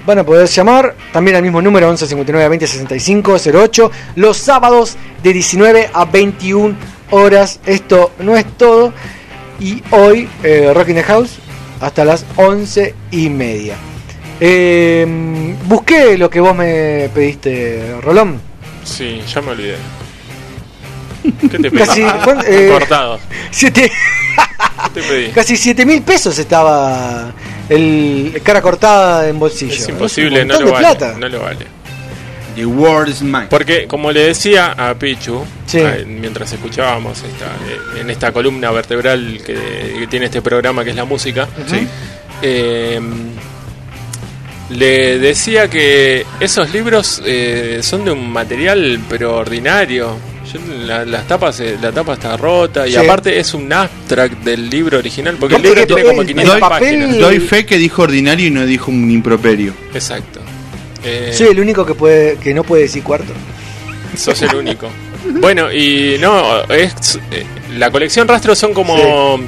Van a poder llamar también al mismo número 11 59 20 65 08 los sábados de 19 a 21 horas. Esto no es todo. Y hoy eh, Rock in the House hasta las 11 y media. Eh, busqué lo que vos me pediste, Rolón. Sí, ya me olvidé. ¿Qué te pedí? Casi, ¿cuán- eh, Cortado. Siete, ¿Qué te pedí? casi 7 mil pesos estaba el cara cortada en bolsillo. Es imposible, no lo vale. plata. No lo vale. The world is mine. Porque, como le decía a Pichu, Sí. mientras escuchábamos esta, eh, en esta columna vertebral que, que tiene este programa, que es la música, Sí. eh, le decía que esos libros eh, son de un material pero ordinario. Yo- la, las tapas, eh, la tapa está rota y Sí. aparte es un abstract del libro original porque el Aparte libro tiene como el- 500 doy, páginas. doy fe que dijo ordinario y no dijo un improperio. Exacto. Eh, Soy el único que puede que no puede decir cuarto. Sos el único. Bueno, y no, es eh, la colección rastro son como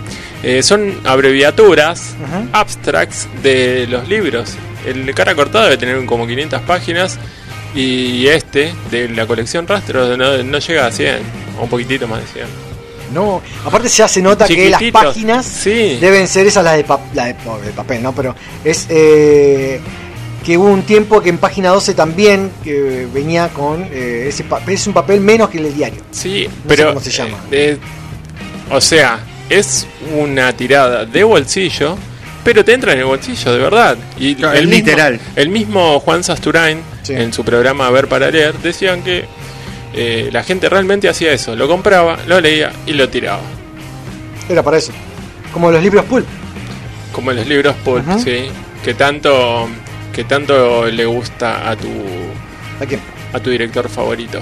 eh, son abreviaturas, abstracts de los libros. El de cara cortada debe tener como 500 páginas y este de la colección rastro no, no llega a 100, o un poquitito más de 100. No, aparte ya se nota que las páginas sí. deben ser esas las de, pap- la de, no, de papel, ¿no? Pero es eh, que hubo un tiempo que en página 12 también que venía con eh, ese papel, es un papel menos que el del diario. Sí, No sé pero cómo se llama. eh, o sea, es una tirada de bolsillo, pero te entra en el bolsillo de verdad. Y Claro, el mismo- literal. el mismo Juan Sasturain en su programa Ver para leer decían que eh, la gente realmente hacía eso, lo compraba, lo leía y lo tiraba, Era para eso. Como los libros pulp. como los libros pulp, sí, que tanto que tanto le gusta a tu ¿A quién? a tu director favorito,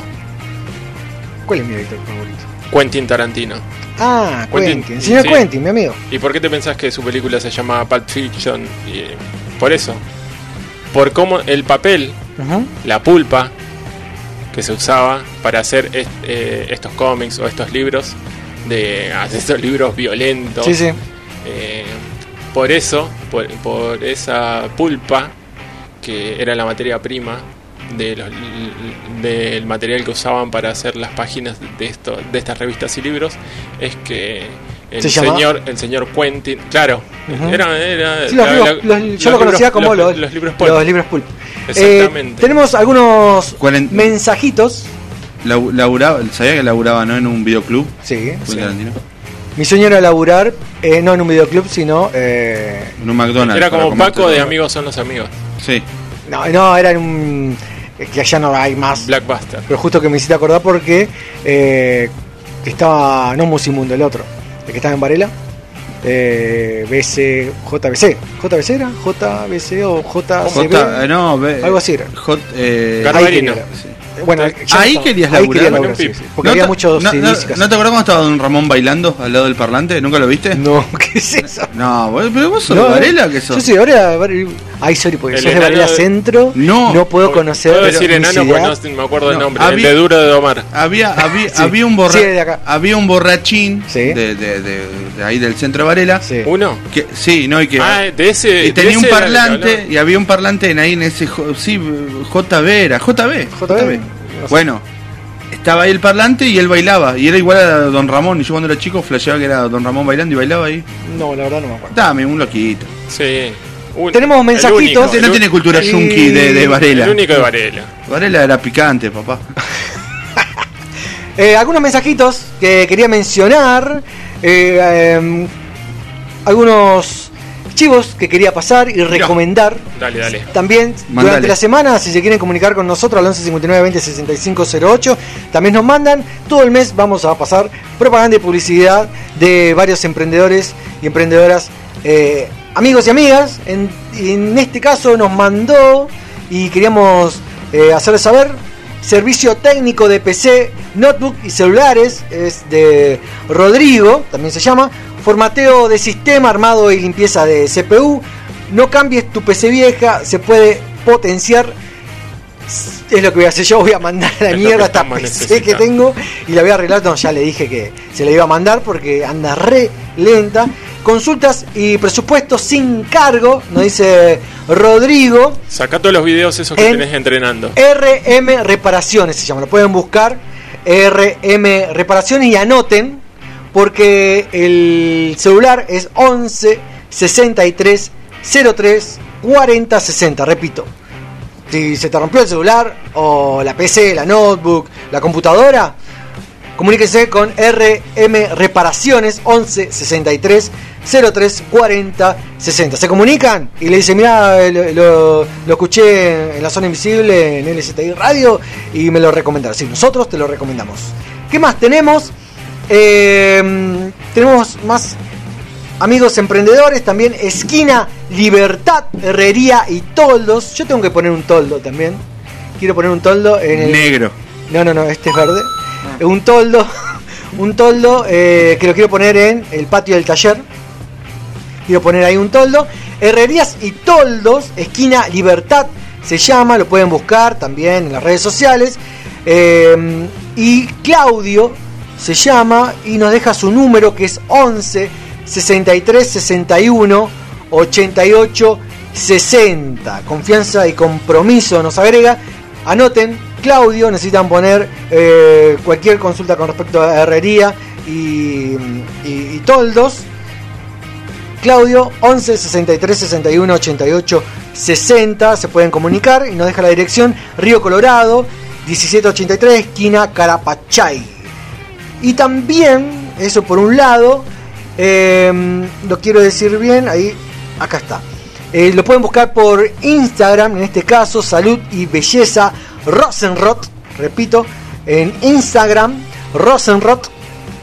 ¿Cuál es mi director favorito? Quentin Tarantino. Ah, Quentin, señor sí. Quentin, mi amigo. ¿Y por qué te pensás que su película se llama Pulp Fiction? Y, eh, por eso. Por cómo el papel, la pulpa que se usaba para hacer est- eh, estos cómics o estos libros, de estos libros violentos. Sí, sí. Eh, por eso, por, por esa pulpa, que era la materia prima de los- del material que usaban para hacer las páginas de esto, de estas revistas y libros, es que el Se llamaba- señor, el señor Quentin, claro, Ujú. era, era Sí, los la- libros- la- los- los yo lo conocía como los, los libros pulp. los libros pulp. Exactamente. Eh, tenemos algunos Cuaren- mensajitos. Laburaba, ¿Sabía que laburaba no en un videoclub? Sí. Mi sueño era laburar, eh, no en un videoclub, sino... eh, En un McDonald's. Era como Paco de. Amigos son los amigos. Sí. no, no, era en un... eh, que allá no hay más. Blackbuster. Pero justo que me hiciste acordar porque eh, que estaba, no Musimundo, el otro, el que estaba en Varela. Eh, BC, JBC. ¿JBC era? ¿JBC o JCB? J, eh, no, Algo así era. J, eh, Garbarino. Sí. Eh, Bueno, ahí estaba. querías Ahí laburar. quería laburar, sí, sí. Porque ¿No había muchos no, no, CDs. ¿No te acuerdas cómo estaba Don Ramón bailando al lado del parlante? ¿Nunca lo viste? No, ¿qué es eso? No, pero vos sos No, de Varela, que sos. Yo Varela. Varela- Ay, sorry, porque El sos de Varela Centro. No. No puedo conocer. Puedo decir enano ciudad. porque no me acuerdo el No, nombre. había- el de Duro de Domar. Había, había, Sí. había un borra- Sí, de acá. había un borrachín Sí. de, de- de- de ahí del centro de Varela. ¿Uno? Que, sí, no, y que. Ah, de ese. y tenía un el parlante, y había un parlante en ahí en ese. Sí, JB era. JB. JB. Bueno, estaba ahí el parlante y él bailaba. Y era igual a Don Ramón. Y yo cuando era chico flasheaba que era Don Ramón bailando y bailaba ahí. No, la verdad no me acuerdo. Dame, un loquito. Sí. Un- Tenemos mensajitos. único, no tiene cultura y- yunqui de, de Varela. El único de Varela. Varela era picante, papá. Eh, algunos mensajitos que quería mencionar. eh, em, algunos chivos que quería pasar y recomendar. Dale, dale. También Mandale. durante la semana, si se quieren comunicar con nosotros al 11 59 20 65 08, también nos mandan. Todo el mes vamos a pasar propaganda y publicidad de varios emprendedores y emprendedoras, eh, amigos y amigas. En, en este caso nos mandó y queríamos eh, hacerles saber. Servicio técnico de PC, notebook y celulares es de Rodrigo, también se llama. Formateo de sistema, armado y limpieza de CPU. No cambies tu PC vieja, se puede potenciar. Es lo que voy a hacer yo, voy a mandar a la mierda esta PC que tengo y la voy a arreglar. No, ya le dije que se la iba a mandar porque anda re lenta. Consultas y presupuestos sin cargo, nos dice Rodrigo. Saca todos los videos esos que En- tenés entrenando. RM Reparaciones se llama, lo pueden buscar. RM Reparaciones y anoten porque el celular es 11 63 03 40 60. Repito, si se te rompió el celular o la PC, la notebook, la computadora, comuníquese con RM Reparaciones 11 63 03 40 60. Se comunican y le dicen, mira, lo, lo- lo escuché en la zona invisible en LZI Radio y me lo recomendaron. Sí, nosotros te lo recomendamos. ¿Qué más tenemos? Eh, tenemos más amigos emprendedores, también Esquina Libertad, Herrería y Toldos. Yo tengo que poner un toldo también. Quiero poner un toldo en el. Negro. No, no, no, este es verde. Un toldo, un toldo eh, que lo quiero poner en el patio del taller. Quiero poner ahí un toldo. Herrerías y Toldos, esquina Libertad se llama, lo pueden buscar también en las redes sociales. Eh, y Claudio se llama y nos deja su número que es 11 63 61 88 60. Confianza y compromiso nos agrega. Anoten, Claudio, necesitan poner eh, cualquier consulta con respecto a herrería y, y- toldos. Claudio 11 63 61 88 60 se pueden comunicar y nos deja la dirección Río Colorado 1783 esquina Carapachay y también eso por un lado eh, lo quiero decir bien ahí acá está Eh, lo pueden buscar por Instagram en este caso salud y belleza Rosenrot repito en Instagram Rosenrot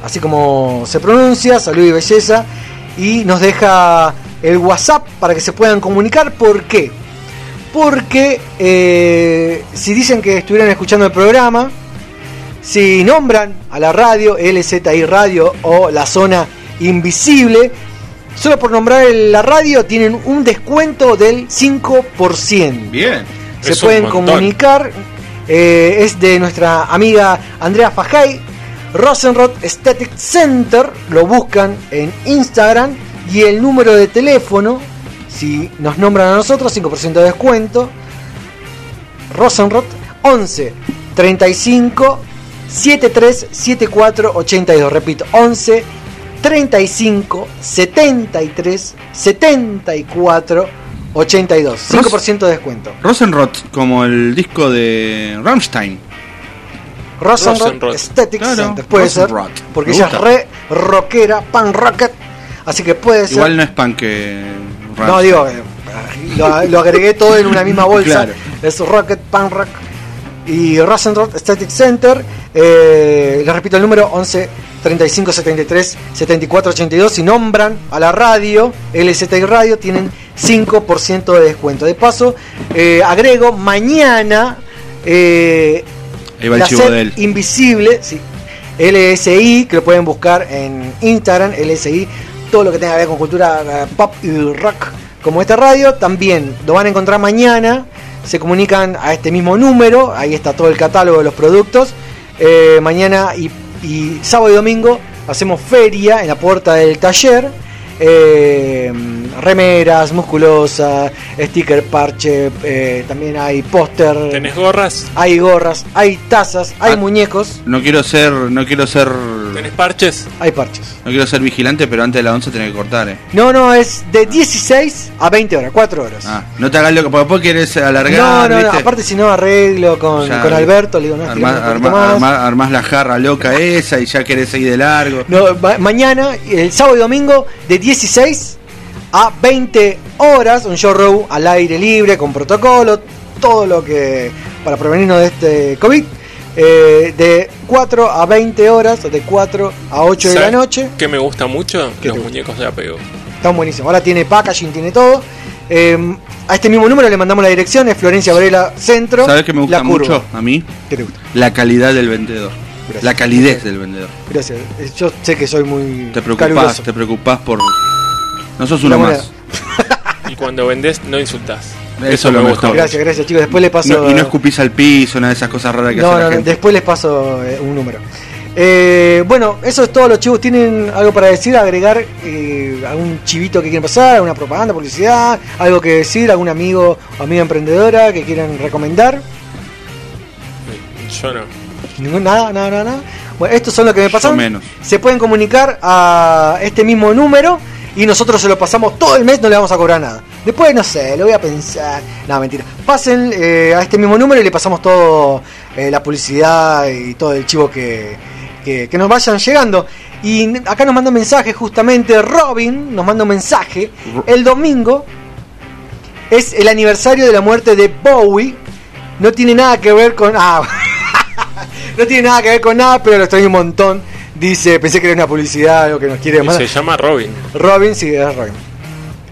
así como se pronuncia salud y belleza y nos deja el WhatsApp para que se puedan comunicar. ¿Por qué? Porque eh, si dicen que estuvieran escuchando el programa, si nombran a la radio, LZI Radio o la zona invisible, solo por nombrar la radio tienen un descuento del 5%. Bien. Se pueden comunicar. Eh, es de nuestra amiga Andrea Fajay, Rosenrod Aesthetic Center. Lo buscan en Instagram. Y el número de teléfono, si nos nombran a nosotros, 5% de descuento. Rosenrod 11 35 73 74 82. Repito, 11 35 73 74 82. 5% de descuento. Rosenrot, como el disco de Rammstein. Rosenrod Rosenrod. Aesthetic Claro, Center. Puede Rosenrod. ser. Porque ella es re rockera, pan rocket. Así que puede ser. Igual no es pan que. No, digo, eh, lo, lo agregué todo en una misma bolsa. Claro. Es Rocket, Pan Rock y Rosenrod Static Center. Eh, les repito el número 11 35 73 74 82. Si nombran a la radio, LZI Radio, tienen 5% de descuento. De paso, eh, agrego mañana. Eh, Ahí va el la chivo sed de él. Invisible, sí. LSI, que lo pueden buscar en Instagram, LSI, todo lo que tenga que ver con cultura eh, pop y rock, como esta radio, también lo van a encontrar mañana. Se comunican a este mismo número, ahí está todo el catálogo de los productos. Eh, mañana y, y sábado y domingo hacemos feria en la puerta del taller. Eh, remeras, musculosa, sticker, parche, eh, también hay póster. ¿Tenés gorras? Hay gorras, hay tazas, hay muñecos, No quiero ser. No quiero ser. ¿Tenés parches? hay parches. No quiero ser vigilante, pero antes de las 11 tenés que cortar, eh. No, no, es de 16 a 20 horas, 4 horas. Ah, no te hagas lo que. Porque después querés alargar. no, no, no, aparte si no arreglo con, Ya, con Alberto, le digo, no, Armás, armás- más. armás- armás la jarra loca esa y ya querés ir de largo. No, ma- mañana, el sábado y domingo, de 16 a 20 horas, un showroom al aire libre, con protocolo, todo lo que para prevenirnos de este COVID. eh, de 4 a 20 horas, de 4 a 8 de la ¿Sabes noche. ¿Qué me gusta mucho? ¿Qué Los muñecos de apego. Están buenísimos. Ahora tiene packaging, tiene todo. Eh, a este mismo número le mandamos la dirección, es Florencia Varela Centro. ¿Sabes qué me gusta mucho a mí? ¿Qué te gusta? La calidad del vendedor. Gracias. La calidez del vendedor. Gracias. Yo sé que soy muy Te preocupás, caluroso. te preocupás por. No sos uno más. Y cuando vendés, no insultás. Eso es lo mejor. Gracias, gracias chicos. Después le paso. No- y no escupís al piso, una de esas cosas raras que No, hace no, la no, gente. después les paso eh, un número. Eh, bueno, eso es todo los chivos. ¿Tienen algo para decir? ¿Agregar eh, algún chivito que quieran pasar? ¿Alguna propaganda, publicidad? ¿Algo que decir? ¿Algún amigo o amiga emprendedora que quieran recomendar? Yo no. Ningún- nada, nada, nada, nada. Bueno, estos son los que me pasaron. menos. Se pueden comunicar a este mismo número y nosotros se lo pasamos todo el mes, no le vamos a cobrar nada. Después, no sé, lo voy a pensar. No, mentira. Pasen eh, a este mismo número y le pasamos todo eh, la publicidad y todo el chivo que, que, nos vayan llegando. Y acá nos manda un mensaje justamente Robin, nos manda un mensaje. El domingo es el aniversario de la muerte de Bowie. No tiene nada que ver con... Ah, no tiene nada que ver con nada, pero lo extraño un montón. Dice, pensé que era una publicidad, algo que nos quiere mandar. se llama Robin. Robin, sí, es Robin.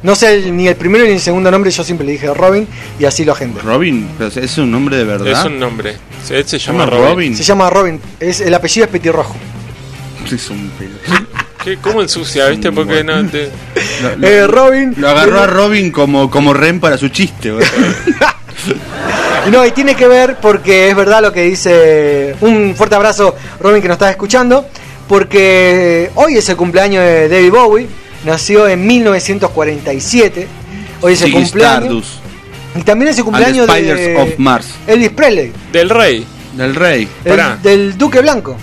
No sé el- ni el primero ni el segundo nombre, yo siempre le dije Robin y así lo agendo. Robin, pero es un nombre de verdad. Es un nombre. Se, se llama Robin. Robin. Se llama Robin, es, el apellido es Petirrojo. Es un. ¿Qué, ¿Cómo ensucia, viste? Porque no te... Lo, Eh, Robin. lo agarró a Robin como, como Ren para su chiste, güey. No, y tiene que ver porque es verdad lo que dice. Un fuerte abrazo, Robin, que nos está escuchando. Porque hoy es el cumpleaños de David Bowie. Nació en 1947. Hoy es el Sí, cumpleaños. Stardust. Y también es el cumpleaños Spiders de of Mars. Elvis Presley, Del rey. Del rey. el- del Duque Blanco.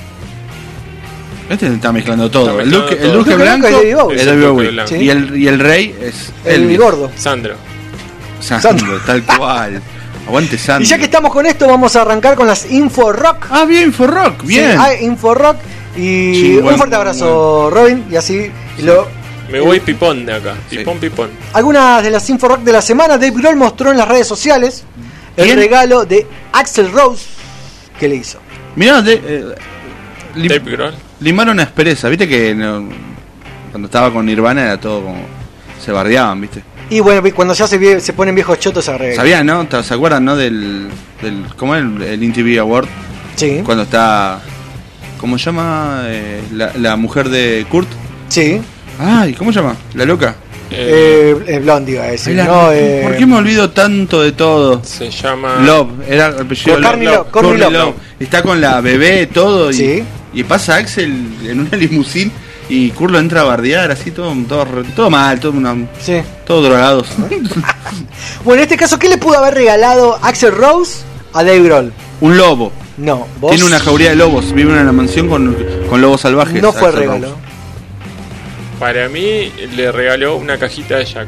Este está mezclando todo. Está el mezclando Duque, todo. el Duque El Duque Blanco Blanco es David Bowie. es el David Bowie. Blanco. Y, el, y el rey es El gordo. Sandro. Sandro, tal cual. Aguante Sandro. Y ya que estamos con esto, vamos a arrancar con las Info Rock. Ah, bien, Forrock, bien. Sí, hay Info Rock. Y Sí, un fuerte abrazo, Robin. Y así lo, Me voy pipón de acá. Pipón, pipón. Algunas de las info rock de la semana, Dave Grohl mostró en las redes sociales el ¿Quién? regalo de Axel Rose que le hizo. Mirá, de, eh, lim- Dave Grohl. limaron aspereza. Viste que no- cuando estaba con Nirvana era todo como. Se bardeaban, viste. Y bueno, cuando ya se, vie- se ponen viejos chotos se arregla. Sabían, ¿no? ¿Te- ¿Se acuerdan, no? Del. del ¿Cómo es el, el MTV Award? Sí. Cuando está. ¿Cómo se llama? eh, la, la mujer de Kurt. Sí. Ay, ¿cómo se llama? ¿La loca? Eh, eh, Blondie iba a decir. La- no, eh, ¿Por qué me olvido tanto de todo? Se llama... Love, era el apellido Courtney Love, Courtney Love. Está con la bebé, todo. Y, Sí. y pasa Axel en una limusín y Kurt lo entra a bardear, así todo, todo, todo mal, todo, una, Sí. todo drogados. Bueno, en este caso, ¿qué le pudo haber regalado Axel Rose a Dave Grohl? Un lobo. No, vos. Tiene una jauría de lobos, vive en una mansión con, con lobos salvajes. No fue regalo. Rose. Para mí le regaló una cajita de Jack.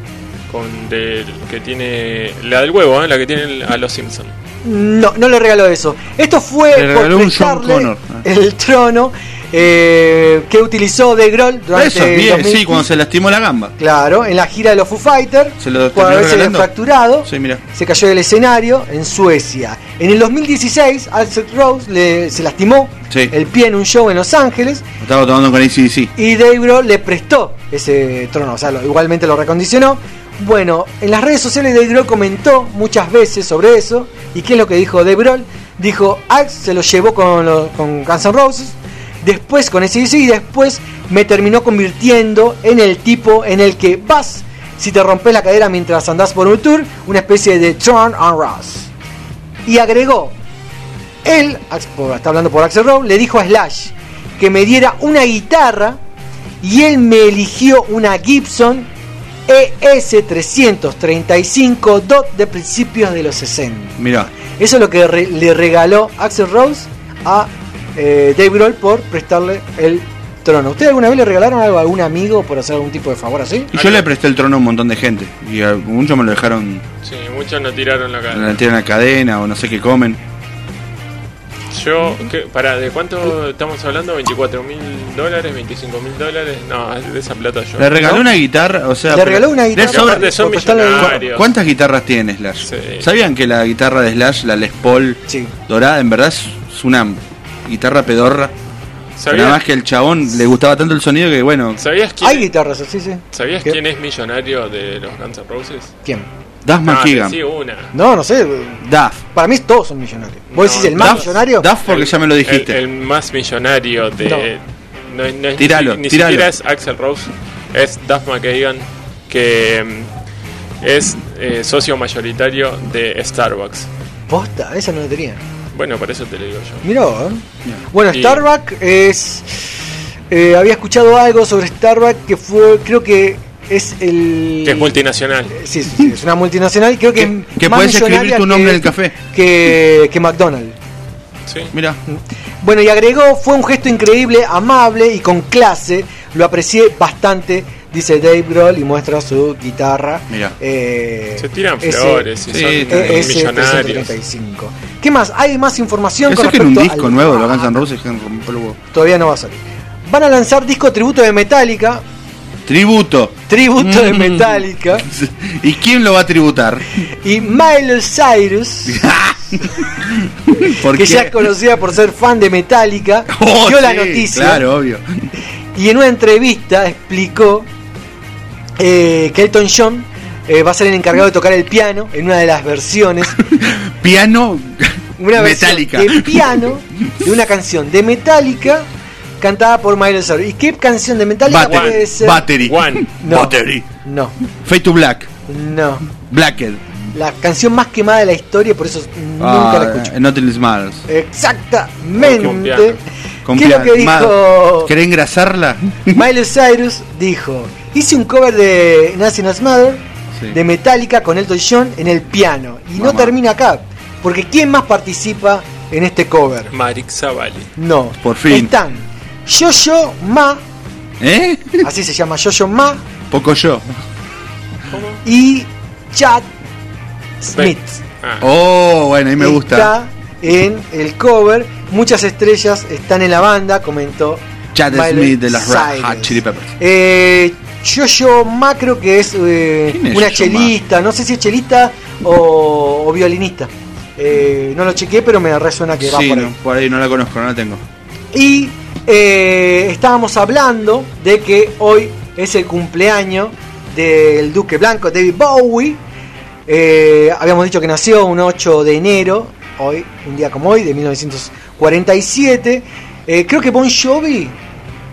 Con del, que tiene... La del huevo, ¿eh? La que tiene a los Simpsons. No, no le regaló eso. Esto fue Le regaló por un John prestarle Connor. el trono eh, que utilizó Dave Grohl durante Eso, bien, 2015. sí, cuando se lastimó la gamba. Claro, en la gira de los Foo Fighters, Se lo haberse regalando. fracturado, Sí, se cayó del escenario en Suecia. En el 2016, Axel Rose le- se lastimó Sí. el pie en un show en Los Ángeles Estaba tomando con ACDC. y Dave Grohl le prestó ese trono, o sea, lo- igualmente lo recondicionó. Bueno, en las redes sociales Dave Grohl comentó muchas veces sobre eso. ¿Y qué es lo que dijo Dave Grohl? Dijo, Axe se lo llevó con, con Guns N' Roses, después con ACDC y después me terminó convirtiendo en el tipo en el que vas si te rompes la cadera mientras andás por un tour, una especie de turn on Ross. Y agregó, él, está hablando por Axel Rose, le dijo a Slash que me diera una guitarra y él me eligió una Gibson E ES335 DOT de principios de los 60. Mira, Eso es lo que re- le regaló Axel Rose a eh, Dave Grohl por prestarle el trono. ¿Usted alguna vez le regalaron algo a algún amigo por hacer algún tipo de favor así? y yo le presté el trono a un montón de gente. Y a muchos me lo dejaron Sí, muchos no tiraron la cara. le tiran la cadena o no sé qué comen. Yo, ¿qué? Para, ¿de cuánto estamos hablando? ¿24 mil dólares? ¿25 mil dólares? No, de esa plata yo. Le regaló una guitarra, o sea, Le regaló una guitarra Aparte son millonarios. ¿Cuántas guitarras tiene Slash? Sí. ¿Sabían que la guitarra de Slash, la Les Paul Sí. dorada, en verdad es es una guitarra pedorra? ¿Sabías, Nada más que el chabón le gustaba tanto el sonido que bueno, ¿sabías quién, Hay guitarras así, sí. ¿sabías ¿Qué? quién es millonario de los Guns N' Roses? ¿Quién? Duff No, McKagan. una. No, no sé. Duff. Para mí todos son millonarios. ¿Vos No, decís el más Duff- millonario? Duff porque El- ya me lo dijiste. El, el más millonario de. No, no es- Tíralo, ni, ni tíralo. siquiera es Axel Rose, es Duff McKagan, que mm, es eh, socio mayoritario de Starbucks. Posta, esa no la tenía. Bueno, por eso te lo digo yo. Miró, ¿eh? Bueno, Y- Starbucks es. eh, había escuchado algo sobre Starbucks que fue. Creo que es el. Que es multinacional. Sí, sí, sí, es una multinacional. Creo que, Que- es que más puedes escribir tu nombre que- en el café. Que, que McDonald's. Sí. Mira, Bueno, y agregó, fue un gesto increíble, amable y con clase. Lo aprecié bastante, dice Dave Grohl y muestra su guitarra. Mira. Eh, Se tiran ese- flores y Sí, son bien. ese millonarios. 335. ¿Qué más? ¿Hay más información con que en un respecto disco al- nuevo de los Guns N' Roses que. Todavía no va a salir. Van a lanzar disco tributo de Metallica. Tributo. Tributo de Mm. Metallica. ¿Y quién lo va a tributar? Y Miley Cyrus ¿Por que qué? ya es conocida por ser fan de Metallica, Oh, dio la sí, noticia Claro, obvio. y en una entrevista explicó eh, que Elton John eh, va a ser el encargado de tocar el piano en una de las versiones. Piano una versión Metallica. de piano de una canción de Metallica cantada por Miley Cyrus. ¿Y qué canción de Metallica Battery. puede ser? Battery. No. Battery. No, Fade to Black. no. Blacked. La canción más quemada de la historia, por eso nunca la escucho. Ah, Nothing Matters. Exactamente. Con piano. Con ¿Qué es lo que Ma- dijo ¿Querés engrasarla? Miley Cyrus? Dijo, hice un cover de Nothing Else Matter Sí. de Metallica con Elton John en el piano. Y no termina acá, porque ¿quién más participa en este cover? Marix Zavalli. No. Por fin. Están Yo-Yo Ma, ¿Eh? así se llama Yo-Yo Ma, Poco yo. y Chad Smith. Oh, bueno, ahí me gusta. Está en el cover. Muchas estrellas están en la banda, comentó Chad Smith de las Red. Hot Chili Peppers. Eh, Yo-Yo Ma creo que es, eh, ¿Quién es una Ma? chelista, no sé si es chelista o, o violinista. Eh, no lo chequeé, pero me resuena que va Sí, por ahí. no, por ahí no la conozco, no la tengo. Y eh, estábamos hablando de que hoy es el cumpleaños del Duque Blanco, David Bowie. Habíamos dicho que nació un 8 de enero, hoy, un día como hoy, de 1947. Eh, creo que Bon Jovi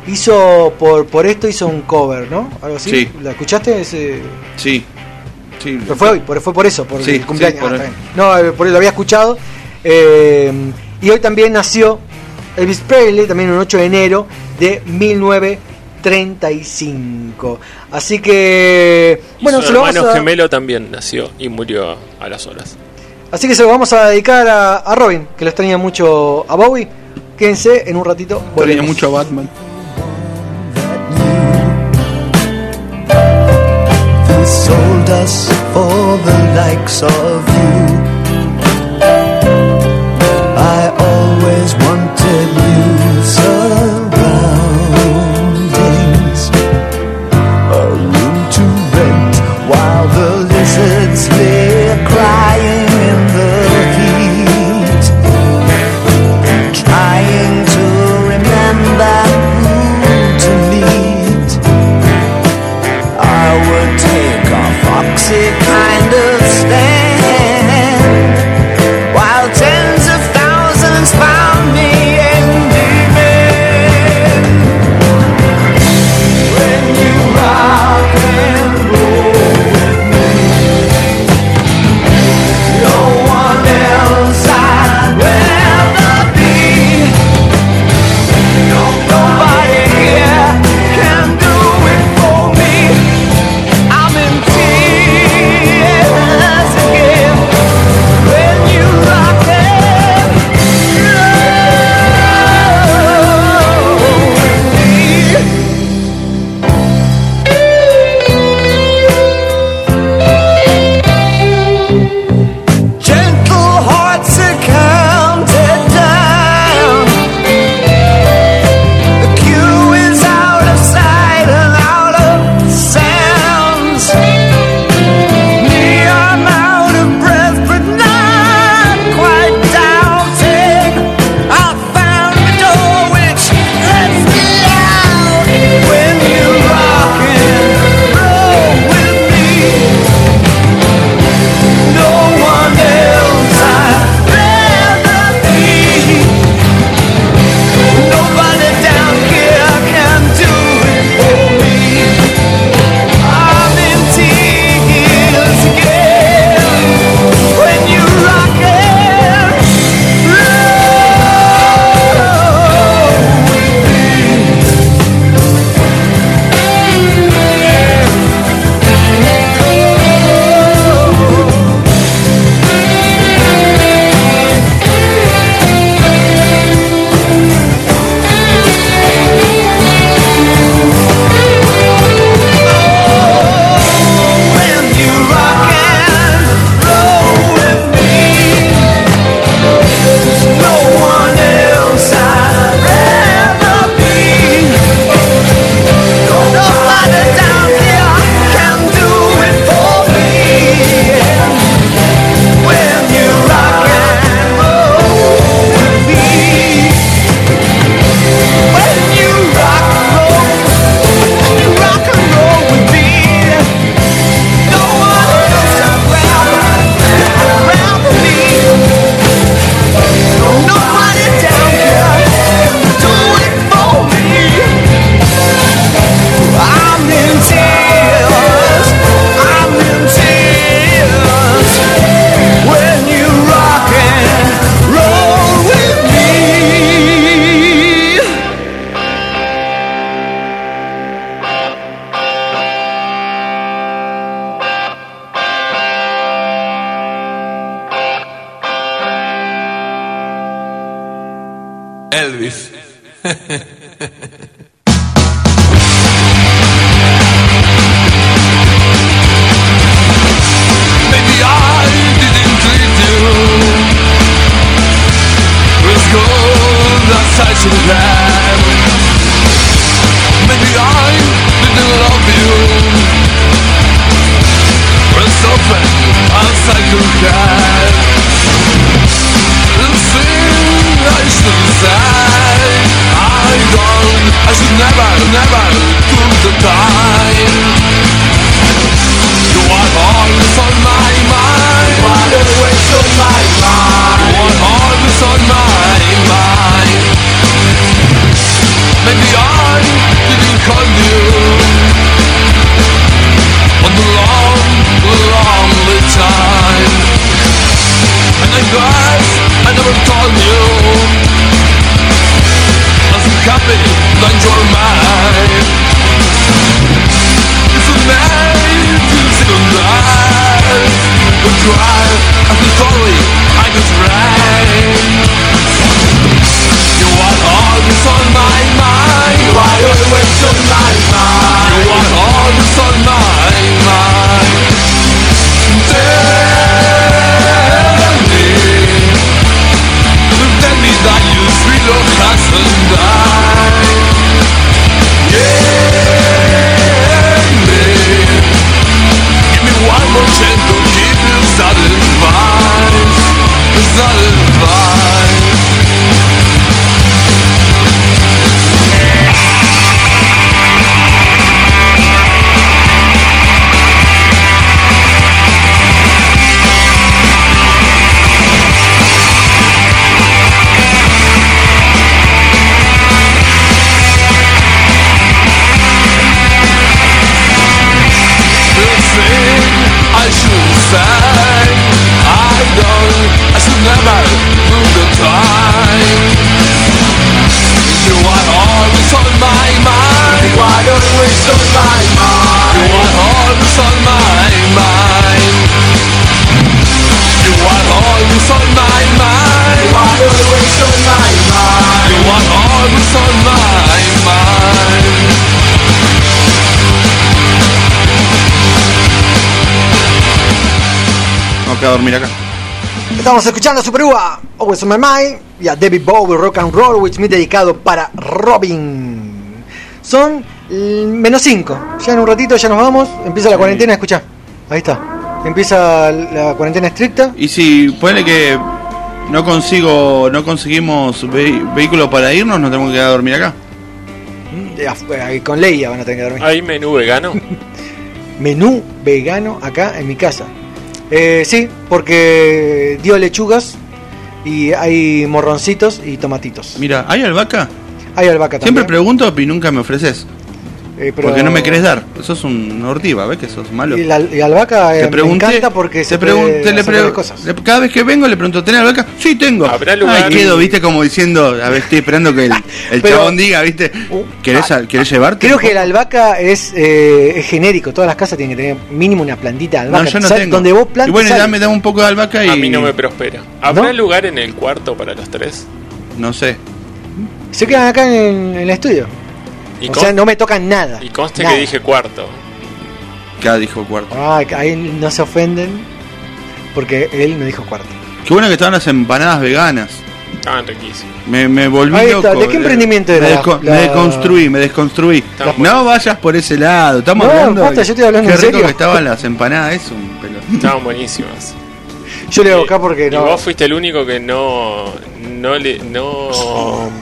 hizo, por, por esto hizo un cover, ¿no? Algo así. Sí. ¿La escuchaste? Ese... Sí. Sí. Pero fue hoy, por- fue por eso, por Sí, el cumpleaños. sí, por Ah, no, eh, por eso lo había escuchado. Eh, y hoy también nació Elvis Presley, también un 8 de enero de 1935. Así que, bueno, Su se lo vamos hermano a, gemelo también nació y murió a las horas. así que se lo vamos a dedicar a, a Robin, que lo extraña mucho a Bowie. Quédense en un ratito. Volvemos. mucho Batman. Sold us for the likes of you? I always wanted new surroundings, Elvis. dormir acá. Estamos escuchando a Super Uva, Always on My Mind, y a David Bowie, Rock and Roll, With Me dedicado para Robin. Son menos 5. Ya en un ratito ya nos vamos. Empieza la cuarentena, escucha. Ahí está. Empieza la cuarentena estricta. Y si ponele que no consigo, no conseguimos ve- vehículo para irnos, nos tenemos que quedar a dormir acá. Eh, Con Leia van a tener que dormir. ¿Hay menú vegano? Menú vegano acá en mi casa. Eh, sí, porque dio lechugas y hay morroncitos y tomatitos. Mira, ¿hay albahaca? Hay albahaca Siempre también. pregunto y nunca me ofreces. Eh, pero- Porque no me querés dar. Sos un ortiva, ¿ves que sos malo? Y la y albahaca eh, Te pregunté- me encanta porque se te pregunté, puede le cosas. le- cada vez que vengo le pregunto, ¿tenés albahaca? Sí, tengo. ¿Habrá lugar? Ay, quedo, viste, como diciendo, a ver, estoy esperando que el, el Pero- chabón diga, viste, ¿querés, al- ¿querés llevarte? Creo que la albahaca es, eh, es genérico. Todas las casas tienen que tener mínimo una plantita de No, albahaca. yo no tengo. Donde vos plantes y bueno, dame, dame un poco de albahaca y... A mí no me prospera. ¿Habrá ¿No? lugar en el cuarto para los tres? No sé. Se quedan acá en, en el estudio. Y o sea, no me tocan nada. Y conste Nada. que dije cuarto. Acá dijo cuarto. Ay, ahí no se ofenden porque él me dijo cuarto. Qué bueno que estaban las empanadas veganas. Estaban riquísimos. Me, me volví Ahí loco. está. ¿De qué emprendimiento era Me, desco- la- me desconstruí, me desconstruí. No vayas por ese lado. Estamos No, hablando. posta, yo estoy hablando qué en rico serio. que estaban las empanadas, es un pelo. Estaban buenísimas. Yo le hago acá porque Y no. vos fuiste el único que no no le no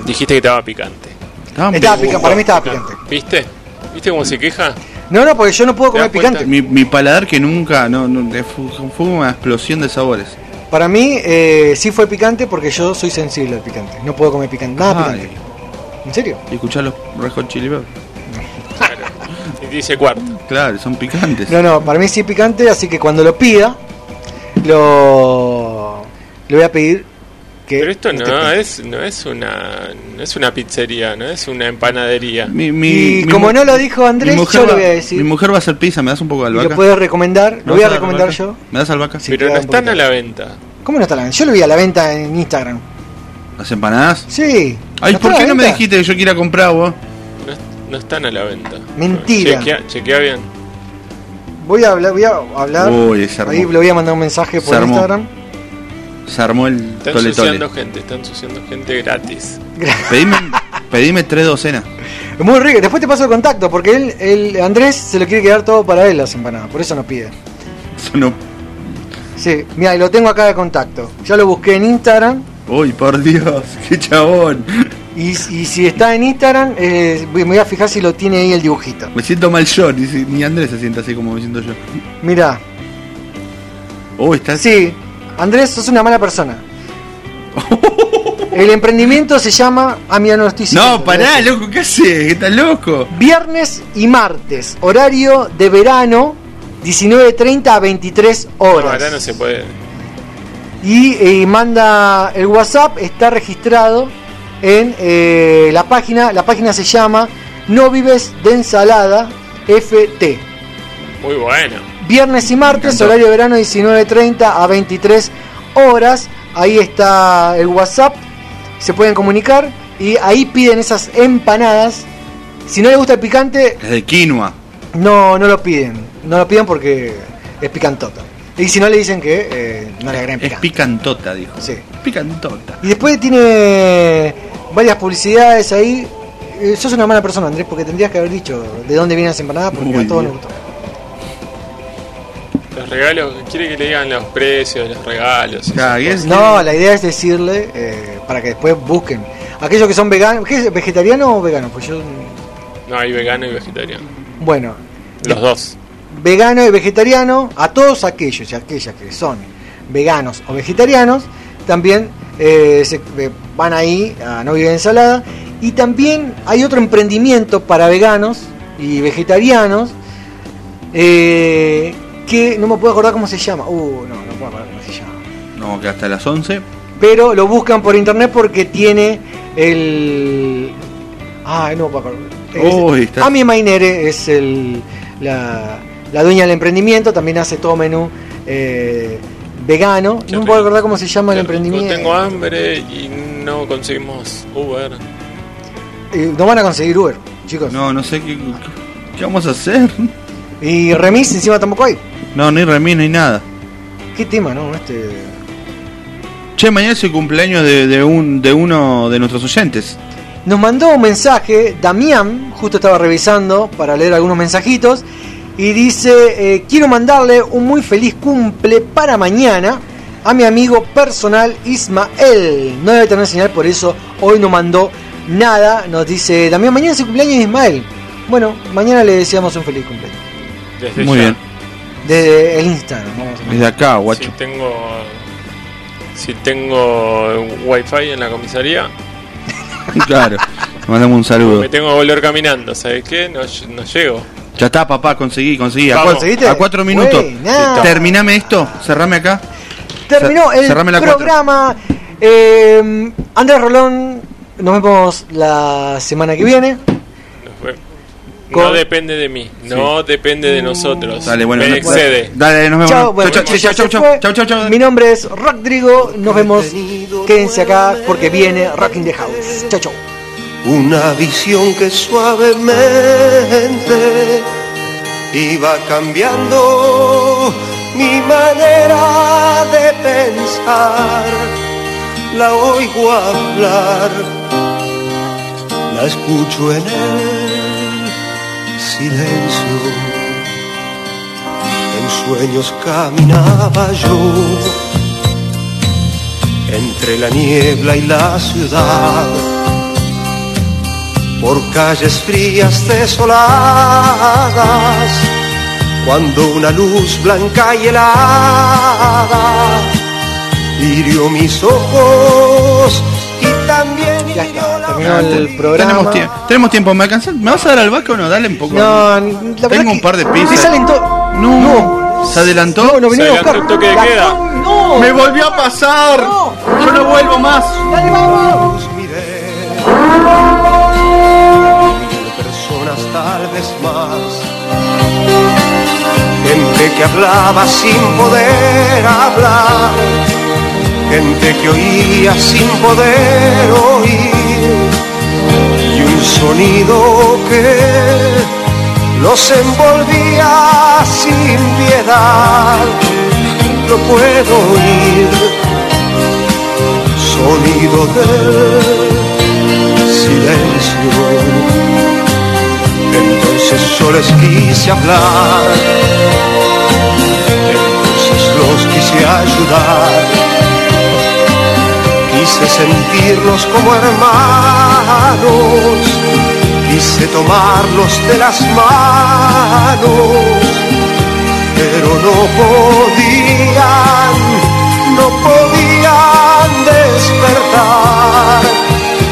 dijiste que estaba picante. Estaba picante, para mí estaba picante. ¿Viste? ¿Viste cómo se queja? No, no, porque yo no puedo ¿Te das comer picante. Mi, mi paladar que nunca, no, no, fue, fue una explosión de sabores. Para mí eh, sí fue picante porque yo soy sensible al picante. No puedo comer picante. Nada Ay. picante. ¿En serio? Y escuchar los Red Hot Chili Peppers. Y dice cuarto. Claro, son picantes. No, no, para mí sí picante, así que cuando lo pida, lo, le voy a pedir que... Pero esto esté no es no es una no es una pizzería, no es una empanadería. Mi, mi- Y mi como no lo dijo Andrés, mi mujer yo va- voy a decir. Mi mujer va a hacer pizza, ¿me das un poco de albahaca? lo puedo recomendar, ¿Me lo voy a dar recomendar albahaca? yo. ¿Me das albahaca? Sí, Pero no están a la venta. ¿Cómo no está la venta? Yo lo vi a la venta en Instagram. ¿Las empanadas? Sí. Ay, ¿No ¿por a qué no me dijiste que yo quiera comprar vos? No, es- no están a la venta. Mentira. Chequea, chequea bien. Voy a hablar, voy a hablar. Uy. Ahí le voy a mandar un mensaje por. Instagram. Se armó el Están tole tole. ensuciando gente, están ensuciando gente gratis. Pedime, pedime tres docenas. Muy rico. Después te paso el contacto, porque él, él- Andrés se lo quiere quedar todo para él las empanadas. Por eso nos pide. Eso no. Sí, mira, y lo tengo acá de contacto. Ya lo busqué en Instagram. Uy, por Dios, qué chabón. Y, y si está en Instagram, eh, voy- me voy a fijar si lo tiene ahí el dibujito. Me siento mal yo, ni, Andrés se siente así como me siento yo. Mira, Uy, está sí, Andrés, sos una mala persona. El emprendimiento se llama. Mira, no. No, pará, loco, ¿qué haces? ¿Estás loco? Viernes y martes, horario de verano, 19.30 a 23 No, horas. ahora no se puede. Y eh, manda el WhatsApp, está registrado en eh, la página. La página se llama No Vives de Ensalada FT. Muy bueno. Viernes y martes, horario de verano 19.30 a 23 horas. Ahí está el WhatsApp. Se pueden comunicar y ahí piden esas empanadas. Si no les gusta el picante, Es de quinoa. no, no lo piden. No lo piden porque es picantota. Y si no le dicen que eh, no le agreguen Es picante. picantota, dijo. Sí. Picantota. Y después tiene varias publicidades ahí. Eh, sos una mala persona, Andrés, porque tendrías que haber dicho de dónde vienen las empanadas porque a todos nos gustó. Los regalos, quiere que le digan los precios de los regalos. Y es-. No, la idea es decirle eh, para que después busquen. Aquellos que son veganos, ¿qué es? ¿Vegetariano o vegano? Pues yo, No, hay vegano y vegetariano. bueno, Los dos. vegano y vegetariano, a todos aquellos y aquellas que son veganos o vegetarianos, también eh, se, eh, van ahí a No Vive de Ensalada. Y también hay otro emprendimiento para veganos y vegetarianos eh, que no me puedo acordar cómo se llama. Uh, no, no puedo acordar cómo se llama. No, que hasta las 11. Pero lo buscan por internet porque tiene el. Ay, no me puedo acordar. Es- Uy, está- Ami Mainere es el, la, la dueña del emprendimiento, también hace todo menú eh, vegano. No me puedo acordar cómo se llama el No emprendimiento. tengo hambre y no conseguimos Uber. Eh, no van a conseguir Uber, chicos. No, no sé qué, qué vamos a hacer. Y remis encima tampoco hay. No, ni remis, ni nada. ¿Qué tema, no? Este. Che, mañana es el cumpleaños de, de un, de uno de nuestros oyentes. Nos mandó un mensaje, Damián, justo estaba revisando para leer algunos mensajitos, y dice, eh, quiero mandarle un muy feliz cumple para mañana a mi amigo personal Ismael. No debe tener señal, por eso hoy no mandó nada. Nos dice, Damián, mañana es el cumpleaños de Ismael. Bueno, mañana le deseamos un feliz cumpleaños. Desde Muy ya. bien. Desde el Instagram, vamos a Desde acá, guacho. Si tengo. Si tengo wifi en la comisaría, Claro. Mandamos un saludo. me tengo que volver caminando. ¿Sabes qué? No, no llego. Ya está, papá, conseguí, conseguí. A, cuatro, ¿Conseguiste? a cuatro minutos. Buena. Terminame esto, cerrame acá. Terminó el cerrame la cuatro. programa. Eh, Andrés Rolón, nos vemos la semana que viene. Con- No depende de mí, no depende de nosotros. Dale, bueno, me no- excede. Dale, nos vemos. Chao, bueno, chau. Mi nombre es Rodrigo. Nos vemos. Quédense acá porque viene Rock in the House. Chao, chao. Una visión que suavemente iba cambiando mi manera de pensar. La oigo hablar, la escucho en el silencio. En sueños caminaba yo. Entre la niebla y la ciudad. Por calles frías desoladas, cuando una luz blanca y helada hirió mis ojos y también hirió Terminó el programa. Tenemos, tie- tenemos tiempo. ¿Me, alcanzás? ¿Me vas a dar al vasco o no? Dale un poco. No, la Tengo un par de pizzas. Salen to- No. ¿Se adelantó? No, no Se adelantó buscar. el toque de queda. No. ¡Me volvió a pasar! ¡Yo no vuelvo más! Dale, vamos. personas tal vez más. Gente que hablaba sin poder hablar, gente que oía sin poder oír. Sonido que los envolvía sin piedad. Lo puedo oír, sonido del silencio. Entonces yo les quise hablar, entonces los quise ayudar quise sentirlos como hermanos, quise tomarlos de las manos, pero no podían, no podían despertar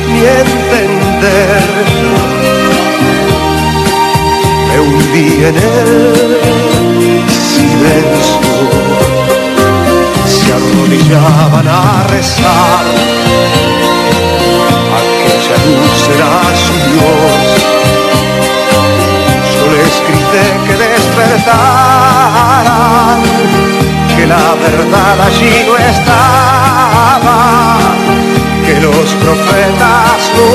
ni entender. Me hundí en el silencio se arrodillaban a rezar. Aquella luz era su Dios. Yo les grité que despertaran, que la verdad allí no estaba, que los profetas no